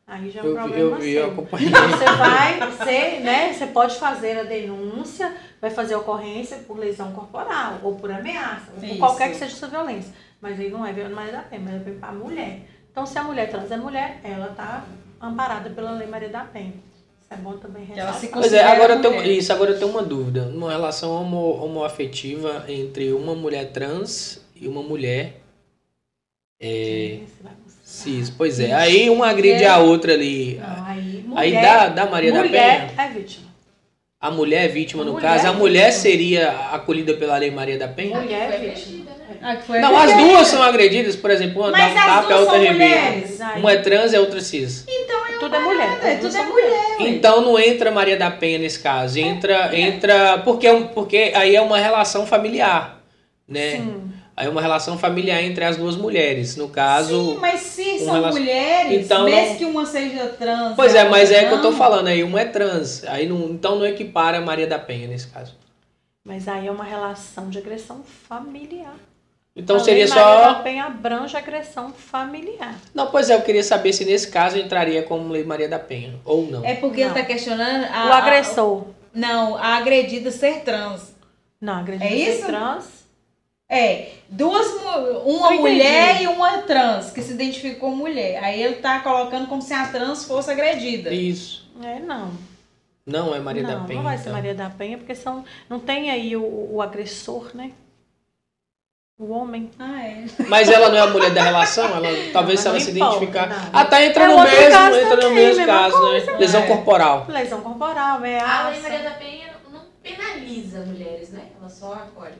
Aí já é um Eu, problema eu, vi, eu seu. acompanhei. Você vai, você, né? Você pode fazer a denúncia, vai fazer a ocorrência por lesão corporal, ou por ameaça, ou por qualquer que seja essa violência. Mas aí não é violência Maria da Penha, mas é para a mulher. Então, se a mulher trans é mulher, ela está amparada pela Lei Maria da Penha. Isso é bom também Ela se ressaltar. Pois é, agora eu tenho, isso, agora eu tenho uma dúvida. Uma relação homo, homoafetiva entre uma mulher trans e uma mulher é, mostrar. Cis. Pois é, aí uma agride a outra ali. Não, aí, mulher, Aí dá, dá Maria da mulher Penha. é vítima. A mulher é vítima, no Mulher caso. A é mulher vítima. seria acolhida pela Lei Maria da Penha? Mulher é vítima. né? Ah, Não, as duas são agredidas, por exemplo, uma Mas dá um tapa e a outra. Aí, Uma é trans e a outra cis. tudo é mulher. É, duas tudo é mulher. Então não entra Maria da Penha nesse caso. Entra, entra porque, é um- porque aí é uma relação familiar, né? Sim. Aí é uma relação familiar entre as duas mulheres. No caso. Sim, mas se um são relacion- mulheres, Então, mesmo não- que uma seja trans. Pois a é, mas outra é que eu tô não, falando aí, uma é trans. Aí não, então não equipara a Maria da Penha nesse caso. Mas aí é uma relação de agressão familiar. Então A seria Lei Maria da só. Penha abrange agressão familiar. Não, pois é, eu queria saber se nesse caso entraria como Lei Maria da Penha ou não. É porque Não. ele tá questionando a, o agressor. a- não, a agredida ser trans. Não, agredir É isso? trans. É, duas, uma Eu entendi. mulher e uma trans, que se identifica como mulher. Aí ele tá colocando como se a trans fosse agredida. Isso. É, não. Não é Maria não, da Penha. não vai ser então. Maria da Penha, porque são, não tem aí o, o agressor, né? O homem. Ah, é. Mas ela não é a mulher da relação? Ela, talvez se ela se importa, identificar. não. Ah, tá, entra É no mesmo, caso entra no mesmo caso, coisa. né? Lesão É. corporal. Lesão corporal, A Lei ameaça. Maria da Penha não penaliza mulheres, né? Ela só acolhe.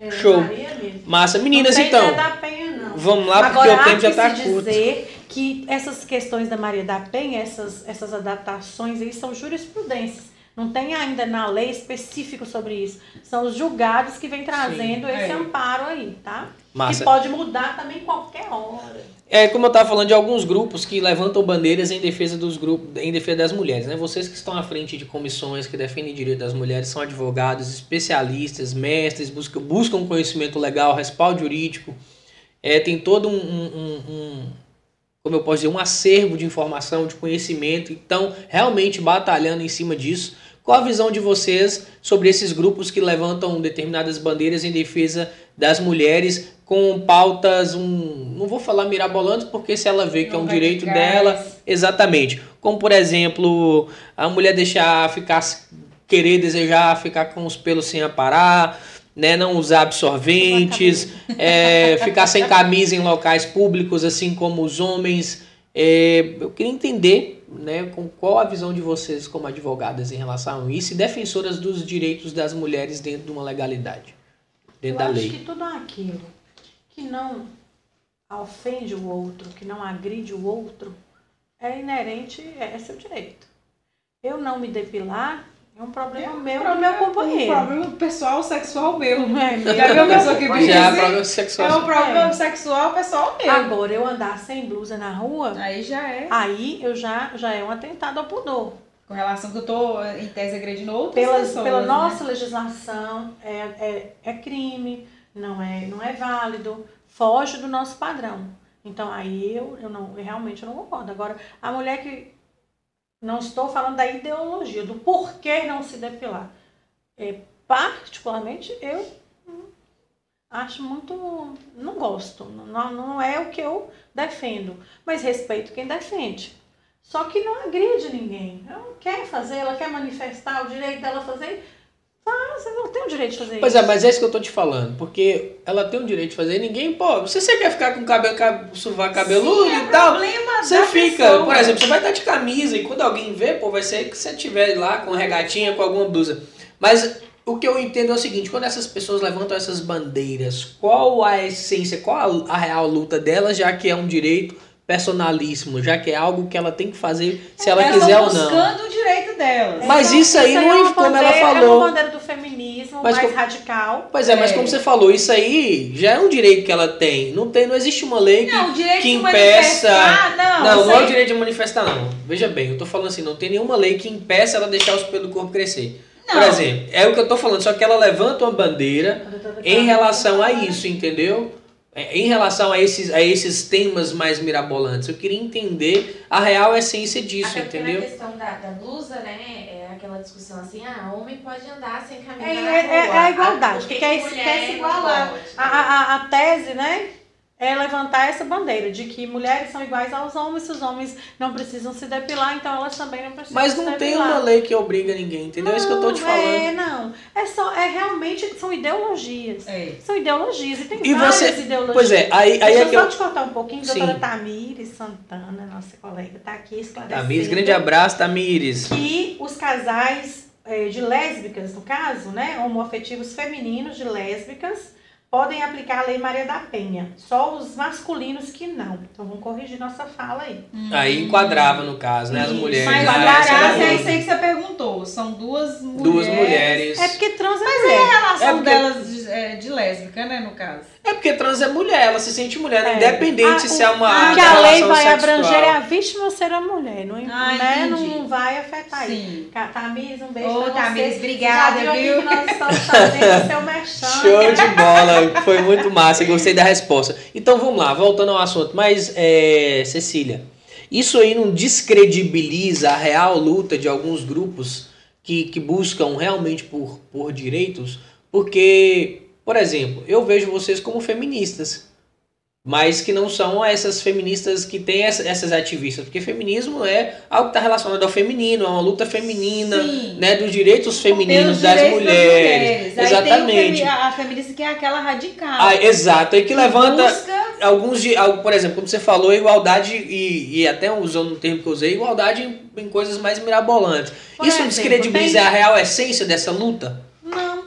É, Show. Maria mesmo. Massa. Meninas, então. Penha, não. Vamos lá, porque Agora, o tempo já que tá se curto. dizer que essas questões da Maria da Penha, essas, essas adaptações aí são jurisprudências. Não tem ainda na lei específico sobre isso. São os julgados que vêm trazendo Sim, esse é. amparo aí, tá? Massa. Que pode mudar também qualquer hora. É, como eu estava falando de alguns grupos que levantam bandeiras em defesa dos grupos, em defesa das mulheres, né? Vocês que estão à frente de comissões que defendem direito das mulheres são advogados, especialistas, mestres, buscam, buscam conhecimento legal, respaldo jurídico. é, tem todo um, um, um, como eu posso dizer, um acervo de informação, de conhecimento, então realmente batalhando em cima disso. Qual a visão de vocês sobre esses grupos que levantam determinadas bandeiras em defesa das mulheres com pautas, um, não vou falar mirabolantes, porque se ela vê que é um direito dela, exatamente. Como por exemplo, a mulher deixar ficar querer desejar ficar com os pelos sem aparar, né, não usar absorventes, é, ficar sem camisa em locais públicos, assim como os homens. É, eu queria entender né, com qual a visão de vocês como advogadas em relação a isso e defensoras dos direitos das mulheres dentro de uma legalidade, dentro eu da lei. acho que tudo aquilo que não ofende o outro, que não agride o outro, é inerente, é seu direito. Eu não me depilar é um problema é um meu e do meu companheiro. É um problema pessoal, sexual meu. É, Já viu a pessoa que diz Já é assim? problema sexual. É um problema É. sexual pessoal meu. Agora, eu andar sem blusa na rua, Aí já é. aí eu já, já é um atentado ao pudor. Com relação que eu tô, em tese, agredindo outras Pela, pessoas. pela né? nossa legislação, é, é, é crime, não é, não é válido, foge do nosso padrão. Então, aí eu, eu, não, eu realmente eu não concordo. Agora, a mulher que. Não estou falando da ideologia, do porquê não se depilar. É, particularmente, eu acho muito. Não gosto. Não, não é o que eu defendo. Mas respeito quem defende. Só que não agride ninguém. Ela quer fazer, ela quer manifestar o direito dela fazer. Faz, ela não tem o direito de fazer Pois isso. é, mas é isso que eu tô te falando. Porque ela tem o direito de fazer, ninguém, pô, se você quer ficar com o cabelo, cab- sovaco cabeludo Sim, é e tal, problema você fica, pessoa. por exemplo, você vai estar de camisa e quando alguém vê, pô, vai ser que você tiver lá com regatinha, com alguma blusa. Mas o que eu entendo é o seguinte, quando essas pessoas levantam essas bandeiras, qual a essência, qual a, a real luta delas, já que é um direito personalíssimo, já que é algo que ela tem que fazer se ela Elas quiser ou não. buscando o direito delas. Mas isso aí não é como ela bandeira- É falou. uma bandeira do feminismo Mas mais como- radical. Pois é, mas É. como você falou, isso aí já é um direito que ela tem. Não tem, não existe uma lei que Não, que impeça- não. Não, isso não é o direito de manifestar, não. Veja bem, eu tô falando assim, não tem nenhuma lei que impeça ela deixar os pelos do corpo crescer. Por Não. exemplo, é o que eu tô falando, só que ela levanta uma bandeira em relação a isso, entendeu? É, Em relação a esses, a esses temas mais mirabolantes. Eu queria entender a real essência disso, Até entendeu? na questão da, da blusa, né, é aquela discussão assim, ah, homem pode andar sem camisa É, é- é rua. a igualdade, que quer- quer se igualar. A, a, a tese, né, é levantar essa bandeira de que mulheres são iguais aos homens, se os homens não precisam se depilar, então elas também não precisam Mas se não tem depilar. uma lei que obriga ninguém, entendeu? É isso que eu tô te Não, falando. É, não. É só, é realmente, são ideologias. É. São ideologias e tem E várias você- ideologias. Pois é, aí, aí Deixa é eu que só eu. te cortar um pouquinho, Sim. doutora Tamires Santana, nossa colega, está aqui esclarecendo. Tamires, grande abraço, Tamires. Que os casais eh, de lésbicas, no caso, né, homoafetivos femininos de lésbicas, podem aplicar a Lei Maria da Penha. Só os masculinos que não. Então vamos corrigir nossa fala aí. Aí enquadrava, no caso, né? As mulheres. Mas Ah, agora, essa era a é isso aí que você perguntou. São duas mulheres. Duas mulheres. É porque trans é A mulher. relação É porque- delas de, é, de lésbica, né, no caso. É porque trans é mulher, ela se sente mulher, É. independente Ah, se é uma. O que a lei vai sexual. abranger é a vítima ser a mulher. Não, Ah, né, não vai afetar isso. Sim. Ca- Tamires, um beijo Ô, você. obrigada, Já viu, que nós estamos fazendo o seu merchan. Show de bola, foi muito massa, gostei da resposta. Então vamos lá, voltando ao assunto. Mas, é, Cecília, isso aí não descredibiliza a real luta de alguns grupos que, que buscam realmente por, por direitos? Porque, por exemplo, eu vejo vocês como feministas. Mas que não são essas feministas que têm essa- essas ativistas. Porque feminismo é algo que está relacionado ao feminino, é uma luta feminina, Sim. né, dos direitos femininos das direitos mulheres. Aí Exatamente. femi- a, a feminista que é aquela radical. Ah, exato, aí que levanta Busca alguns de, por exemplo, como você falou, igualdade e, e até usando o termo que eu usei, igualdade em, em coisas mais mirabolantes. Por Isso exemplo, descredibiliza tem- a real essência dessa luta? Não.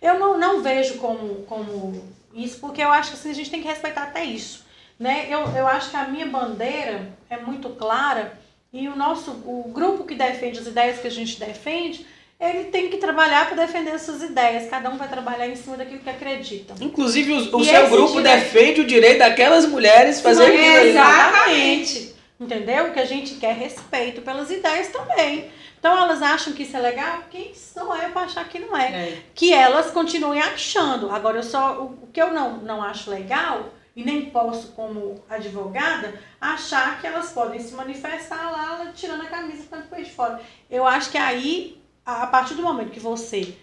Eu não, não vejo como, como isso, porque eu acho que assim, a gente tem que respeitar até isso. Né? Eu, eu acho que a minha bandeira é muito clara e o nosso o grupo que defende as ideias que a gente defende, ele tem que trabalhar para defender as suas ideias. Cada um vai trabalhar em cima daquilo que acredita. Inclusive, o, o seu grupo direito- defende o direito daquelas mulheres fazer aquilo. Exatamente. Entendeu? Que a gente quer respeito pelas ideias também. Então elas acham que isso é legal? Quem sou eu para achar que não é? É. que elas continuem achando. Agora, eu só, o, o que eu não, não acho legal e nem posso, como advogada, achar que elas podem se manifestar lá tirando a camisa tanto por de fora. Eu acho que aí, a partir do momento que você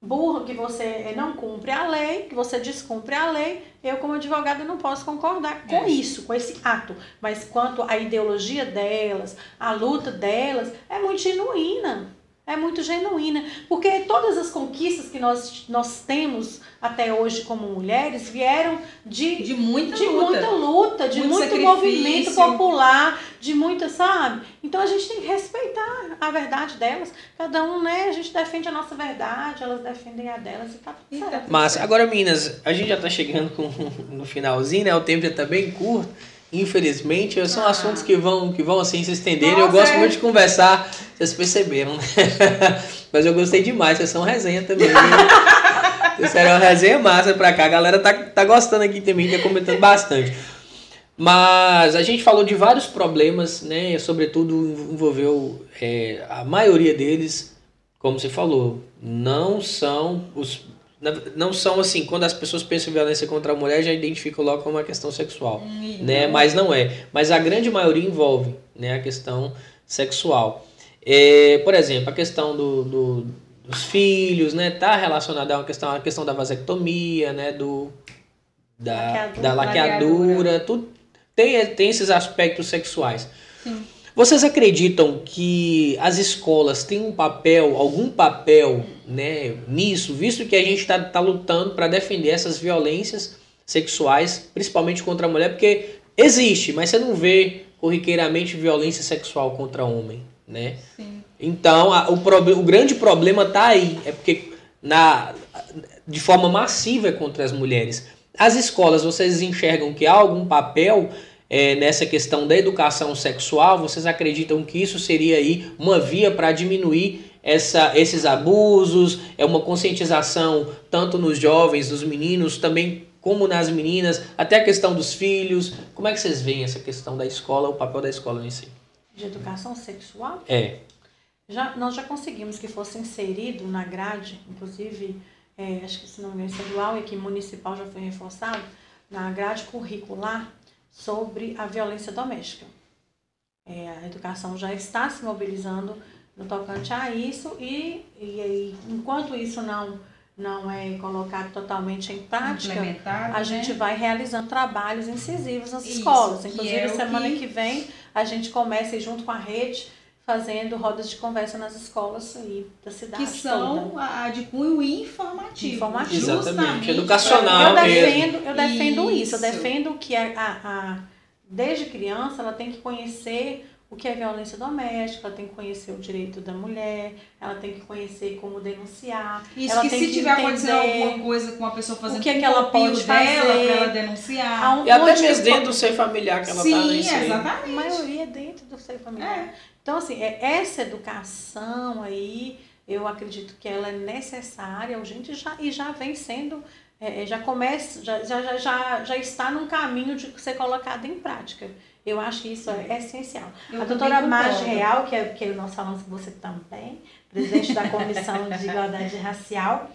burro, que você não cumpre a lei, que você descumpre a lei, eu como advogada não posso concordar com é. isso, com esse ato. Mas quanto à ideologia delas, a luta delas, é muito genuína é muito genuína, porque todas as conquistas que nós, nós temos até hoje como mulheres vieram de, de muita de luta, muita luta de muito, muito movimento popular, de muita, sabe? Então a gente tem que respeitar a verdade delas. Cada um, né? A gente defende a nossa verdade, elas defendem a delas e tá tudo certo. Mas agora, meninas, a gente já tá chegando com, no finalzinho, né? O tempo já tá bem curto. Infelizmente, são ah. assuntos que vão, que vão assim se estenderem. Nossa, eu gosto é. muito de conversar, vocês perceberam, né? Mas eu gostei demais, vocês são resenha também. Sério, é uma resenha massa pra cá. A galera tá, tá gostando aqui também, tá comentando bastante. Mas a gente falou de vários problemas, né? Sobretudo envolveu é, a maioria deles, como você falou, não são os não são assim, quando as pessoas pensam em violência contra a mulher, já identificam logo como uma questão sexual, hum, né? Mas não é. Mas a grande maioria envolve, né, a questão sexual. É, por exemplo, a questão do, do, dos filhos, né, tá relacionada a uma questão, a questão da vasectomia, né, do da laqueadura, da laqueadura, tudo tem tem esses aspectos sexuais. Sim. Vocês acreditam que as escolas têm um papel, algum papel né, nisso, visto que a gente está tá lutando para defender essas violências sexuais, principalmente contra a mulher, porque existe, mas você não vê corriqueiramente violência sexual contra homem, né? Sim. Então, a, o, o grande problema está aí, é porque na, de forma massiva é contra as mulheres. As escolas, vocês enxergam que há algum papel é, nessa questão da educação sexual, vocês acreditam que isso seria aí uma via para diminuir essa, esses abusos? É uma conscientização tanto nos jovens, nos meninos, também como nas meninas, até a questão dos filhos. Como é que vocês veem essa questão da escola, o papel da escola nisso? De educação sexual? É. Já, nós já conseguimos que fosse inserido na grade, inclusive, é, acho que se não me engano, estadual e aqui municipal já foi reforçado, na grade curricular, sobre a violência doméstica. É, a educação já está se mobilizando no tocante a isso e, e, enquanto isso não não é colocado totalmente em prática, a né? gente vai realizando trabalhos incisivos nas isso, escolas. Inclusive, é semana que... que vem, a gente começa junto com a rede fazendo rodas de conversa nas escolas aí da cidade. Que são toda. a de cunho informativo. Informativo. Exatamente, educacional. Eu defendo, eu defendo isso. isso. eu defendo que a, a, a, desde criança ela tem que conhecer o que é violência doméstica, ela tem que conhecer o direito da mulher, ela tem que conhecer como denunciar. Isso ela que tem se que tiver acontecendo alguma coisa com uma pessoa fazendo o que, é que ela pode dela para ela denunciar. Um e até mesmo dentro do seio familiar que ela Sim, tá Sim, exatamente. A maioria é dentro do seio familiar. É. Então, assim, é, essa educação aí, eu acredito que ela é necessária, urgente já, e já vem sendo, é, é já começa, já, já, já, já está num caminho de ser colocado em prática. Eu acho que isso é essencial. Eu a doutora Marge Real, que, é, que nós falamos com você também, presidente da Comissão de Igualdade Racial,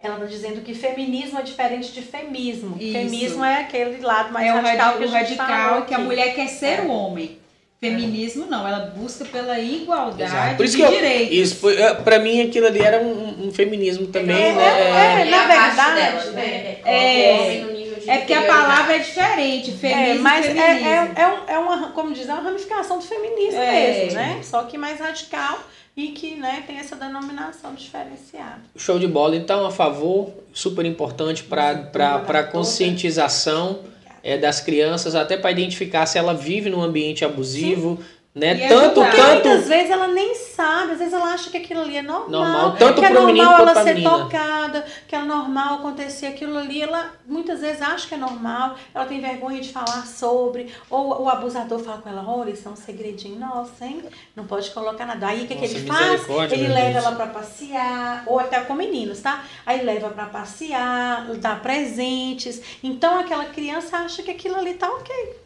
ela está dizendo que feminismo é diferente de femismo. Isso. Femismo é aquele lado mais é radical o que a gente radical que a mulher quer ser é. o homem. Feminismo não, ela busca pela igualdade Por isso de que eu, direitos. Isso foi, é, pra mim aquilo ali era um, um feminismo também, é, né? É, é, na verdade. Delas, né? É, é porque a palavra é diferente, feminismo. É, mas é, é, é, é, uma, como diz, é uma ramificação do feminismo é. mesmo, né? Só que mais radical e que né, tem essa denominação diferenciada. Show de bola, então, a favor, super importante para a conscientização é, das crianças, até para identificar se ela vive num ambiente abusivo. Sim né? E tanto, é tanto. Muitas vezes ela nem sabe, às vezes ela acha que aquilo ali é normal. Normal, tanto que é normal ela ser menina. tocada, que é normal acontecer aquilo ali. Ela muitas vezes acha que é normal, ela tem vergonha de falar sobre, ou o abusador fala com ela: olha, isso é um segredinho nosso, hein? Não pode colocar nada. Aí o que, que ele faz? Ele leva Deus. ela para passear, ou até com meninos, tá? Aí leva para passear, dá presentes. Então aquela criança acha que aquilo ali tá ok.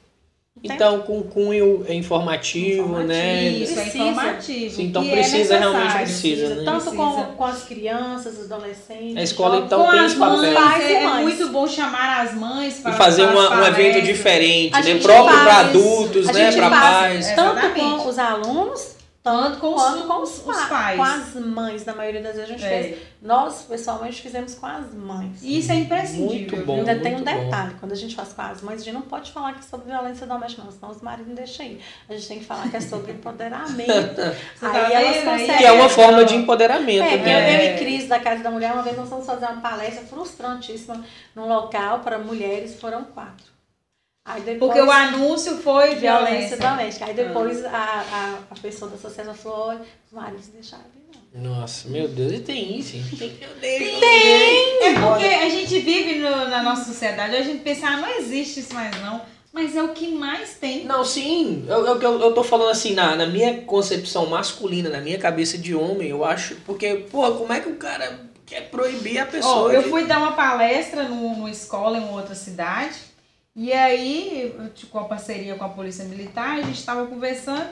Então, com cunho informativo, Informativo, né? Isso, é informativo. Sim, então que precisa, é realmente precisa, né? Tanto com, Precisa. com as crianças, os adolescentes. A escola, jovens. então, Com tem as esse papel. mães, Pais e é, é mães. muito bom chamar as mães para E fazer uma- um evento diferente, A né? Próprio para adultos, né? Para pais. É. Tanto com os alunos, Tanto com os, quanto com os, os pa- pais. Com as mães, na maioria das vezes a gente É. fez. Nós, pessoalmente, fizemos com as mães. E Isso é imprescindível. Muito bom. Ainda tem um muito bom. detalhe, quando a gente faz com as mães, a gente não pode falar que é sobre violência doméstica, não, senão os maridos não deixam ir. A gente tem que falar que é sobre empoderamento. tá aí elas? Aí conseguem. Que é uma forma de empoderamento, É, né? eu e Cris da Casa da Mulher, uma vez nós fomos fazer uma palestra frustrantíssima num local para mulheres, foram quatro. Aí depois, Porque o anúncio foi violência violência. doméstica. Aí depois a, a, a pessoa da associação falou, olha, os maridos deixaram de ir, não. Nossa, meu Deus, e tem isso, gente. Tem, meu Deus. É porque a gente vive no- na nossa sociedade, a gente pensa, ah, não existe isso mais não. Mas é o que mais tem. Não, sim, eu, eu, eu eu tô falando assim, na, na minha concepção masculina, na minha cabeça de homem, eu acho. Porque, pô, como é que o cara quer proibir a pessoa? Ó, eu de- fui dar uma palestra no, numa escola em outra cidade. E aí, tipo, com a parceria com a Polícia Militar, a gente estava conversando.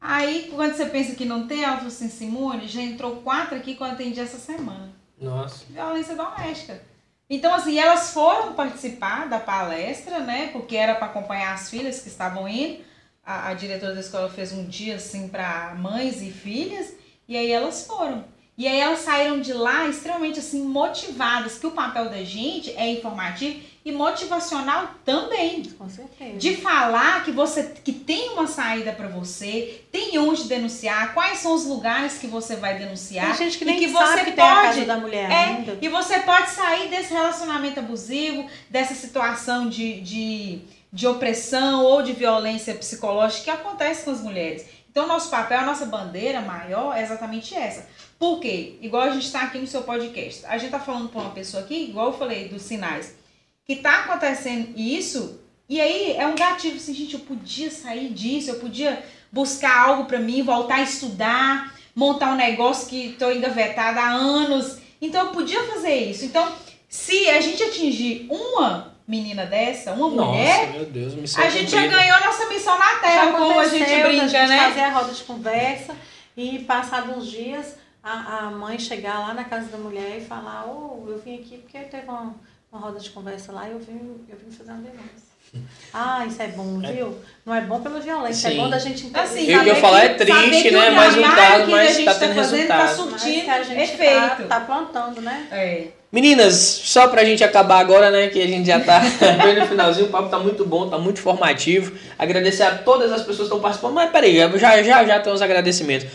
Aí, quando você pensa que não tem, ela falou assim, Simone, já entrou quatro aqui que eu atendi essa semana. Nossa. Violência doméstica. Então, assim, elas foram participar da palestra, né? Porque era para acompanhar as filhas que estavam indo. A, a diretora da escola fez um dia, assim, para mães e filhas. E aí elas foram. E aí elas saíram de lá extremamente, assim, motivadas. Que o papel da gente é informativo e motivacional também. Com certeza. De falar que você que tem uma saída para você, tem onde denunciar, quais são os lugares que você vai denunciar. Tem gente que e nem que sabe você que tem a pode- casa da mulher é, ainda. e você pode sair desse relacionamento abusivo, dessa situação de, de, de opressão ou de violência psicológica que acontece com as mulheres. Então, nosso papel, a nossa bandeira maior é exatamente essa. Por quê? Igual a gente está aqui no seu podcast. A gente está falando para uma pessoa aqui, igual eu falei dos sinais, que está acontecendo isso, e aí é um gatilho assim, gente, eu podia sair disso, eu podia buscar algo para mim, voltar a estudar, montar um negócio que estou engavetada há anos. Então eu podia fazer isso. Então, se a gente atingir uma menina dessa, uma mulher, Nossa, meu Deus, missão a gente já ganhou nossa missão na Terra, como a gente brinca, gente né? fazer a roda de conversa e passados uns dias a, a mãe chegar lá na casa da mulher e falar, oh, eu vim aqui porque teve uma, uma roda de conversa lá e eu vim, eu vim fazer uma denúncia. Ah, isso é bom, viu? Não é bom pela violência, Sim. é bom da gente entender. Assim, Eu ia saber falar que- é triste, que né? o Mas o caso, que mas a gente tá tá tendo fazendo resultado. Tá Mas surtindo que a gente efeito. tá, tá plantando, né? É. Meninas, só pra gente acabar agora, né? Que a gente já tá bem no finalzinho, o papo tá muito bom, tá muito formativo. Agradecer a todas as pessoas que estão participando. Mas peraí, já já já tem os agradecimentos.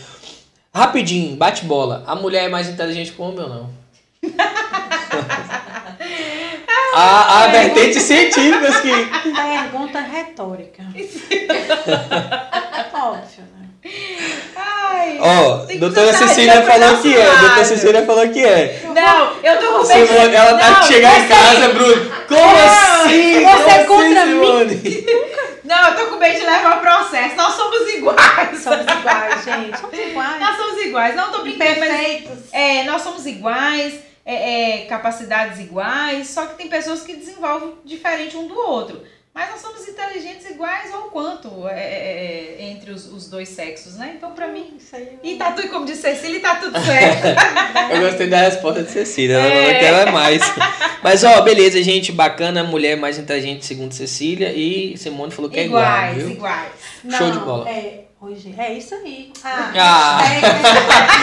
Rapidinho, bate bola. A mulher é mais inteligente que o homem ou não? Há, há vertentes científicas que. Pergunta retórica. Óbvio, né? Ai, Ó, doutora Cecília falou que é. Doutora. Cecília falou que é. Não, eu tô com medo. Simone, ela tá Não, que chegar em casa, Bruno. Como Não, assim? você Como é assim, contra mim? Simone? Não, eu tô com medo de levar processo. Nós somos iguais. Somos iguais, gente. Somos iguais. Nós somos iguais. Não tô brincando, mas Perfeitos. é, nós somos iguais, é, é, capacidades iguais, só que tem pessoas que desenvolvem diferente um do outro. Mas nós somos inteligentes iguais ou quanto é, é, é, entre os, os dois sexos, né? Então, pra mim. Isso aí. E tá tudo, como disse Cecília, e tá tudo certo. Eu gostei da resposta de Cecília, ela É. falou que ela é mais. Mas ó, beleza, gente, bacana, mulher mais inteligente segundo Cecília e Simone falou que é igual, iguais, viu? iguais. Show de bola. É, hoje, é isso aí. Ah. Ah. É,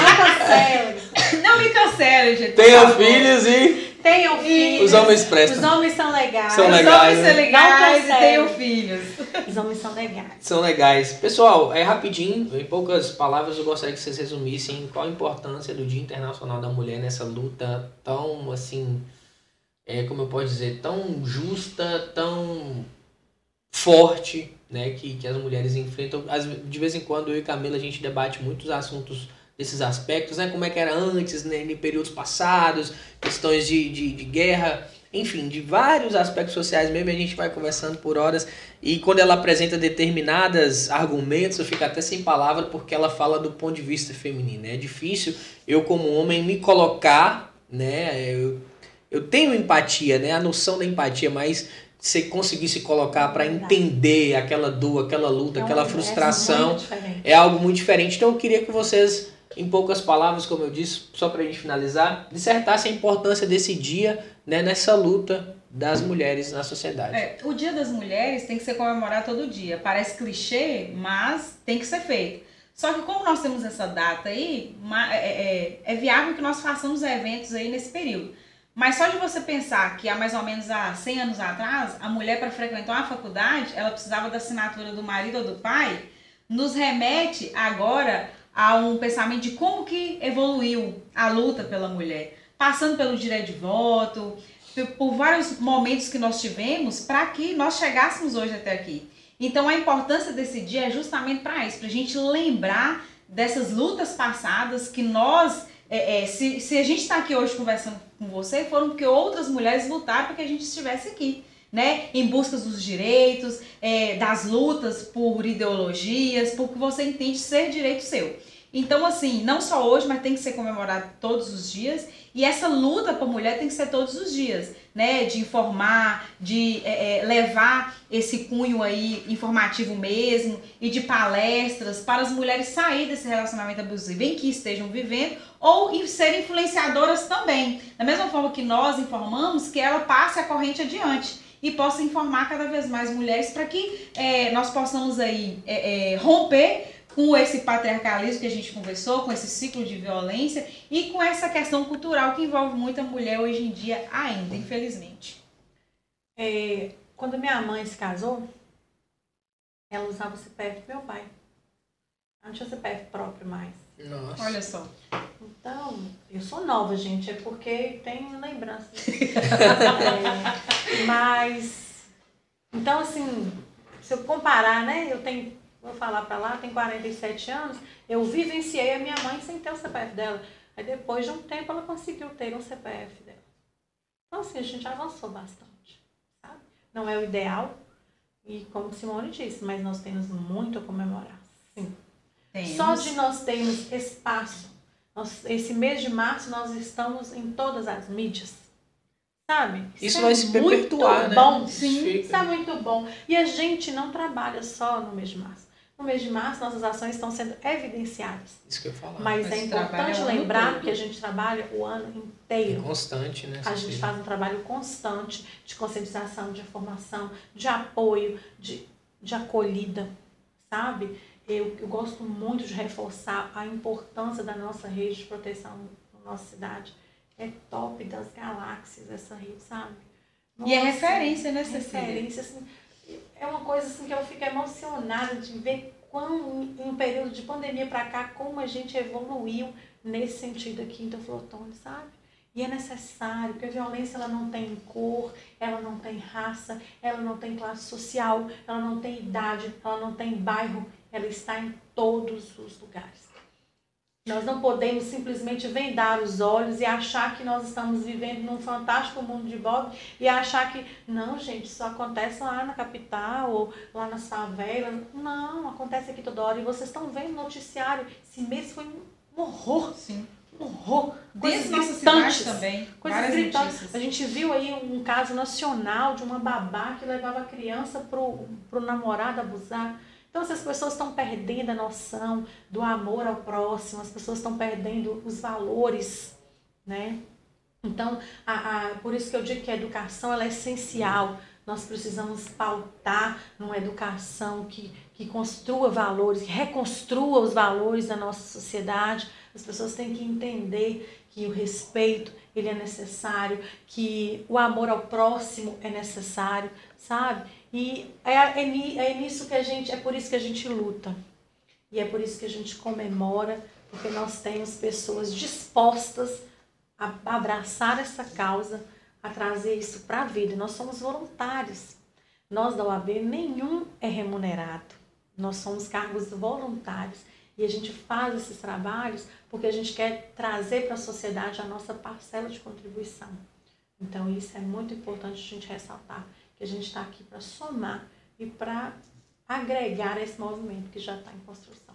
não cancele. Não me cancele, gente. Tenham favor. filhos e Tenham filhos. os homens Os prestam. homens são legais. São Os legais, homens né? são legais Não e tenham filhos. Os homens são legais. São legais. Pessoal, é rapidinho, em poucas palavras eu gostaria que vocês resumissem qual a importância do Dia Internacional da Mulher nessa luta tão, assim, é, como eu posso dizer, tão justa, tão forte, né, que, que as mulheres enfrentam. Ve- De vez em quando eu e Camila a gente debate muitos assuntos desses aspectos, né, como é que era antes, né, em períodos passados, questões de, de, de guerra, enfim, de vários aspectos sociais mesmo, a gente vai conversando por horas. E quando ela apresenta determinados argumentos, eu fico até sem palavra porque ela fala do ponto de vista feminino. É difícil eu, como homem, me colocar, né? Eu, eu tenho empatia, né? A noção da empatia, mas você conseguir se colocar para entender aquela dor, aquela luta, É um aquela universo frustração, diferente. é algo muito diferente. Então eu queria que vocês, em poucas palavras, como eu disse, só para a gente finalizar, dissertassem a importância desse dia né, nessa luta das mulheres na sociedade. É, o Dia das Mulheres tem que ser comemorado todo dia. Parece clichê, mas tem que ser feito. Só que como nós temos essa data aí, é, é- é viável que nós façamos eventos aí nesse período. Mas só de você pensar que há mais ou menos há 100 anos atrás, a mulher para frequentar uma faculdade, ela precisava da assinatura do marido ou do pai, nos remete agora a um pensamento de como que evoluiu a luta pela mulher, passando pelo direito de voto, por- por vários momentos que nós tivemos para que nós chegássemos hoje até aqui. Então a importância desse dia é justamente para isso, para a gente lembrar dessas lutas passadas que nós, é, é, se, se a gente está aqui hoje conversando com você, foram porque outras mulheres lutaram para que a gente estivesse aqui. Né, em busca dos direitos, é, das lutas por ideologias, por que você entende ser direito seu. Então, assim, não só hoje, mas tem que ser comemorado todos os dias. E essa luta por mulher tem que ser todos os dias, né? De informar, de é, é, levar esse cunho aí informativo mesmo e de palestras para as mulheres sair desse relacionamento abusivo em que estejam vivendo ou em ser influenciadoras também. Da mesma forma que nós informamos, que ela passe a corrente adiante e possa informar cada vez mais mulheres para que é, nós possamos aí é, é, romper com esse patriarcalismo que a gente conversou, com esse ciclo de violência e com essa questão cultural que envolve muita mulher hoje em dia ainda, infelizmente. É, quando minha mãe se casou, ela usava o CPF do meu pai. Ela não tinha CPF próprio mais. Nossa. Olha só. Então, eu sou nova, gente, é porque tenho lembrança. É, mas, então assim, se eu comparar, né, eu tenho, vou falar pra lá, tenho 47 anos, eu vivenciei a minha mãe sem ter o CPF dela. Aí depois de um tempo ela conseguiu ter um CPF dela. Então assim, a gente avançou bastante, sabe? Não é o ideal, e como Simone disse, mas nós temos muito a comemorar. Sim. Temos. Só de nós termos espaço, nós- esse mês de março nós estamos em todas as mídias, sabe? Isso é vai se muito perpetuar, né? bom, Isso sim, fica. isso é muito bom. E a gente não trabalha só no mês de março. No mês de março, nossas ações estão sendo evidenciadas. Isso que eu ia falar. Mas é importante é lembrar todo. que a gente trabalha o ano É inteiro. constante, né? A gente faz um trabalho constante de conscientização, de informação, de apoio, de, de acolhida, sabe? Eu, eu gosto muito de reforçar a importância da nossa rede de proteção na nossa cidade. É top das galáxias essa rede, sabe? E é Nossa, referência, né, Cecília? Referência, assim, é uma coisa assim que eu fico emocionada de ver quão, em um período de pandemia para cá, como a gente evoluiu nesse sentido aqui em Teoflotone, sabe? E é necessário, porque a violência ela não tem cor, ela não tem raça, ela não tem classe social, ela não tem idade, ela não tem bairro, ela está em todos os lugares. Nós não podemos simplesmente vendar os olhos e achar que nós estamos vivendo num fantástico mundo de Bob e achar que, não, gente, isso acontece lá na capital ou lá nas favelas. Não, acontece aqui toda hora. E vocês estão vendo no noticiário, esse mês foi um horror, Sim. um horror. Coisas gritantes. também. Coisas gritantes. notícias. A gente viu aí um caso nacional de uma babá que levava a criança pro, pro namorado abusar. Então essas pessoas estão perdendo a noção do amor ao próximo, as pessoas estão perdendo os valores, né? Então, a, a, por isso que eu digo que a educação ela é essencial. Nós precisamos pautar numa educação que, que construa valores, que reconstrua os valores da nossa sociedade. As pessoas têm que entender que o respeito ele é necessário, que o amor ao próximo é necessário, sabe? E é, é, é nisso que a gente, é por isso que a gente luta. E é por isso que a gente comemora, porque nós temos pessoas dispostas a abraçar essa causa, a trazer isso para a vida. Nós somos voluntários. Nós da OAB, nenhum é remunerado. Nós somos cargos voluntários. E a gente faz esses trabalhos porque a gente quer trazer para a sociedade a nossa parcela de contribuição. Então, isso é muito importante a gente ressaltar, que a gente está aqui para somar e para agregar esse movimento que já está em construção.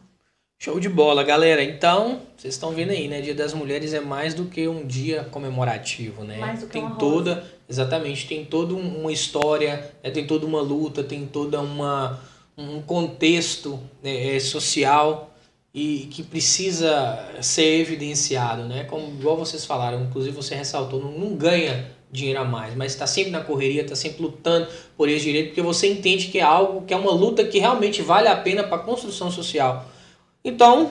Show de bola, galera. Então, vocês estão vendo aí, né? Dia das Mulheres é mais do que um dia comemorativo, né? Mais do que tem uma toda, exatamente, tem toda um- uma história, né? tem toda uma luta, tem toda uma um contexto né, eh, social e que precisa ser evidenciado, né? Como igual vocês falaram, inclusive você ressaltou, não, não ganha dinheiro a mais, mas está sempre na correria, está sempre lutando por esse direito, porque você entende que é algo, que é uma luta que realmente vale a pena para a construção social. Então,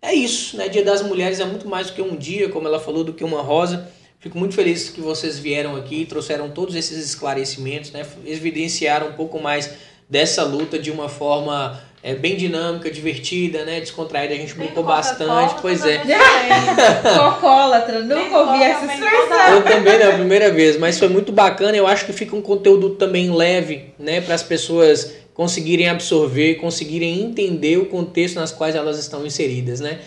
é isso, né? Dia das Mulheres é muito mais do que um dia, como ela falou, do que uma rosa. Fico muito feliz que vocês vieram aqui, trouxeram todos esses esclarecimentos, né? Evidenciaram um pouco mais dessa luta de uma forma é, bem dinâmica, divertida, né? Descontraída. A gente brincou bastante, pois é. também. Cocólatra, nunca ouvi essa expressão. Eu também não, é a primeira vez, mas foi muito bacana. Eu acho que fica um conteúdo também leve, né, para as pessoas conseguirem absorver, conseguirem entender o contexto nas quais elas estão inseridas, né?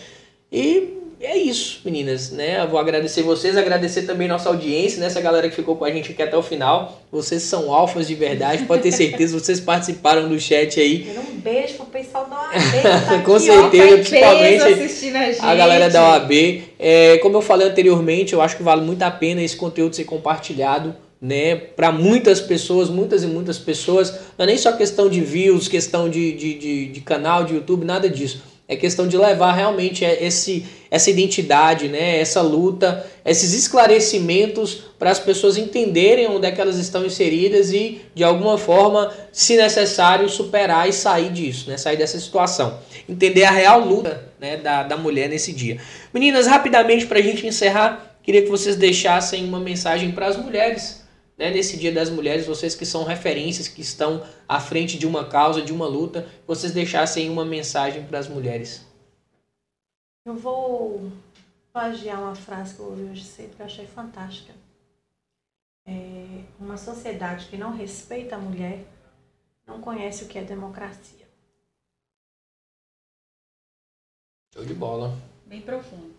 E é isso, meninas, né? Eu vou agradecer vocês, agradecer também nossa audiência, né? Essa galera que ficou com a gente aqui até o final. Vocês são alfas de verdade, pode ter certeza, vocês participaram do chat aí. Um beijo pro pessoal da OAB. tá Com aqui, certeza. ó. Principalmente a a galera da OAB. É, como eu falei anteriormente, eu acho que vale muito a pena esse conteúdo ser compartilhado, né, para muitas pessoas, muitas e muitas pessoas. Não é nem só questão de views, questão de, de, de, de canal de YouTube, nada disso. É questão de levar realmente esse, essa identidade, né, essa luta, esses esclarecimentos para as pessoas entenderem onde é que elas estão inseridas e, de alguma forma, se necessário, superar e sair disso, né, sair dessa situação. Entender a real luta né, da, da mulher nesse dia. Meninas, rapidamente para a gente encerrar, queria que vocês deixassem uma mensagem para as mulheres, né, nesse Dia das Mulheres, vocês que são referências, que estão à frente de uma causa, de uma luta, vocês deixassem uma mensagem para as mulheres. Eu vou plagiar uma frase que eu ouvi hoje cedo que eu achei fantástica. É, uma sociedade que não respeita a mulher não conhece o que é democracia. Show de bola. Bem profundo.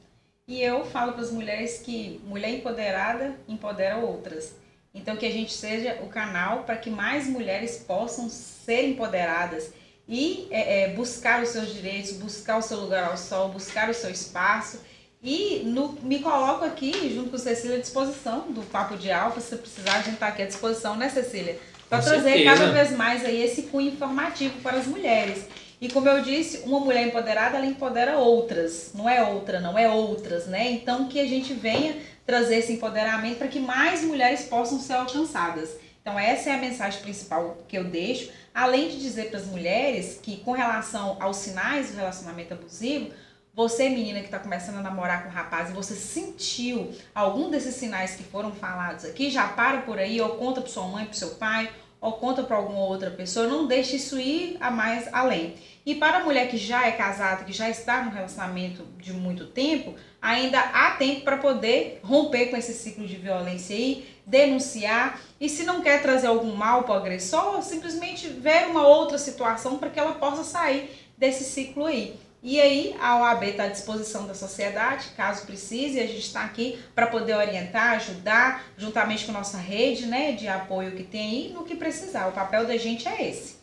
E eu falo para as mulheres que mulher empoderada empodera outras. Então que a gente seja o canal para que mais mulheres possam ser empoderadas e é, é, buscar os seus direitos, buscar o seu lugar ao sol, buscar o seu espaço. E no, me coloco aqui, junto com a Cecília, à disposição do Papo de Alfa. Se precisar, a gente está aqui à disposição, né, Cecília? Para trazer certeza. cada vez mais aí esse cunho informativo para as mulheres. E como eu disse, uma mulher empoderada, ela empodera outras. Não é outra, não é outras, né? Então que a gente venha trazer esse empoderamento para que mais mulheres possam ser alcançadas. Então essa é a mensagem principal que eu deixo, além de dizer para as mulheres que com relação aos sinais do relacionamento abusivo, você menina que está começando a namorar com um rapaz e você sentiu algum desses sinais que foram falados aqui, já para por aí ou conta para sua mãe, para seu pai, ou conta para alguma outra pessoa, não deixe isso ir a mais além. E para a mulher que já é casada, que já está num relacionamento de muito tempo, ainda há tempo para poder romper com esse ciclo de violência aí, denunciar. E se não quer trazer algum mal para o agressor, simplesmente ver uma outra situação para que ela possa sair desse ciclo aí. E aí a OAB está à disposição da sociedade, caso precise, a gente está aqui para poder orientar, ajudar, juntamente com nossa rede né, de apoio que tem aí, no que precisar. O papel da gente é esse.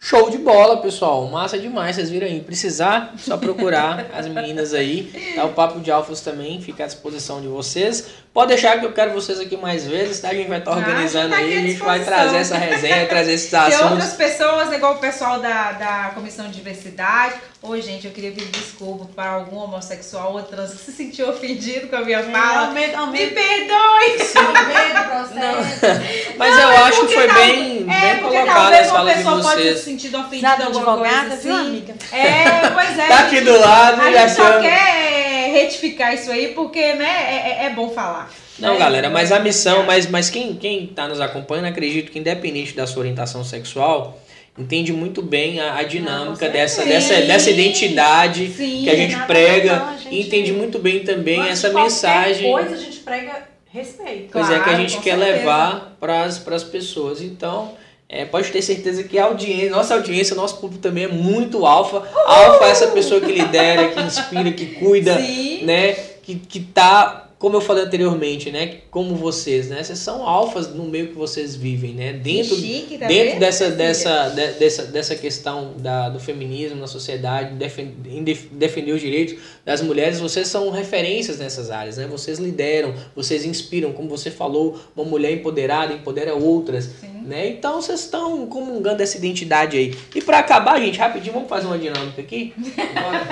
Show de bola, pessoal. Massa demais, vocês viram aí. Precisar, só procurar as meninas aí. Tá? O Papo de Alfas também fica à disposição de vocês. Pode deixar que eu quero vocês aqui mais vezes, tá? A gente vai estar Ah, organizando já tá aí, a gente vai trazer essa resenha, trazer esses Se assuntos. outras pessoas, igual o pessoal da, da Comissão de Diversidade, oi gente, eu queria pedir desculpa para algum homossexual ou trans que se sentiu ofendido com a minha fala. Aumenta, Me aumenta, perdoe! aumenta o processo. Mas Não, eu é acho que foi tal- bem, É, bem talvez as uma falas de pessoa pode se vocês. sentido ofendida alguma advogada, coisa viu, assim. amiga? É, pois é. Tá aqui do lado, A já gente só quer retificar isso aí porque, né, é, é- é bom falar. Não, né? galera, mas a missão, mas, mas quem, quem tá nos acompanhando, acredito que independente da sua orientação sexual, entende muito bem a, a dinâmica com dessa, dessa, dessa identidade Sim, que a gente prega a não, gente- e entende muito bem também essa mensagem. coisa a gente prega respeito. Pois é, que a Claro, gente quer certeza. levar para as pessoas. Então, é, pode ter certeza que a audiência, nossa audiência, nosso público também é muito alfa. Alfa é essa pessoa que lidera, que inspira, que cuida, Sim. né? Que, que tá como eu falei anteriormente, né? Como vocês, né? Vocês são alfas no meio que vocês vivem, né? Dentro, chique, tá dentro vendo, dessa, dessa, de- dessa, dessa questão da, do feminismo na sociedade, defen- em def- defender os direitos das mulheres, vocês são referências nessas áreas, né? Vocês lideram, vocês inspiram, como você falou, uma mulher empoderada empodera outras, Sim. Né? Então vocês estão comungando essa identidade aí. E pra acabar, gente, rapidinho, vamos fazer uma dinâmica aqui? Bora.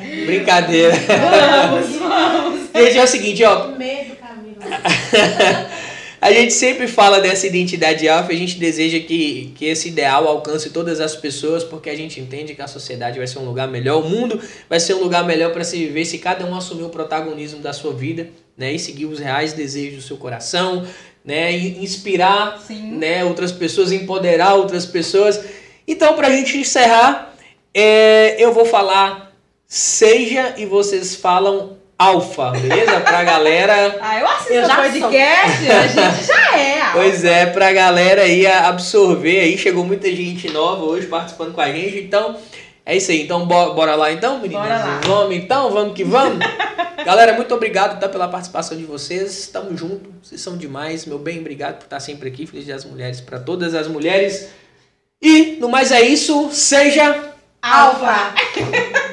Brincadeira. Vamos, vamos. Gente, é o seguinte, ó, No meio do caminho. a gente sempre fala dessa identidade alfa, a gente deseja que, que esse ideal alcance todas as pessoas, porque a gente entende que a sociedade vai ser um lugar melhor, o mundo vai ser um lugar melhor para se viver se cada um assumir o protagonismo da sua vida, né, e seguir os reais desejos do seu coração, né, inspirar, Sim. né, outras pessoas, empoderar outras pessoas. Então, para a gente encerrar, é, eu vou falar seja e vocês falam alfa, beleza? Pra galera Ah, eu assisto Eu já podcast, a gente já é. Pois é, pra galera aí absorver aí, chegou muita gente nova hoje participando com a gente, então é isso aí. Então bo- bora lá então, meninas? Bora lá. Vamos então, vamos que vamos. galera, muito obrigado tá, pela participação de vocês. Tamo junto, vocês são demais. Meu bem, obrigado por estar sempre aqui. Feliz Dia das Mulheres pra todas as mulheres. E no mais é isso, seja Alfa.